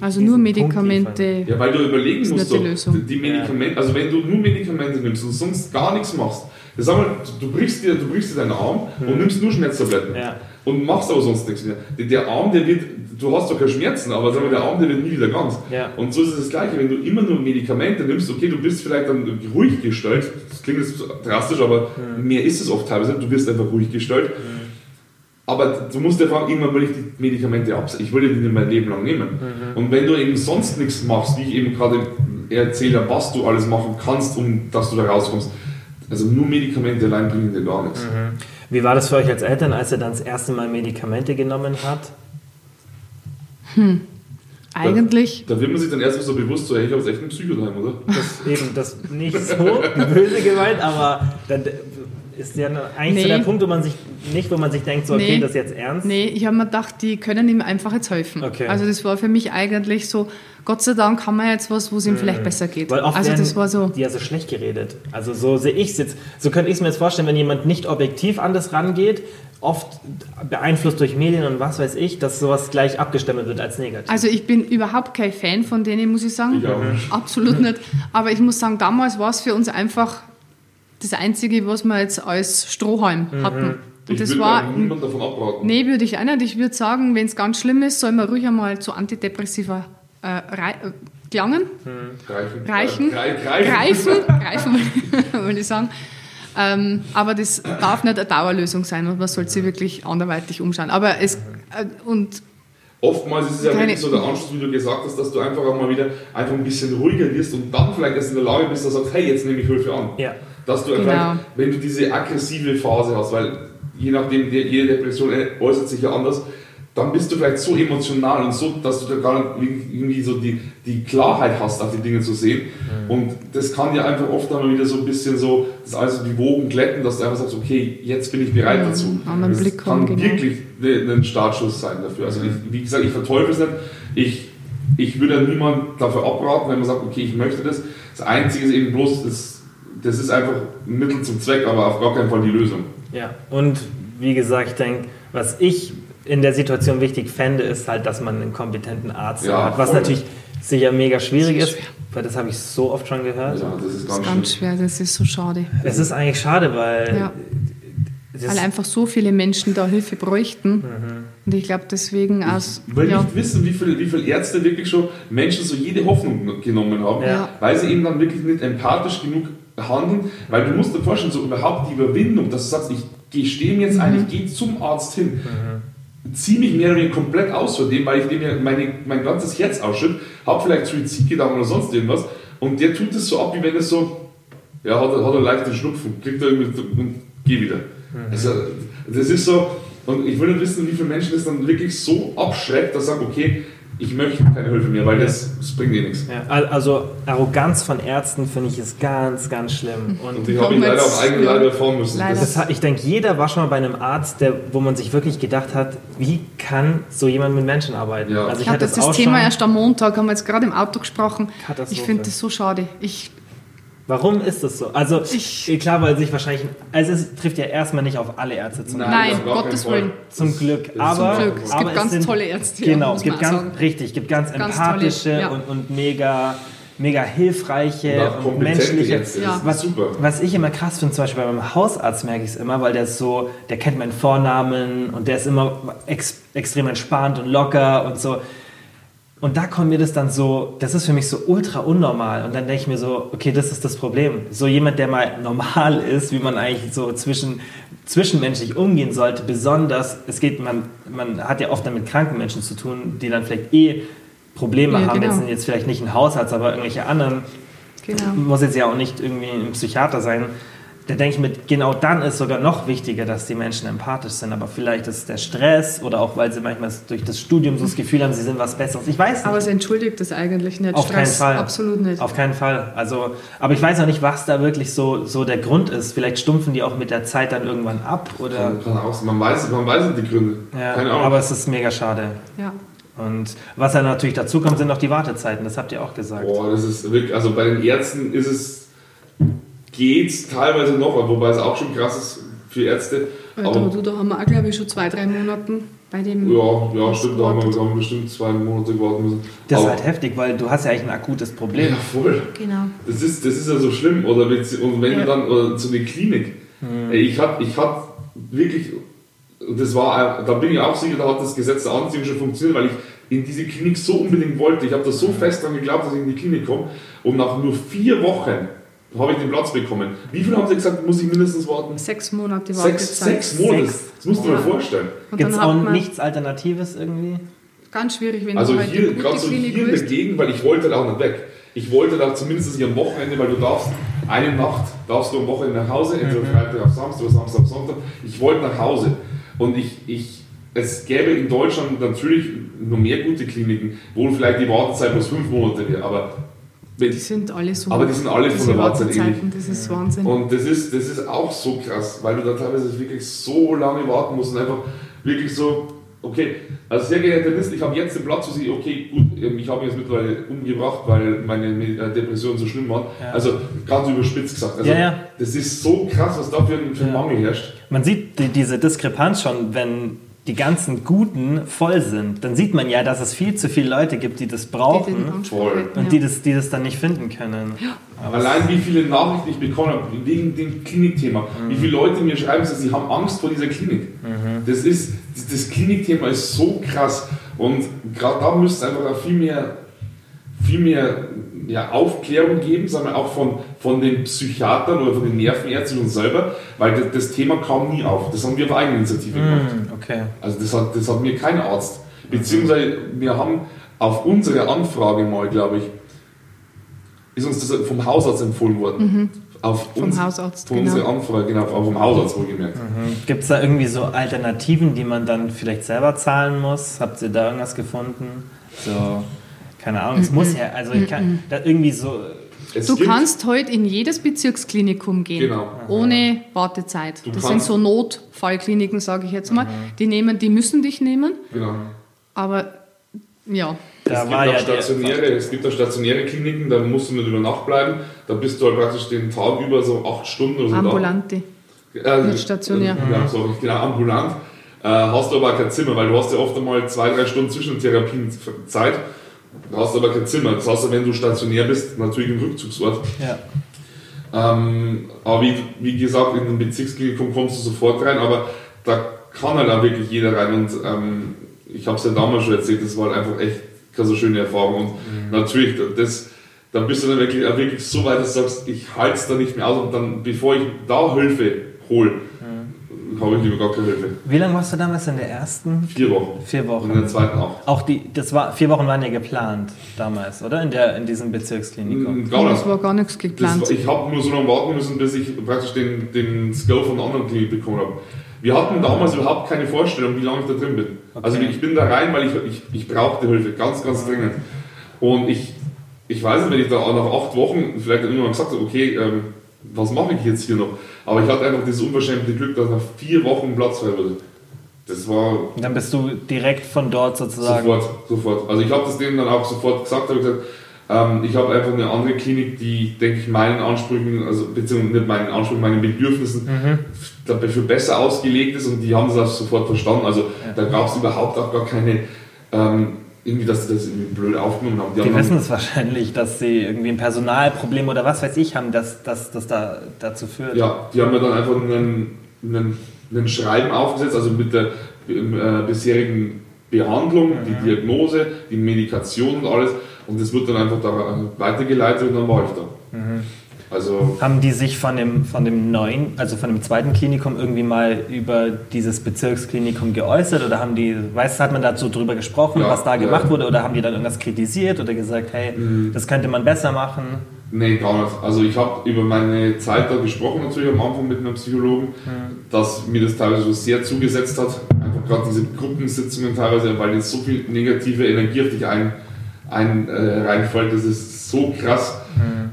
also nur Medikamente. Ja, weil du überlegen musst, die, die Medikamente, also wenn du nur Medikamente nimmst und sonst gar nichts machst, sag mal, du brichst dir, du brichst dir deinen Arm mhm. und nimmst nur Schmerztabletten ja. und machst aber sonst nichts mehr. Der, der, Arm, der wird, du hast doch keine Schmerzen, aber sag mal, der Arm, der wird nie wieder ganz. Ja. Und so ist es das Gleiche, wenn du immer nur Medikamente nimmst, okay, du bist vielleicht dann ruhig gestellt, das klingt jetzt drastisch, aber mhm. mehr ist es oft teilweise, du wirst einfach ruhig gestellt. Mhm aber du musst dir fragen, irgendwann will ich die Medikamente absetzen. Ich will die nicht mein Leben lang nehmen. Mhm. Und wenn du eben sonst nichts machst, wie ich eben gerade erzähle, was du alles machen kannst, um dass du da rauskommst, also nur Medikamente allein bringen dir gar nichts. Mhm. Wie war das für euch als Eltern, als ihr dann das erste Mal Medikamente genommen habt? Hm. Eigentlich. Da, da, wird man sich dann erstmal so bewusst, so, hey, ich habe jetzt echt einen Psycho daheim, oder? Das eben, das nicht so böse gemeint, aber dann ist ja eigentlich nee. so der Punkt, wo man sich nicht, wo man sich denkt, so, okay, nee. das ist jetzt ernst. Nee, ich habe mir gedacht, die können ihm einfach jetzt helfen. Okay. Also das war für mich eigentlich so, Gott sei Dank haben wir jetzt was, wo es ihm vielleicht besser geht. Weil oft also das war so. Die ja so schlecht geredet. Also so sehe ich es jetzt. So könnte ich es mir jetzt vorstellen, wenn jemand nicht objektiv an das rangeht, oft beeinflusst durch Medien und was weiß ich, dass sowas gleich abgestempelt wird als negativ. Also ich bin überhaupt kein Fan von denen, muss ich sagen. Ich auch nicht. Absolut nicht. Aber ich muss sagen, damals war es für uns einfach das Einzige, was wir jetzt als Strohhalm mhm. hatten. Und ich das war. niemand davon abraten. Nee, würde ich auch nicht. Ich würde sagen, wenn es ganz schlimm ist, soll man ruhig einmal zu Antidepressiva äh, rei äh, gelangen. Hm. Greifen. Reichen. Äh, greifen. Greifen, würde ich sagen. Ähm, aber das darf nicht eine Dauerlösung sein und man sollte sich wirklich anderweitig umschauen. Aber es. Äh, und Oftmals ist es ja wirklich so der Anschluss, wie du gesagt hast, dass du einfach auch mal wieder einfach ein bisschen ruhiger wirst und dann vielleicht erst in der Lage bist, dass du sagst, hey, jetzt nehme ich Hilfe an. Ja dass du genau. einfach, wenn du diese aggressive Phase hast, weil je nachdem, jede Depression äußert sich ja anders, dann bist du vielleicht so emotional und so, dass du da gar nicht irgendwie so die, die Klarheit hast, auf die Dinge zu sehen. Mhm. Und das kann ja einfach oft einmal wieder so ein bisschen so, das alles die Wogen glätten, dass du einfach sagst, okay, jetzt bin ich bereit mhm. dazu. das Blick kann genau. wirklich ein Startschuss sein dafür. Also ich, wie gesagt, ich verteufel es nicht. Ich, ich würde niemand dafür abraten, wenn man sagt, okay, ich möchte das. Das Einzige ist eben bloß, das das ist einfach ein Mittel zum Zweck, aber auf gar keinen Fall die Lösung. Ja, und wie gesagt, ich denke, was ich in der Situation wichtig fände, ist halt, dass man einen kompetenten Arzt ja, hat, was voll. natürlich sicher mega schwierig ist, ist weil das habe ich so oft schon gehört. Ja, das ist ganz, das ist ganz schwer, das ist so schade. Es ist eigentlich schade, weil ja. weil einfach so viele Menschen da Hilfe bräuchten. Mhm. Und ich glaube deswegen aus. Ich will ja. nicht wissen, wie viele, wie viele Ärzte wirklich schon Menschen so jede Hoffnung genommen haben, ja. weil sie eben dann wirklich nicht empathisch genug handeln, weil du musst dir vorstellen, so überhaupt die Überwindung, dass du sagst, ich gestehe mir jetzt Mhm. ein, ich gehe zum Arzt hin, ziehe mich mehr oder weniger komplett aus von dem, weil ich dem ja meine, mein ganzes Herz ausschütte, habe vielleicht Suizidgedanken oder sonst irgendwas. Und der tut es so ab, wie wenn es so, ja, hat, er- hat er leichten Schnupfen, kriegt er irgendwie und geh wieder. Also, das ist so, und ich will nicht wissen, wie viele Menschen das dann wirklich so abschreckt, dass sie sagen, okay, ich möchte keine Hilfe mehr, weil das, das bringt eh nichts. Ja, al- also Arroganz von Ärzten finde ich ist ganz, ganz schlimm. Und Und die habe ich leider auf eigene ja. Leib erfahren müssen. Das, ich denke, jeder war schon mal bei einem Arzt, der, wo man sich wirklich gedacht hat, wie kann so jemand mit Menschen arbeiten? Ja. Also Ich hatte hatte das, das auch Thema schon- erst am Montag, haben wir jetzt gerade im Auto gesprochen. Ich finde das so schade. Ich, Warum ist das so? Also Ich- klar, weil sich wahrscheinlich, also es trifft ja erstmal nicht auf alle Ärzte zum, Nein, nein, Gottes. Willen. zum Glück. Aber, zum Glück. Es aber gibt ganz sind, tolle Ärzte, ja, Genau, es gibt ganz, sagen. richtig, es gibt ganz, Ganz empathische tolle, ja. und, und mega, mega hilfreiche Und menschliche. Ist Was, was ich immer krass finde, zum Beispiel beim Hausarzt merke ich es immer, weil der ist so, der kennt meinen Vornamen und der ist immer ex, extrem entspannt und locker und so. Und da kommt mir das dann so, das ist für mich so ultra unnormal. Und dann denke ich mir so, okay, das ist das Problem. So jemand, der mal normal ist, wie man eigentlich so zwischen, zwischenmenschlich umgehen sollte, besonders, es geht, man, man hat ja oft dann mit kranken Menschen zu tun, die dann vielleicht eh Probleme Ja, haben. genau. Jetzt sind jetzt vielleicht nicht ein Hausarzt, aber irgendwelche anderen genau. muss jetzt ja auch nicht irgendwie ein Psychiater sein. Da denke ich mir, genau dann ist sogar noch wichtiger, dass die Menschen empathisch sind. Aber vielleicht ist der Stress oder auch, weil sie manchmal durch das Studium so das Gefühl haben, sie sind was Besseres. Ich weiß nicht. Aber es entschuldigt das eigentlich nicht. Auf keinen Fall. Absolut nicht. Auf keinen Fall. Also, aber ich weiß auch nicht, was da wirklich so, so der Grund ist. Vielleicht stumpfen die auch mit der Zeit dann irgendwann ab oder. Kann, kann auch, sein. man, weiß, man weiß nicht die Gründe. Ja, Keine Ahnung. aber es ist mega schade. ja. Und was dann natürlich dazu kommt, sind noch die Wartezeiten. Das habt ihr auch gesagt. Boah, das ist wirklich, also bei den Ärzten ist es, geht's teilweise noch, wobei es auch schon krass ist für Ärzte. Aber Aber, du, da haben wir auch, glaube ich, schon zwei, drei Monaten bei dem. ja, ja, stimmt, da haben wir, haben wir bestimmt zwei Monate warten müssen. Das ist Aber- halt heftig, weil du hast ja eigentlich ein akutes Problem. Ja, voll. Genau. Das ist, das ist ja so schlimm. Oder wenn, und wenn Ja. du dann oder zu der Klinik. Ey, Ich hatte ich hat wirklich, das war, da bin ich auch sicher, da hat das Gesetz der Anziehung schon funktioniert, weil ich in diese Klinik so unbedingt wollte. Ich habe da so fest dran geglaubt, dass ich in die Klinik komme. Und nach nur vier Wochen habe ich den Platz bekommen. Wie viel haben sie gesagt, muss ich mindestens warten? Sechs Monate Sechs, Wartezeit. sechs Monate. Sechs. Das musst du dir mal vorstellen. Und Gibt es auch nichts Alternatives irgendwie? ganz schwierig, wenn Also du halt hier, gerade so Klinik hier in der. Gegend, weil ich wollte da auch nicht weg. Ich wollte da zumindest hier am Wochenende, weil du darfst eine Nacht, darfst du am Wochenende nach Hause, entweder Freitag auf Samstag oder Samstag auf Sonntag. Ich wollte nach Hause. Und ich, ich, es gäbe in Deutschland natürlich noch mehr gute Kliniken, wo vielleicht die Wartezeit bloß fünf Monate wäre. Aber, wenn, Die sind alle so. Aber die sind alle von der Wartezeit Wartezeiten, Das ist Wahnsinn. und das ist, das ist auch so krass, weil du da teilweise wirklich so lange warten musst und einfach wirklich so, okay, also sehr geehrter Mist, ich habe jetzt den Platz für Sie, okay, gut, ähm, ich habe mich jetzt mittlerweile umgebracht, weil meine äh, Depressionen so schlimm waren. Ja. Also ganz überspitzt gesagt. Also, Ja, ja. Das ist so krass, was da für ein, für ein Ja. Mangel herrscht. Man sieht die, diese Diskrepanz schon, wenn die ganzen Guten voll sind. Dann sieht man ja, dass es viel zu viele Leute gibt, die das die brauchen hätten, und die das, die das dann nicht finden können. Aber Allein wie viele Nachrichten ich bekommen habe wegen dem Klinikthema. Wie viele Leute mir schreiben, dass sie haben Angst vor dieser Klinik. Das ist, das, das Klinikthema ist so krass. Und gerade da müsste es einfach auch viel mehr, viel mehr ja, Aufklärung geben, wir auch von, von den Psychiatern oder von den Nervenärzten und selber, weil das, das Thema kam nie auf. Das haben wir auf eigene Initiative gemacht. Hm, okay. Also das hat, das hat mir kein Arzt. Beziehungsweise wir haben auf unsere Anfrage mal, glaube ich, ist uns das vom Hausarzt empfohlen worden. Auf Vom uns, Hausarzt, Von unserer genau. Anfrage, genau, vom Hausarzt wohlgemerkt. Gibt es da irgendwie so Alternativen, die man dann vielleicht selber zahlen muss? Habt ihr da irgendwas gefunden? So, keine Ahnung, es muss ja, also ich kann, da irgendwie so, Es Du kannst heute in jedes Bezirksklinikum gehen, Genau. ohne Wartezeit. Du das sind so Notfallkliniken, sage ich jetzt mal. Die nehmen, die müssen dich nehmen, Genau. aber ja, da es, gibt ja stationäre, es gibt auch stationäre Kliniken, da musst du nicht über Nacht bleiben. Da bist du halt praktisch den Tag über so acht Stunden oder so ambulante. da. Äh, Nicht stationär. Äh, ja, sorry, genau, ambulant. Äh, hast du aber kein Zimmer, weil du hast ja oft einmal zwei, drei Stunden Zwischentherapien Zeit. Du hast aber kein Zimmer. Das heißt, wenn du stationär bist, natürlich im Rückzugsort. Ja. Ähm, aber wie, wie gesagt, in den Bezirksklinikum kommst du sofort rein, aber da kann halt auch wirklich jeder rein. Und ähm, ich habe es ja damals schon erzählt, das war halt einfach echt keine so schöne Erfahrung. Und natürlich, das, dann bist du dann wirklich, auch wirklich so weit, dass du sagst, ich halte es da nicht mehr aus. Und dann, bevor ich da Hilfe hole, habe ich lieber gar keine Hilfe. Wie lange warst du damals in der ersten? Vier Wochen. Vier Wochen. Und in der zweiten auch. Auch die, das war, vier Wochen waren ja geplant damals, oder? In, der, in diesem Bezirksklinikum. Gar Das war gar nichts geplant. war- ich habe nur so lange warten müssen, bis ich praktisch den, den Skill von der anderen Klinik bekommen habe. Wir hatten damals überhaupt keine Vorstellung, wie lange ich da drin bin. Also ich bin da rein, weil ich, ich, ich brauchte Hilfe, ganz, ganz dringend. Und ich, ich weiß nicht, wenn ich da nach acht Wochen vielleicht irgendwann gesagt habe, okay, ähm, was mache ich jetzt hier noch? Aber ich hatte einfach dieses unverschämte Glück, dass nach vier Wochen Platz frei wurde. Das war dann bist du direkt von dort sozusagen. Sofort, sofort. Also ich habe das denen dann auch sofort gesagt, habe gesagt, ähm, ich habe einfach eine andere Klinik, die, denke ich, meinen Ansprüchen, also beziehungsweise nicht meinen Ansprüchen, meinen Bedürfnissen dafür besser ausgelegt ist und die haben das auch sofort verstanden. Also da gab es überhaupt auch gar keine, ähm, irgendwie, dass sie das irgendwie blöd aufgenommen haben. Die haben wissen es wahrscheinlich, dass sie irgendwie ein Personalproblem oder was weiß ich haben, dass das da dazu führt. ja, die haben mir dann einfach einen, einen, einen Schreiben aufgesetzt, also mit der äh, bisherigen Behandlung, die Diagnose, die Medikation und alles. Und das wird dann einfach da weitergeleitet und dann war ich da. Also Haben die sich von dem, von dem neuen, also von dem zweiten Klinikum irgendwie mal über dieses Bezirksklinikum geäußert oder haben die, weißt du, hat man dazu drüber gesprochen, Ja, was da ja. gemacht wurde oder haben die dann irgendwas kritisiert oder gesagt, hey, Mhm. das könnte man besser machen? Nee, gar nicht. Also ich habe über meine Zeit da gesprochen, natürlich am Anfang mit einem Psychologen, dass mir das teilweise so sehr zugesetzt hat. Einfach gerade diese Gruppensitzungen teilweise, weil jetzt so viel negative Energie auf dich ein, ein, äh, reinfällt, das ist so krass.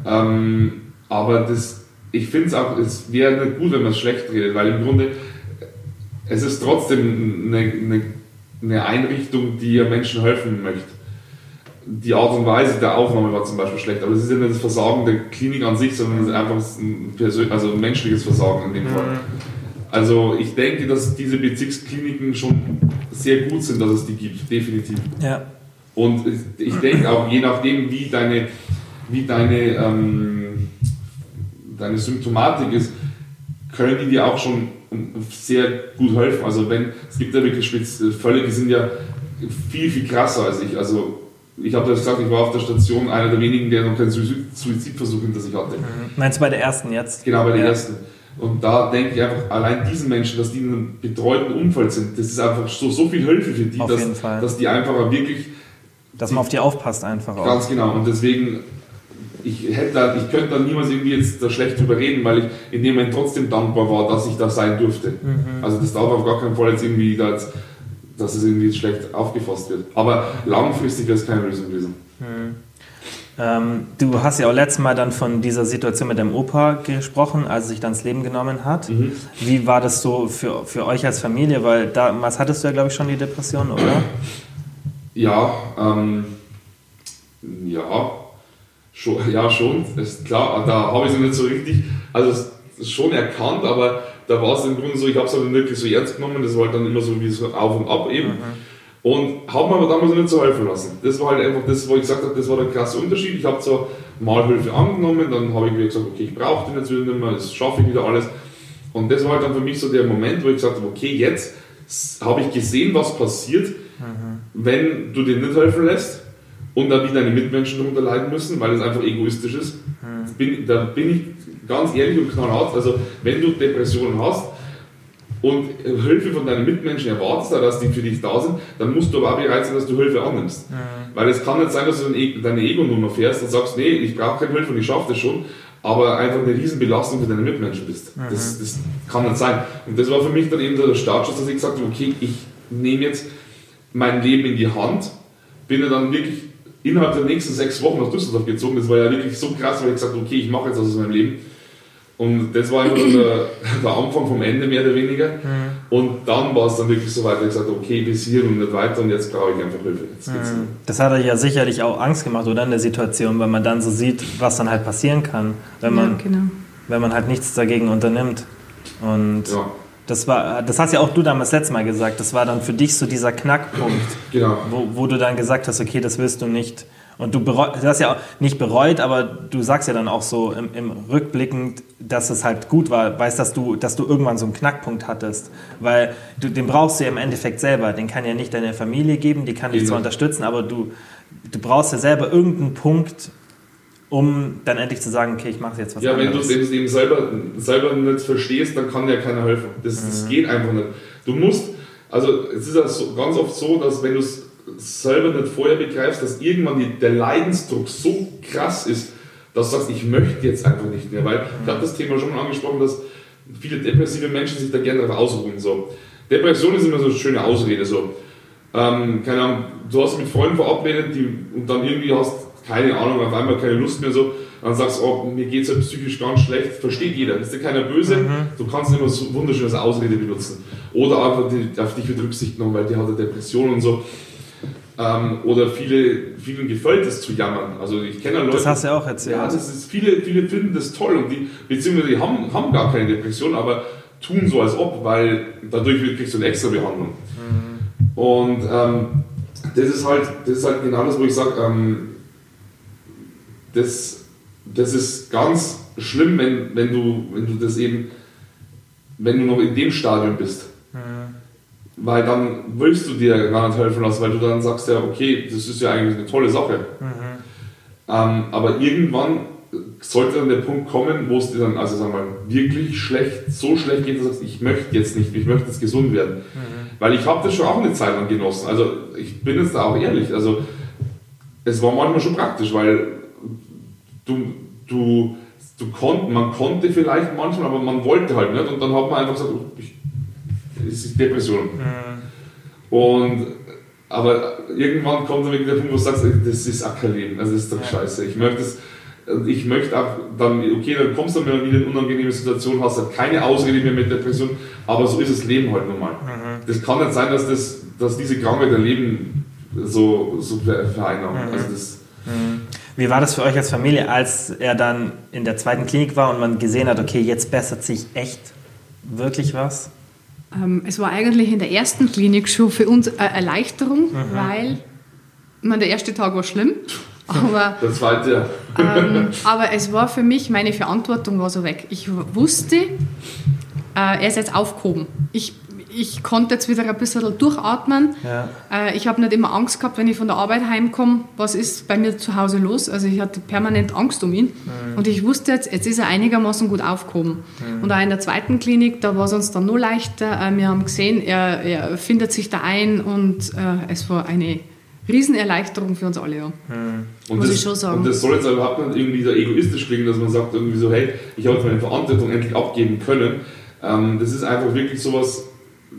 Ähm, aber das, ich finde es auch, es wäre nicht gut, wenn man es schlecht redet, weil im Grunde es ist trotzdem eine, eine, eine Einrichtung, die ja Menschen helfen möchte die Art und Weise der Aufnahme war zum Beispiel schlecht, aber es ist ja nicht das Versagen der Klinik an sich, sondern es ist einfach ein, persön also ein menschliches Versagen in dem Fall. Also ich denke, dass diese Bezirkskliniken schon sehr gut sind, dass es die gibt, definitiv. Ja. Und ich denke auch, je nachdem, wie deine, wie deine, ähm, deine Symptomatik ist, können die dir auch schon sehr gut helfen. Also wenn, es gibt ja wirklich Fälle, die sind ja viel, viel krasser als ich. Also ich habe das gesagt, ich war auf der Station einer der wenigen, der noch keinen Suizid- Suizidversuch hinter sich hatte. Meinst du bei der ersten jetzt? Genau, bei der Ja. ersten. Und da denke ich einfach, allein diesen Menschen, dass die in einem betreuten Umfeld sind, das ist einfach so, so viel Hilfe für die, dass, dass die einfach wirklich Dass man auf die aufpasst einfach auch. Ganz genau. Und deswegen, ich, hätte da, ich könnte da niemals irgendwie jetzt da schlecht drüber reden, weil ich in dem Moment trotzdem dankbar war, dass ich da sein durfte. Also das darf auf gar keinen Fall jetzt irgendwie, da jetzt, dass es irgendwie schlecht aufgefasst wird. Aber langfristig wäre es keine Lösung gewesen. Ähm, du hast ja auch letztes Mal dann von dieser Situation mit deinem Opa gesprochen, als er sich dann das Leben genommen hat. Mhm. Wie war das so für, für euch als Familie? Weil damals hattest du ja, glaube ich, schon die Depression, oder? Ja, ähm, ja, schon, ja, schon, ist klar, da habe ich es nicht so richtig, also schon erkannt, aber da war es im Grunde so, ich habe es aber nicht wirklich so ernst genommen, das war halt dann immer so wie so auf und ab eben. Und habe mir aber damals nicht so helfen lassen. Das war halt einfach das, wo ich gesagt habe, das war der krasse Unterschied. Ich habe zwar mal Hilfe angenommen, dann habe ich wieder gesagt, okay, ich brauche den jetzt wieder nicht mehr, das schaffe ich wieder alles. Und das war halt dann für mich so der Moment, wo ich gesagt habe, okay, jetzt habe ich gesehen, was passiert, wenn du dir nicht helfen lässt und dann wie deine Mitmenschen darunter leiden müssen, weil es einfach egoistisch ist. Bin, da bin ich ganz ehrlich und knallhart. Also, wenn du Depressionen hast und Hilfe von deinen Mitmenschen erwartest, dass die für dich da sind, dann musst du aber auch bereit sein, dass du Hilfe annimmst. Weil es kann nicht sein, dass du E- deine Ego-Nummer fährst und sagst, nee, ich brauche keine Hilfe und ich schaffe das schon, aber einfach eine Riesenbelastung für deine Mitmenschen bist. Das, das kann nicht sein. Und das war für mich dann eben der Startschuss, dass ich gesagt habe, okay, ich nehme jetzt mein Leben in die Hand, bin dann wirklich innerhalb der nächsten sechs Wochen nach Düsseldorf gezogen. Das war ja wirklich so krass, weil ich gesagt habe, okay, ich mache jetzt was aus meinem Leben. Und das war immer der, der Anfang vom Ende, mehr oder weniger. Und dann war es dann wirklich so weit, dass ich gesagt habe, okay, bis hier und nicht weiter und jetzt brauche ich einfach Hilfe. Jetzt geht's nicht. Das hat euch ja sicherlich auch Angst gemacht, oder in der Situation, weil man dann so sieht, was dann halt passieren kann, wenn man, ja, genau. wenn man halt nichts dagegen unternimmt. Und Ja, das war, das hast ja auch du damals letztes Mal gesagt, das war dann für dich so dieser Knackpunkt, genau. wo, wo du dann gesagt hast, okay, das willst du nicht. Und du, bereu, du hast ja auch nicht bereut, aber du sagst ja dann auch so im, im Rückblickend, dass es halt gut war, weißt, dass du, dass du irgendwann so einen Knackpunkt hattest. Weil du, den brauchst du ja im Endeffekt selber. Den kann ja nicht deine Familie geben, die kann dich Genau. zwar unterstützen, aber du, du brauchst ja selber irgendeinen Punkt, um dann endlich zu sagen, okay, ich mache jetzt was ja, anderes. Ja, wenn du es eben selber, selber nicht verstehst, dann kann dir keiner helfen. Das, das mhm. geht einfach nicht. Du musst, also es ist ja so, ganz oft so, dass wenn du es selber nicht vorher begreifst, dass irgendwann die, der Leidensdruck so krass ist, dass du sagst, ich möchte jetzt einfach nicht mehr. Weil ich habe das Thema schon mal angesprochen, dass viele depressive Menschen sich da gerne darauf ausruhen. So. Depression ist immer so eine schöne Ausrede. So. Ähm, keine Ahnung, du hast mit Freunden verabredet die, und dann irgendwie hast keine Ahnung, auf einmal keine Lust mehr so, dann sagst du, oh, mir geht es halt psychisch ganz schlecht, versteht jeder, ist dir keiner böse, mhm. du kannst immer so wunderschönes Ausrede benutzen. Oder einfach die, auf dich wird Rücksicht genommen, weil die hat eine Depression und so. Ähm, oder viele, vielen gefällt es zu jammern. Also ich kenne Leute. Das hast du ja auch erzählt. Ja, das ist, viele, viele finden das toll und die, beziehungsweise die haben, haben gar keine Depression, aber tun so als ob, weil dadurch kriegst du eine extra Behandlung. Mhm. Und ähm, das ist halt, das ist halt genau das, wo ich sage, ähm, das, das ist ganz schlimm, wenn, wenn, du, wenn du das eben, wenn du noch in dem Stadium bist. Mhm. Weil dann willst du dir gar nicht helfen lassen, weil du dann sagst ja, okay, das ist ja eigentlich eine tolle Sache. Mhm. Ähm, aber irgendwann sollte dann der Punkt kommen, wo es dir dann, also sagen wir mal, wirklich schlecht, so schlecht geht, dass du sagst, ich möchte jetzt nicht, ich möchte jetzt gesund werden. Mhm. Weil ich habe das schon auch eine Zeit lang genossen. Also ich bin jetzt da auch ehrlich. Also es war manchmal schon praktisch, weil du, du, du konnt, man konnte vielleicht manchmal, aber man wollte halt nicht. Und dann hat man einfach gesagt, oh, ich, es ist Depression. Mhm. Und aber irgendwann kommt dann der Punkt, wo du sagst, das ist auch kein Leben, also das ist doch scheiße. Ich möchte das, ich möchte auch dann, okay, dann kommst du dann wieder in eine unangenehme Situation, hast halt keine Ausrede mehr mit Depression, aber so ist das Leben halt nun mal. Mhm. Das kann nicht sein, dass, das, dass diese Krankheit dein Leben so, so vereinnahmt. Mhm. Also das, mhm. Wie war das für euch als Familie, als er dann in der zweiten Klinik war und man gesehen hat, okay, jetzt bessert sich echt wirklich was? Ähm, es war eigentlich in der ersten Klinik schon für uns eine Erleichterung, mhm. weil man, der erste Tag war schlimm. Aber, der zweite, ja. ähm, aber es war für mich, meine Verantwortung war so weg. Ich wusste, äh, er ist jetzt aufgehoben. Ich ich konnte jetzt wieder ein bisschen durchatmen. Ja. Äh, ich habe nicht immer Angst gehabt, wenn ich von der Arbeit heimkomme, was ist bei mir zu Hause los. Also ich hatte permanent Angst um ihn. Mhm. Und ich wusste jetzt, jetzt ist er einigermaßen gut aufgehoben. Mhm. Und auch in der zweiten Klinik, da war es uns dann nur leichter. Äh, wir haben gesehen, er, er, findet sich da ein und äh, es war eine Riesenerleichterung für uns alle. Ja. Mhm. Und Muss das, ich schon sagen. Und das soll jetzt überhaupt nicht irgendwie so egoistisch klingen, dass man sagt irgendwie so, hey, ich habe jetzt meine Verantwortung endlich abgeben können. Ähm, das ist einfach wirklich sowas,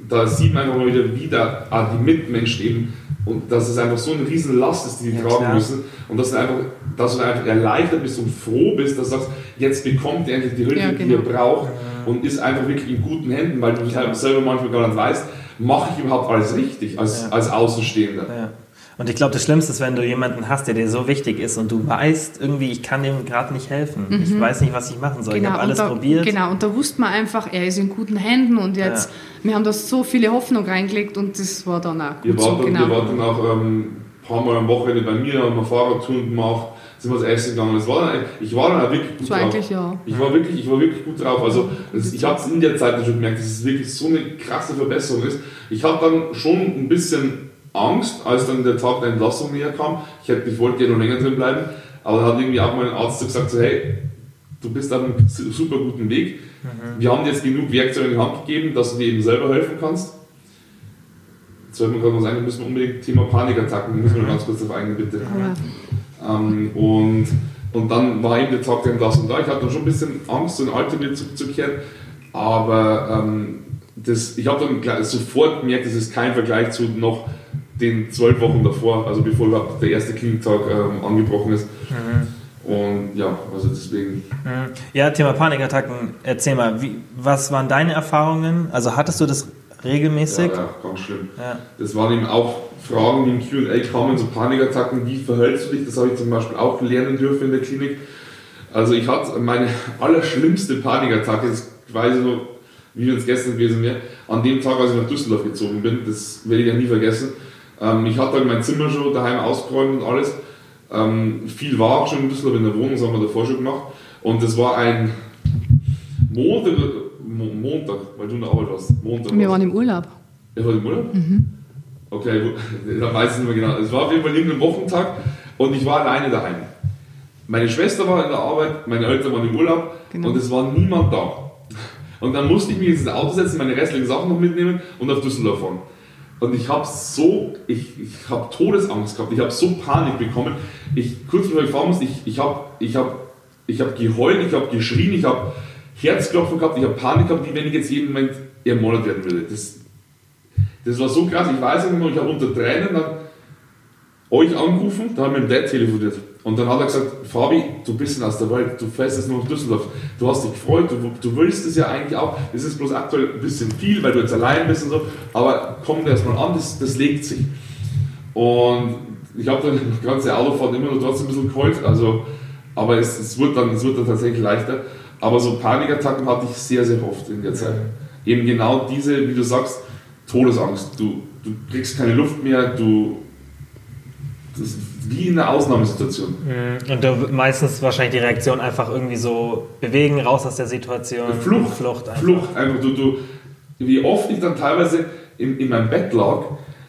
da sieht man einfach mal wieder, wie da ah, die Mitmenschen eben und dass es einfach so eine riesen Last ist, die die ja, tragen klar. müssen und dass du, einfach, dass du einfach erleichtert bist und froh bist, dass du sagst, jetzt bekommt ihr endlich die Hilfe, ja, genau. die ihr genau. braucht und ist einfach wirklich in guten Händen, weil du halt selber manchmal gar nicht weißt, mache ich überhaupt alles richtig als, ja. als Außenstehender. Und ich glaube, das Schlimmste ist, wenn du jemanden hast, der dir so wichtig ist und du weißt irgendwie, ich kann dem gerade nicht helfen. Mhm. Ich weiß nicht, was ich machen soll. Genau, ich habe alles da, probiert. Genau, und da wusste man einfach, er ist in guten Händen und jetzt, ja. wir haben da so viele Hoffnung reingelegt und das war dann auch gut wir so. Dann, genau. Wir waren dann auch ähm, ein paar Mal am Wochenende bei mir, haben wir Fahrradtouren gemacht, sind wir das Essen gegangen. Das war dann, ich war dann auch wirklich gut drauf. Ja. Ich, war wirklich, ich war wirklich gut drauf. Also das, ich habe es in der Zeit schon gemerkt, dass es wirklich so eine krasse Verbesserung ist. Ich habe dann schon ein bisschen Angst, als dann der Tag der Entlassung näher kam. Ich, hätte, ich wollte ja noch länger drin bleiben, aber dann hat irgendwie auch mein Arzt gesagt, so, hey, du bist auf einem super guten Weg. Mhm. Wir haben dir jetzt genug Werkzeuge in die Hand gegeben, dass du dir eben selber helfen kannst. Jetzt fällt mir gerade was ein, wir müssen unbedingt Thema Panikattacken, müssen wir mhm. ganz kurz darauf eingehen, bitte. Ja. Ähm, und, und dann war eben der Tag der Entlassung da. Ich hatte dann schon ein bisschen Angst, so in Alter wieder zurückzukehren, aber ähm, das, ich habe dann sofort gemerkt, das ist kein Vergleich zu noch den zwölf Wochen davor, also bevor überhaupt der erste Kliniktag ähm, angebrochen ist. Mhm. Und ja, also deswegen. Mhm. Ja, Thema Panikattacken, erzähl mal, wie, was waren deine Erfahrungen? Also hattest du das regelmäßig? Ja, ja ganz schlimm. Ja. Das waren eben auch Fragen, die im QA kamen, so Panikattacken, wie verhältst du dich? Das habe ich zum Beispiel auch lernen dürfen in der Klinik. Also ich hatte meine allerschlimmste Panikattacke, das weiß ich noch, wie es gestern gewesen wäre, an dem Tag, als ich nach Düsseldorf gezogen bin, das werde ich ja nie vergessen. Ähm, ich hatte halt mein Zimmer schon daheim ausgeräumt und alles. Ähm, viel war auch schon in Düsseldorf in der Wohnung, das haben wir davor schon gemacht. Und das war ein Montag, Montag, weil du in der Arbeit warst. Montag wir waren im Urlaub. Ihr wart im Urlaub? Mhm. Okay, da weiß ich nicht mehr genau. Es war auf jeden Fall irgendein Wochentag und ich war alleine daheim. meine Schwester war in der Arbeit, meine Eltern waren im Urlaub genau. und es war niemand da. Und dann musste ich mich ins Auto setzen, meine restlichen Sachen noch mitnehmen und auf Düsseldorf fahren. Und ich habe so, ich, ich habe Todesangst gehabt, ich habe so Panik bekommen. Ich, kurz bevor ich fahren musste, ich, ich habe ich hab, ich hab geheult, ich habe geschrien, ich habe Herzklopfen gehabt, ich habe Panik gehabt, wie wenn ich jetzt jeden Moment ermordet werden würde. Das, das war so krass, ich weiß nicht mehr, ich habe unter Tränen dann euch angerufen, da haben wir mit Dad telefoniert. Und dann hat er gesagt, Fabi, du bist aus der Welt, du fährst jetzt nur nach Düsseldorf. Du hast dich gefreut, du, du willst es ja eigentlich auch. Es ist bloß aktuell ein bisschen viel, weil du jetzt allein bist und so. Aber komm dir erstmal an, das, das legt sich. Und ich habe dann die ganze Autofahrt immer noch trotzdem ein bisschen geheult. Also, aber es, es, wird dann, es wird dann tatsächlich leichter. Aber so Panikattacken hatte ich sehr, sehr oft in der Zeit. Eben genau diese, wie du sagst, Todesangst. Du, du kriegst keine Luft mehr, du das ist wie in einer Ausnahmesituation. Mhm. Und du, meistens wahrscheinlich die Reaktion einfach irgendwie so bewegen, raus aus der Situation. Flucht. Flucht einfach. Flucht. Einfach du, du, wie oft ich dann teilweise in, in meinem Bett lag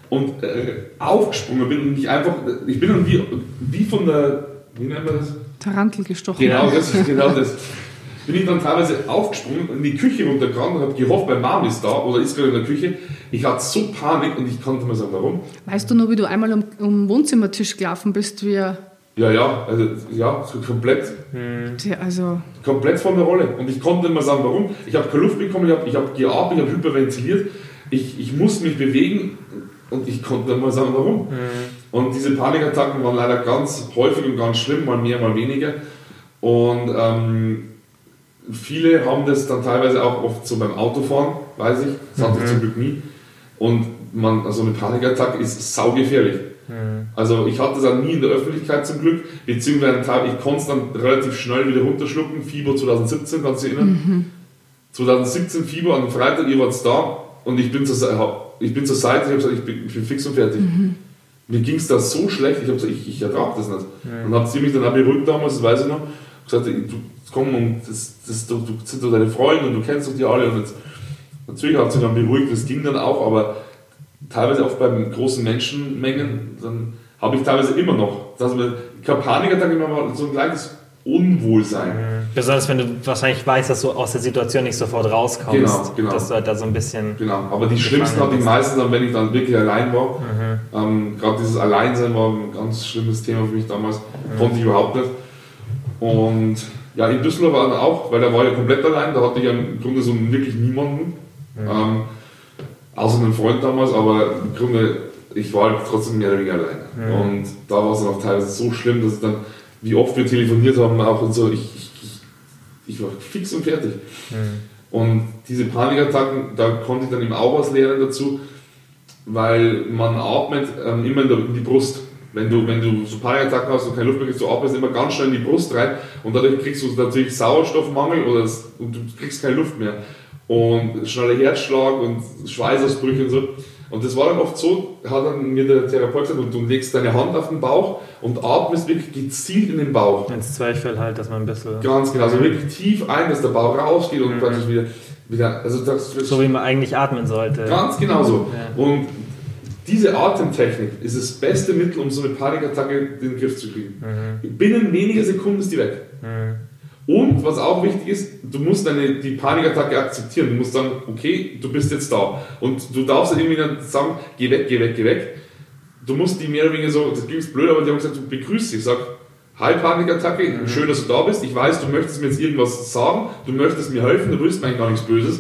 und äh, aufgesprungen bin und mich einfach, ich bin dann wie, wie von der, wie nennt man das? Tarantel gestochen. Genau das, genau das bin ich dann teilweise aufgesprungen in die Küche runtergegangen und habe gehofft, mein Mom ist da oder ist gerade in der Küche. Ich hatte so Panik und ich konnte mir sagen, warum. Weißt du noch, wie du einmal um, um Wohnzimmertisch gelaufen bist, wie ja, ja, also ja, so komplett. Hm. Also komplett von der Rolle. Und ich konnte immer sagen, warum. Ich habe keine Luft bekommen, ich habe ich hab geatmet, ich habe hyperventiliert. Ich, ich musste mich bewegen und ich konnte immer sagen, warum. Hm. Und diese Panikattacken waren leider ganz häufig und ganz schlimm, mal mehr, mal weniger. Und ähm, viele haben das dann teilweise auch oft so beim Autofahren, weiß ich. Das hatte mhm. ich zum Glück nie. Und man, also eine Panikattacke ist saugefährlich. Mhm. Also ich hatte das auch nie in der Öffentlichkeit zum Glück, beziehungsweise ich konnte es dann relativ schnell wieder runterschlucken. Fieber 2017, kannst du dich erinnern? Mhm. 2017 Fieber, an Freitag, ihr wart da und ich bin zur, ich bin zur Seite, ich habe gesagt, ich bin, ich bin fix und fertig. Mhm. Mir ging es da so schlecht, ich habe gesagt, ich, ich ertrage das nicht. Mhm. Und habe sie mich dann auch beruhigt damals, das weiß ich noch, gesagt, du, komm und das, das, du, du sind doch deine Freunde und du kennst doch die alle und jetzt, natürlich hat sie dann beruhigt, das ging dann auch, aber teilweise auch bei großen Menschenmengen, dann habe ich teilweise immer noch, dass man, keine Panikattacke, immer so ein kleines Unwohlsein. Mhm. Besonders wenn du wahrscheinlich weißt, dass du aus der Situation nicht sofort rauskommst. Genau, genau. Dass du halt da so ein bisschen. Genau, aber die schlimmsten hatte ich meistens dann, wenn ich dann wirklich allein war. Mhm. Ähm, Gerade dieses Alleinsein war ein ganz schlimmes Thema für mich damals. Mhm. Konnte ich überhaupt nicht. Und ja, in Düsseldorf war er auch, weil er war ja komplett allein, da hatte ich im Grunde so wirklich niemanden. Mhm. Ähm, außer einen Freund damals, aber im Grunde, ich war halt trotzdem mehr oder weniger allein. Mhm. Und da war es dann auch teilweise so schlimm, dass dann, wie oft wir telefoniert haben, auch und so, ich, ich, ich, ich war fix und fertig. Mhm. Und diese Panikattacken, da konnte ich dann eben auch was lernen dazu, weil man atmet ähm, immer in, der, in die Brust. Wenn du, wenn du so Panikattacken hast und keine Luft mehr kriegst, du atmest immer ganz schnell in die Brust rein und dadurch kriegst du natürlich Sauerstoffmangel oder das, und du kriegst keine Luft mehr. Und schneller Herzschlag und Schweißausbrüche und so. Und das war dann oft so, hat dann mir der Therapeut gesagt, und du legst deine Hand auf den Bauch und atmest wirklich gezielt in den Bauch. Ins Zwerchfell halt, dass man ein bisschen... Ganz genau, also wirklich tief ein, dass der Bauch rausgeht und mhm. praktisch wieder, wieder also das, So wie man eigentlich atmen sollte. Ganz genau so. Ja. Und diese Atemtechnik ist das beste Mittel, um so eine Panikattacke in den Griff zu kriegen. Mhm. Binnen weniger Sekunden ist die weg. Mhm. Und was auch wichtig ist, du musst deine, die Panikattacke akzeptieren. Du musst sagen, okay, du bist jetzt da. Und du darfst irgendwie dann sagen, geh weg, geh weg, geh weg. Du musst die mehr oder weniger so, das klingt blöd, aber die haben gesagt, du begrüßt dich. Sag, hi Panikattacke, mhm. schön, dass du da bist. Ich weiß, du möchtest mir jetzt irgendwas sagen, du möchtest mir helfen, du willst mir eigentlich gar nichts Böses.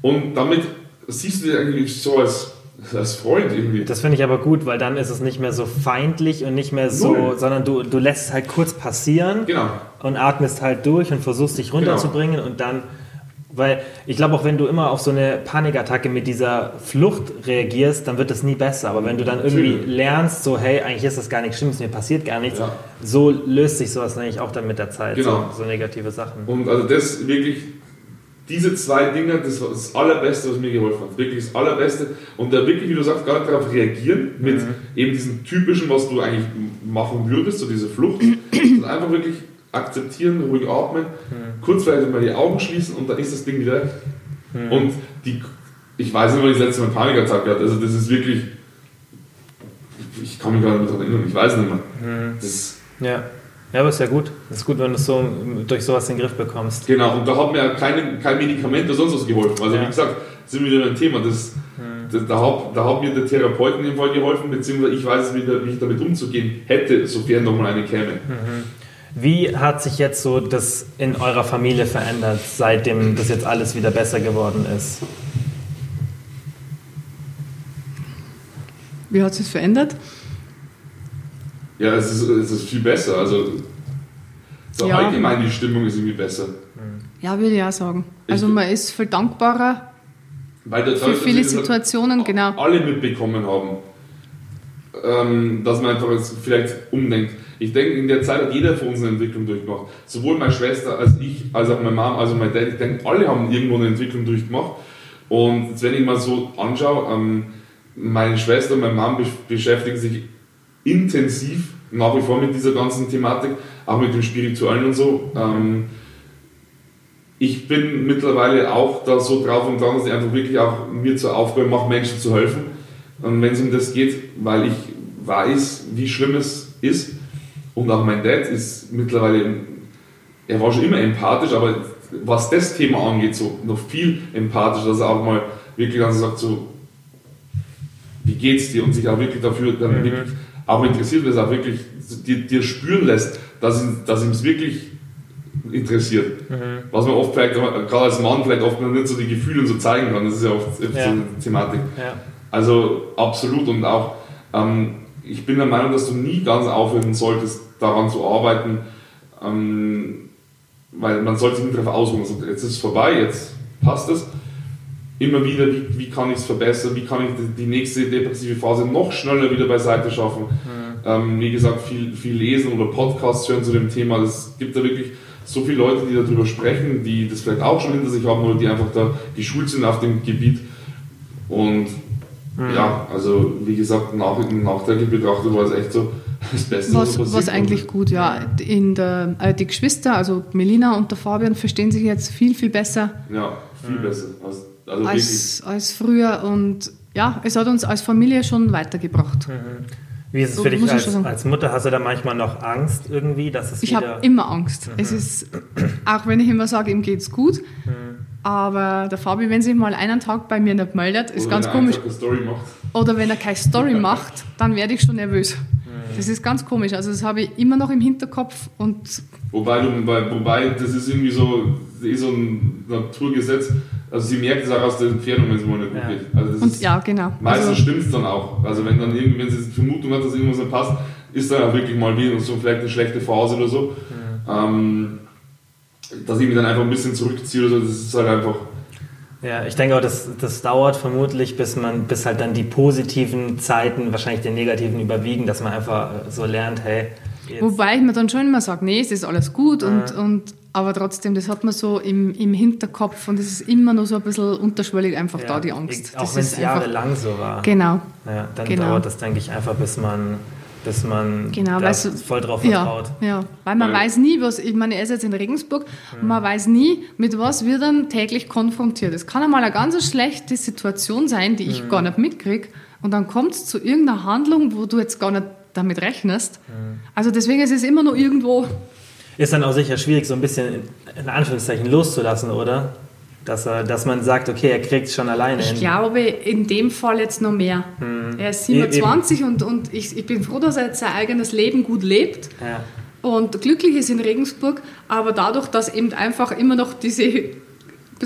Und damit siehst du dich eigentlich so als als Freund irgendwie. Das finde ich aber gut, weil dann ist es nicht mehr so feindlich und nicht mehr so, Null. sondern du, du lässt es halt kurz passieren genau. und atmest halt durch und versuchst dich runterzubringen genau. und dann, weil ich glaube auch wenn du immer auf so eine Panikattacke mit dieser Flucht reagierst, dann wird das nie besser. Aber wenn du dann irgendwie lernst, so hey, eigentlich ist das gar nichts Schlimmes, mir passiert gar nichts, ja. so löst sich sowas eigentlich auch dann mit der Zeit, genau. so, so negative Sachen. Und also das wirklich diese zwei Dinge, das war das Allerbeste, was mir geholfen hat. Wirklich das Allerbeste. Und da wirklich, wie du sagst, gar nicht darauf reagieren, mit mhm. eben diesem typischen, was du eigentlich machen würdest, so diese Flucht, sondern einfach wirklich akzeptieren, ruhig atmen, mhm. kurz vielleicht mal die Augen schließen und dann ist das Ding wieder weg. Mhm. Und die, ich weiß nicht, wann ich das letzte Mal Panikattacke hatte. Also, das ist wirklich. Ich kann mich gar nicht mehr daran erinnern, ich weiß nicht mehr. Mhm. Das, ja. Ja, aber ist ja gut. Es ist gut, wenn du es so durch sowas in den Griff bekommst. Genau, und da hat mir keine, kein Medikament oder sonst was geholfen. Also ja. wie gesagt, sind wir wieder ein Thema. Das, mhm. das, da, hat, da hat mir der Therapeut in dem Fall geholfen, beziehungsweise ich weiß, wie, wie ich damit umzugehen hätte, sofern nochmal eine käme. Mhm. Wie hat sich jetzt so das in eurer Familie verändert, seitdem das jetzt alles wieder besser geworden ist? Wie hat sich verändert? Ja, es ist, es ist viel besser. Also so ja. allgemein die Stimmung ist irgendwie besser. Ja, würde ich auch sagen. Also man ist viel dankbarer für viele Situationen, genau. Alle mitbekommen haben, ähm, dass man einfach vielleicht umdenkt. Ich denke, in der Zeit hat jeder von uns eine Entwicklung durchgemacht. Sowohl meine Schwester als ich, als auch meine Mom, also mein Dad. Ich denke, alle haben irgendwo eine Entwicklung durchgemacht. Und jetzt, wenn ich mal so anschaue, ähm, meine Schwester und meine Mom beschäftigen sich intensiv nach wie vor mit dieser ganzen Thematik, auch mit dem Spirituellen und so. Ähm, ich bin mittlerweile auch da so drauf und dran, dass ich einfach wirklich auch mir zur Aufgabe mache, Menschen zu helfen. Und wenn es um das geht, weil ich weiß, wie schlimm es ist. Und auch mein Dad ist mittlerweile, er war schon immer empathisch, aber was das Thema angeht, so noch viel empathischer, dass er auch mal wirklich dann sagt, so, wie geht's dir? Und sich auch wirklich dafür dann mhm. wirklich auch interessiert, dass er auch wirklich dir, dir spüren lässt, dass, dass ihm es wirklich interessiert. Mhm. Was man oft vielleicht, gerade als Mann vielleicht oft nicht so die Gefühle so zeigen kann, das ist ja oft, oft ja. so eine Thematik. Ja. Also absolut und auch, ähm, ich bin der Meinung, dass du nie ganz aufhören solltest, daran zu arbeiten, ähm, weil man sollte sich nicht darauf ausruhen. Also jetzt ist es vorbei, jetzt passt es. Immer wieder, wie, wie kann ich es verbessern, wie kann ich die, die, nächste depressive Phase noch schneller wieder beiseite schaffen. Mhm. Ähm, wie gesagt, viel, viel lesen oder Podcasts hören zu dem Thema. Es gibt da wirklich so viele Leute, die darüber sprechen, die das vielleicht auch schon hinter sich haben oder die einfach da geschult sind auf dem Gebiet. Und mhm. ja, also wie gesagt, nach, nachträglich betrachtet war es echt so das Beste, was, was, was eigentlich gut, ja. In der, äh, die Geschwister, also Melina und der Fabian, verstehen sich jetzt viel, viel besser. Ja, viel mhm. besser. Also, also als, als früher und ja, es hat uns als Familie schon weitergebracht. Mhm. Wie ist es so, für dich als, als, Mutter? Hast du da manchmal noch Angst irgendwie, dass es Ich habe immer Angst. Mhm. Es ist, auch wenn ich immer sage, ihm geht's gut, mhm. aber der Fabi, wenn sich mal einen Tag bei mir nicht meldet, ist Oder ganz komisch. Oder wenn er keine Story macht, dann werde ich schon nervös. Mhm. Das ist ganz komisch. Also das habe ich immer noch im Hinterkopf und Wobei, du, wobei das ist irgendwie so, ist so ein Naturgesetz. Also sie merkt es auch aus der Entfernung, wenn es mal nicht gut geht. Also und, ja, genau. Meistens also, stimmt es dann auch. Also wenn dann irgendwie, wenn sie die Vermutung hat, dass irgendwas nicht passt, ist dann auch wirklich mal wieder so vielleicht eine schlechte Phase oder so. Mhm. Ähm, dass ich mich dann einfach ein bisschen zurückziehe oder so, das ist halt einfach. Ja, ich denke auch, das, das dauert vermutlich, bis man, bis halt dann die positiven Zeiten wahrscheinlich den negativen überwiegen, dass man einfach so lernt, hey, Jetzt. Wobei ich mir dann schon immer sage, nee, es ist alles gut, und, und, aber trotzdem, das hat man so im, im Hinterkopf und es ist immer noch so ein bisschen unterschwellig einfach ja. da, die Angst. Auch wenn es jahrelang so war. Genau. Ja, dann genau. dauert das, denke ich, einfach, bis man bis man genau, da voll drauf vertraut. Ja, ja. weil man ja. weiß nie, was, ich meine, er ist jetzt in Regensburg, mhm. man weiß nie, mit was wir dann täglich konfrontiert. Es kann einmal eine ganz schlechte Situation sein, die ich mhm. gar nicht mitkriege und dann kommt es zu irgendeiner Handlung, wo du jetzt gar nicht damit rechnest. Mhm. Also deswegen ist es immer nur irgendwo. Ist dann auch sicher schwierig, so ein bisschen in Anführungszeichen loszulassen, oder? Dass, er, dass man sagt, okay, er kriegt es schon alleine Ich hin. glaube, in dem Fall jetzt noch mehr. Hm. Er ist 27 e und, und ich, ich bin froh, dass er jetzt sein eigenes Leben gut lebt. Ja. Und glücklich ist in Regensburg, aber dadurch, dass eben einfach immer noch diese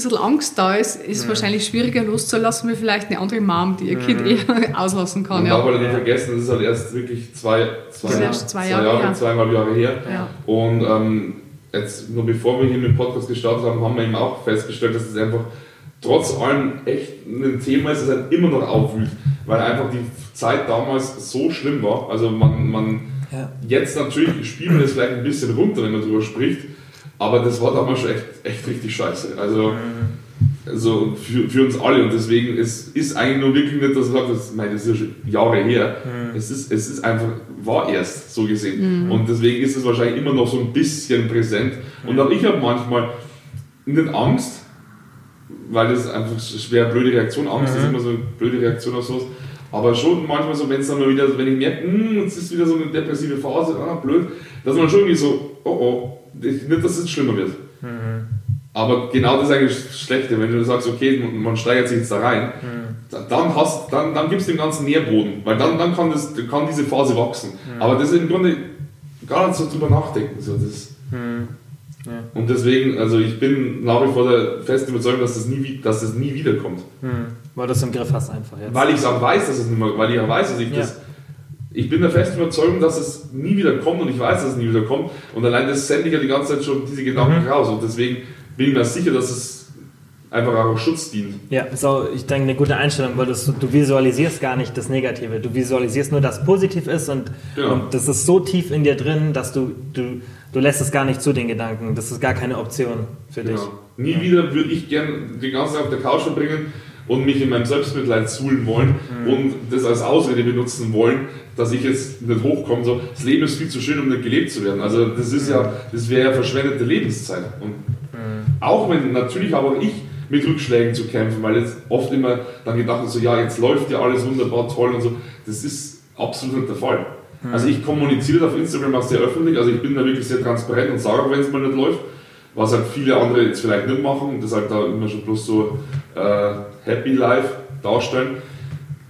bisschen Angst da ist, ist ja. wahrscheinlich schwieriger loszulassen, wie vielleicht eine andere Mom, die ihr Kind ja. eher auslassen kann. Man ja. darf halt nicht vergessen, das ist halt erst wirklich zwei, zwei, zwei, zwei Jahre, Jahre zweieinhalb Jahre her. Ja. Und ähm, jetzt, nur bevor wir hier mit dem Podcast gestartet haben, haben wir eben auch festgestellt, dass es einfach trotz allem echt ein Thema ist, das halt immer noch aufwühlt, weil einfach die Zeit damals so schlimm war. Also man, man jetzt natürlich spielt man das vielleicht ein bisschen runter, wenn man darüber spricht, aber das war damals schon echt, echt richtig scheiße. Also, also für, für uns alle. Und deswegen ist, ist eigentlich nur wirklich nicht, dass man sagt, das, meine, das ist ja schon Jahre her. Mhm. Es, ist, es ist einfach, war erst so gesehen. Mhm. Und deswegen ist es wahrscheinlich immer noch so ein bisschen präsent. Und auch ich habe manchmal nicht Angst, weil das einfach eine schwer blöde Reaktion, Angst mhm. ist immer so eine blöde Reaktion auf sowas. Aber schon manchmal so, wenn es dann mal wieder, wenn ich merke, hm, jetzt ist wieder so eine depressive Phase, ah, blöd, dass man schon irgendwie so, oh oh, nicht, dass es schlimmer wird. Mhm. Aber genau das ist eigentlich das Schlechte, wenn du sagst, okay, man steigert sich jetzt da rein, mhm. dann, hast, dann, dann gibst du dem ganzen Nährboden, weil dann, dann kann, das, kann diese Phase wachsen. Mhm. Aber das ist im Grunde gar nicht so drüber nachdenken. So, das, mhm. ja. Und deswegen, also ich bin nach wie vor der festen Überzeugung, dass das nie, dass das nie wiederkommt. Mhm. Weil du es im Griff hast einfach jetzt. Weil ich es auch weiß, dass es nicht mehr, weil ich auch weiß, dass ich ja. das ich bin der festen Überzeugung, dass es nie wieder kommt und ich weiß, dass es nie wieder kommt. Und allein das sende ich ja die ganze Zeit schon diese Gedanken mhm. raus. Und deswegen bin ich mir sicher, dass es einfach auch Schutz dient. Ja, ist auch, ich denke, eine gute Einstellung, weil das, du visualisierst gar nicht das Negative. Du visualisierst nur, dass positiv ist und, genau. und das ist so tief in dir drin, dass du, du, du lässt es gar nicht zu, den Gedanken. Das ist gar keine Option für genau. dich. Nie ja. wieder würde ich gern die ganze Zeit auf der Couch verbringen und mich in meinem Selbstmitleid suhlen wollen mhm. und das als Ausrede benutzen wollen, dass ich jetzt nicht hochkomme. So, das Leben ist viel zu schön, um nicht gelebt zu werden. Also das ist ja, das wäre ja verschwendete Lebenszeit. Und mhm. auch wenn natürlich aber auch ich mit Rückschlägen zu kämpfen, weil jetzt oft immer dann gedacht wird, so ja, jetzt läuft ja alles wunderbar toll und so. Das ist absolut nicht der Fall. Mhm. Also ich kommuniziere auf Instagram auch sehr öffentlich, also ich bin da wirklich sehr transparent und sage wenn es mal nicht läuft, was halt viele andere jetzt vielleicht nicht machen und das halt da immer schon bloß so äh, Happy Life darstellen.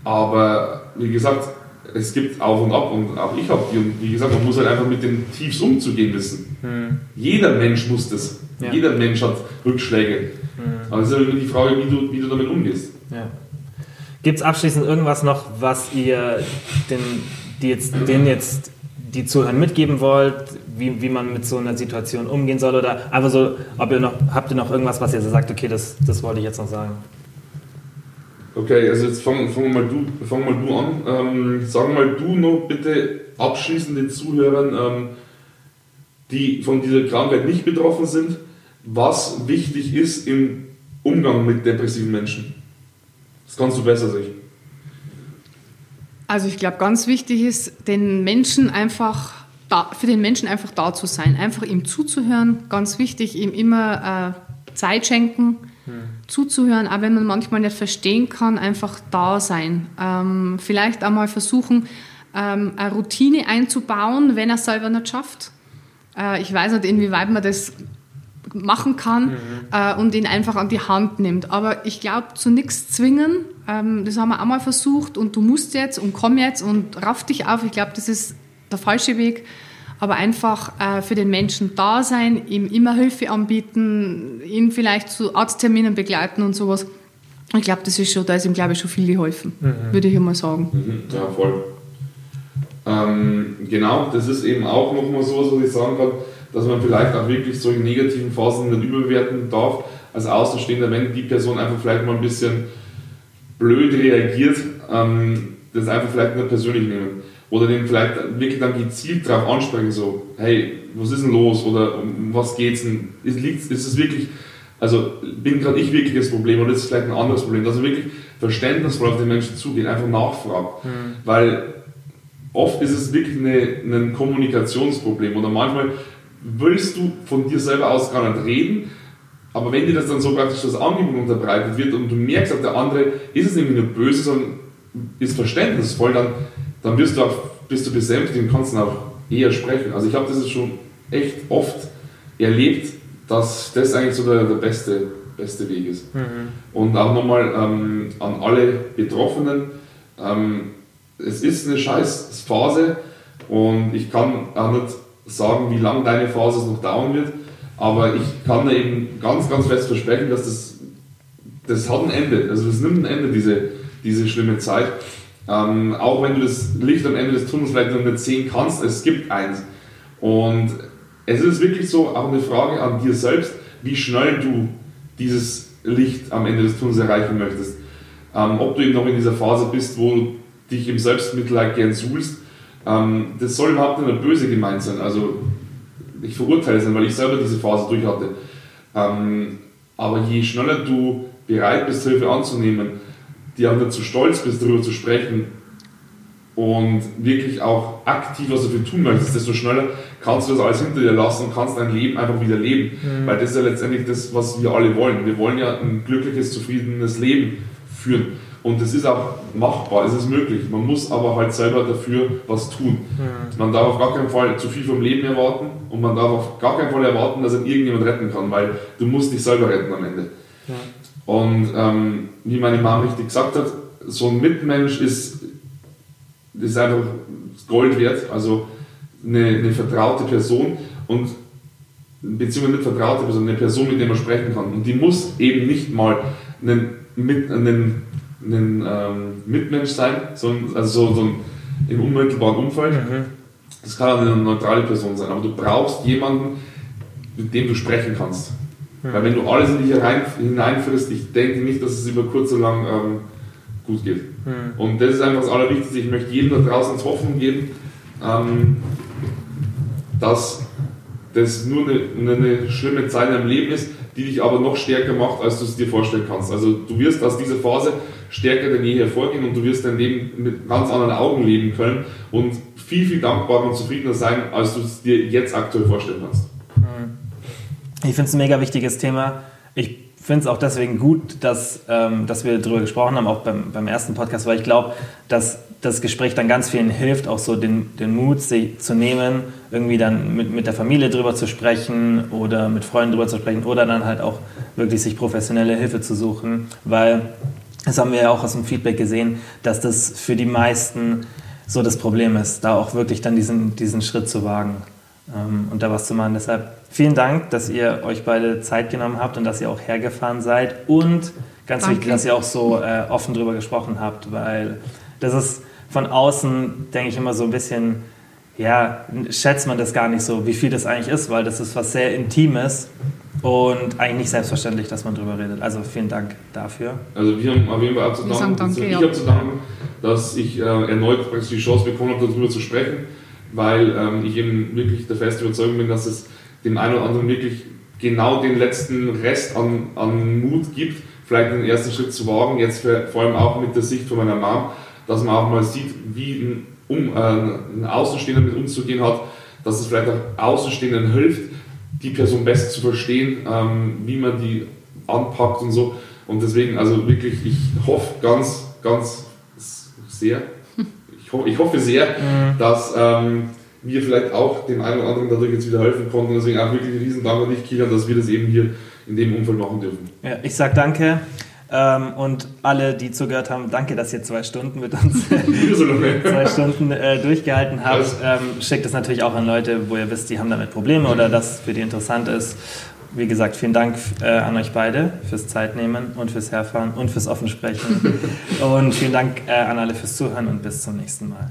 Aber wie gesagt, es gibt auf und ab und auch ich habe die und wie gesagt, man muss halt einfach mit den Tiefs umzugehen wissen. Mhm. Jeder Mensch muss das. Ja. Jeder Mensch hat Rückschläge. Mhm. Aber es ist immer die Frage, wie du, wie du damit umgehst. Ja. Gibt es abschließend irgendwas noch, was ihr den, die jetzt, denen jetzt die Zuhörer mitgeben wollt, wie, wie man mit so einer Situation umgehen soll? Oder einfach so, ob ihr noch, habt ihr noch irgendwas, was ihr so sagt, okay, das, das wollte ich jetzt noch sagen? Okay, also jetzt fang, fang, mal, du, fang mal du an. Ähm, sag mal du noch bitte abschließend den Zuhörern, ähm, die von dieser Krankheit nicht betroffen sind, was wichtig ist im Umgang mit depressiven Menschen. Das kannst du besser sehen. Also ich glaube, ganz wichtig ist, den Menschen einfach da, für den Menschen einfach da zu sein, einfach ihm zuzuhören. Ganz wichtig, ihm immer äh, Zeit schenken, hm. zuzuhören, auch wenn man manchmal nicht verstehen kann, einfach da sein. Ähm, vielleicht einmal versuchen, ähm, eine Routine einzubauen, wenn er es selber nicht schafft. Äh, ich weiß nicht, inwieweit man das machen kann mhm. äh, und ihn einfach an die Hand nimmt. Aber ich glaube, zu nichts zwingen, ähm, das haben wir auch mal versucht und du musst jetzt und komm jetzt und raff dich auf. Ich glaube, das ist der falsche Weg. Aber einfach äh, für den Menschen da sein, ihm immer Hilfe anbieten, ihn vielleicht zu Arztterminen begleiten und sowas. Ich glaube, das ist schon, da ist ihm, glaube ich, schon viel geholfen, mhm. würde ich einmal sagen. Mhm. Ja, voll. Ähm, genau, das ist eben auch nochmal so, was ich sagen kann dass man vielleicht auch wirklich solche negativen Phasen nicht überbewerten darf als Außenstehender, wenn die Person einfach vielleicht mal ein bisschen blöd reagiert, ähm, das einfach vielleicht nicht persönlich nehmen. Oder den vielleicht wirklich dann gezielt darauf ansprechen, so, hey, was ist denn los? Oder um was geht's denn? Ist, ist es wirklich, also bin gerade ich wirklich das Problem oder ist es vielleicht ein anderes Problem? Also wirklich verständnisvoll auf den Menschen zugehen, einfach nachfragen. Mhm. Weil oft ist es wirklich eine, ein Kommunikationsproblem oder manchmal willst du von dir selber aus gar nicht reden, aber wenn dir das dann so praktisch das Angebot unterbreitet wird und du merkst, dass der andere ist es nicht böse, sondern ist verständnisvoll, dann, dann wirst du auch, bist du besänftigt und kannst dann auch eher sprechen. Also ich habe das schon echt oft erlebt, dass das eigentlich so der, der beste, beste Weg ist. Mhm. Und auch nochmal ähm, an alle Betroffenen, ähm, es ist eine scheiß Phase und ich kann auch nicht sagen, wie lange deine Phase noch dauern wird, aber ich kann dir eben ganz, ganz fest versprechen, dass das, das hat ein Ende. Also das nimmt ein Ende, diese, diese schlimme Zeit. Ähm, auch wenn du das Licht am Ende des Tunnels vielleicht noch nicht sehen kannst, es gibt eins. Und es ist wirklich so auch eine Frage an dir selbst, wie schnell du dieses Licht am Ende des Tunnels erreichen möchtest. Ähm, ob du eben noch in dieser Phase bist, wo du dich im Selbstmitleid gern suhlst ähm, das soll überhaupt nicht böse gemeint sein. Also ich verurteile es nicht, weil ich selber diese Phase durch hatte. Ähm, aber je schneller du bereit bist, Hilfe anzunehmen, die auch nicht zu stolz bist, darüber zu sprechen und wirklich auch aktiv was dafür tun möchtest, desto schneller kannst du das alles hinter dir lassen und kannst dein Leben einfach wieder leben. Mhm. Weil das ist ja letztendlich das, was wir alle wollen. Wir wollen ja ein glückliches, zufriedenes Leben führen. Und es ist auch machbar, es ist möglich. Man muss aber halt selber dafür was tun. Mhm. Man darf auf gar keinen Fall zu viel vom Leben erwarten und man darf auf gar keinen Fall erwarten, dass er irgendjemand retten kann, weil du musst dich selber retten am Ende. Ja. Und ähm, wie meine Mama richtig gesagt hat, so ein Mitmensch ist, ist einfach Gold wert, also eine, eine vertraute Person und beziehungsweise nicht vertraute Person, eine Person, mit der man sprechen kann. Und die muss eben nicht mal einen, mit, einen, einen ähm, Mitmensch sein, sondern also so, so ein, im unmittelbaren Umfeld. Mhm. Das kann auch eine neutrale Person sein, aber du brauchst jemanden, mit dem du sprechen kannst. Mhm. Weil wenn du alles in dich hineinfrisst, ich denke nicht, dass es über kurz oder lang ähm, gut geht. Mhm. Und das ist einfach das Allerwichtigste. Ich möchte jedem da draußen Hoffnung geben, ähm, dass das nur eine, eine schlimme Zeit in deinem Leben ist, die dich aber noch stärker macht, als du es dir vorstellen kannst. Also du wirst aus dieser Phase stärker denn je hervorgehen und du wirst dein Leben mit ganz anderen Augen leben können und viel, viel dankbarer und zufriedener sein, als du es dir jetzt aktuell vorstellen kannst. Ich finde es ein mega wichtiges Thema. Ich finde es auch deswegen gut, dass, ähm, dass wir darüber gesprochen haben, auch beim, beim ersten Podcast, weil ich glaube, dass das Gespräch dann ganz vielen hilft, auch so den, den Mut sich zu nehmen, irgendwie dann mit, mit der Familie drüber zu sprechen oder mit Freunden drüber zu sprechen oder dann halt auch wirklich sich professionelle Hilfe zu suchen, weil das haben wir ja auch aus dem Feedback gesehen, dass das für die meisten so das Problem ist, da auch wirklich dann diesen, diesen Schritt zu wagen ähm, und da was zu machen. Deshalb vielen Dank, dass ihr euch beide Zeit genommen habt und dass ihr auch hergefahren seid und ganz Danke. wichtig, dass ihr auch so äh, offen drüber gesprochen habt, weil das ist von außen, denke ich immer so ein bisschen, ja, schätzt man das gar nicht so, wie viel das eigentlich ist, weil das ist was sehr Intimes und eigentlich nicht selbstverständlich, dass man darüber redet. Also vielen Dank dafür. Also wir haben auf jeden Fall zu danken, danke, ich ja. habe zu danken, dass ich äh, erneut die Chance bekommen habe, darüber zu sprechen, weil ähm, ich eben wirklich der festen Überzeugung bin, dass es dem einen oder anderen wirklich genau den letzten Rest an, an Mut gibt, vielleicht den ersten Schritt zu wagen, jetzt für, vor allem auch mit der Sicht von meiner Mom, dass man auch mal sieht, wie ein, um, äh, ein Außenstehender mit umzugehen hat, dass es vielleicht auch Außenstehenden hilft, die Person besser zu verstehen, ähm, wie man die anpackt und so. Und deswegen, also wirklich, ich hoffe ganz, ganz sehr, ich, ho ich hoffe sehr, mhm. dass ähm, wir vielleicht auch dem einen oder anderen dadurch jetzt wieder helfen konnten. Deswegen auch wirklich ein riesen Dank an dich, Kilian, dass wir das eben hier in dem Umfeld machen dürfen. Ja, ich sage danke. Ähm, und alle, die zugehört haben, danke, dass ihr zwei Stunden mit uns zwei Stunden äh, durchgehalten habt. Ähm, schickt es natürlich auch an Leute, wo ihr wisst, die haben damit Probleme oder das für die interessant ist. Wie gesagt, vielen Dank äh, an euch beide fürs Zeitnehmen und fürs Herfahren und fürs Offensprechen. und vielen Dank äh, an alle fürs Zuhören und bis zum nächsten Mal.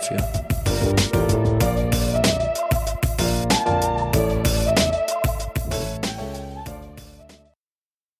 dafür.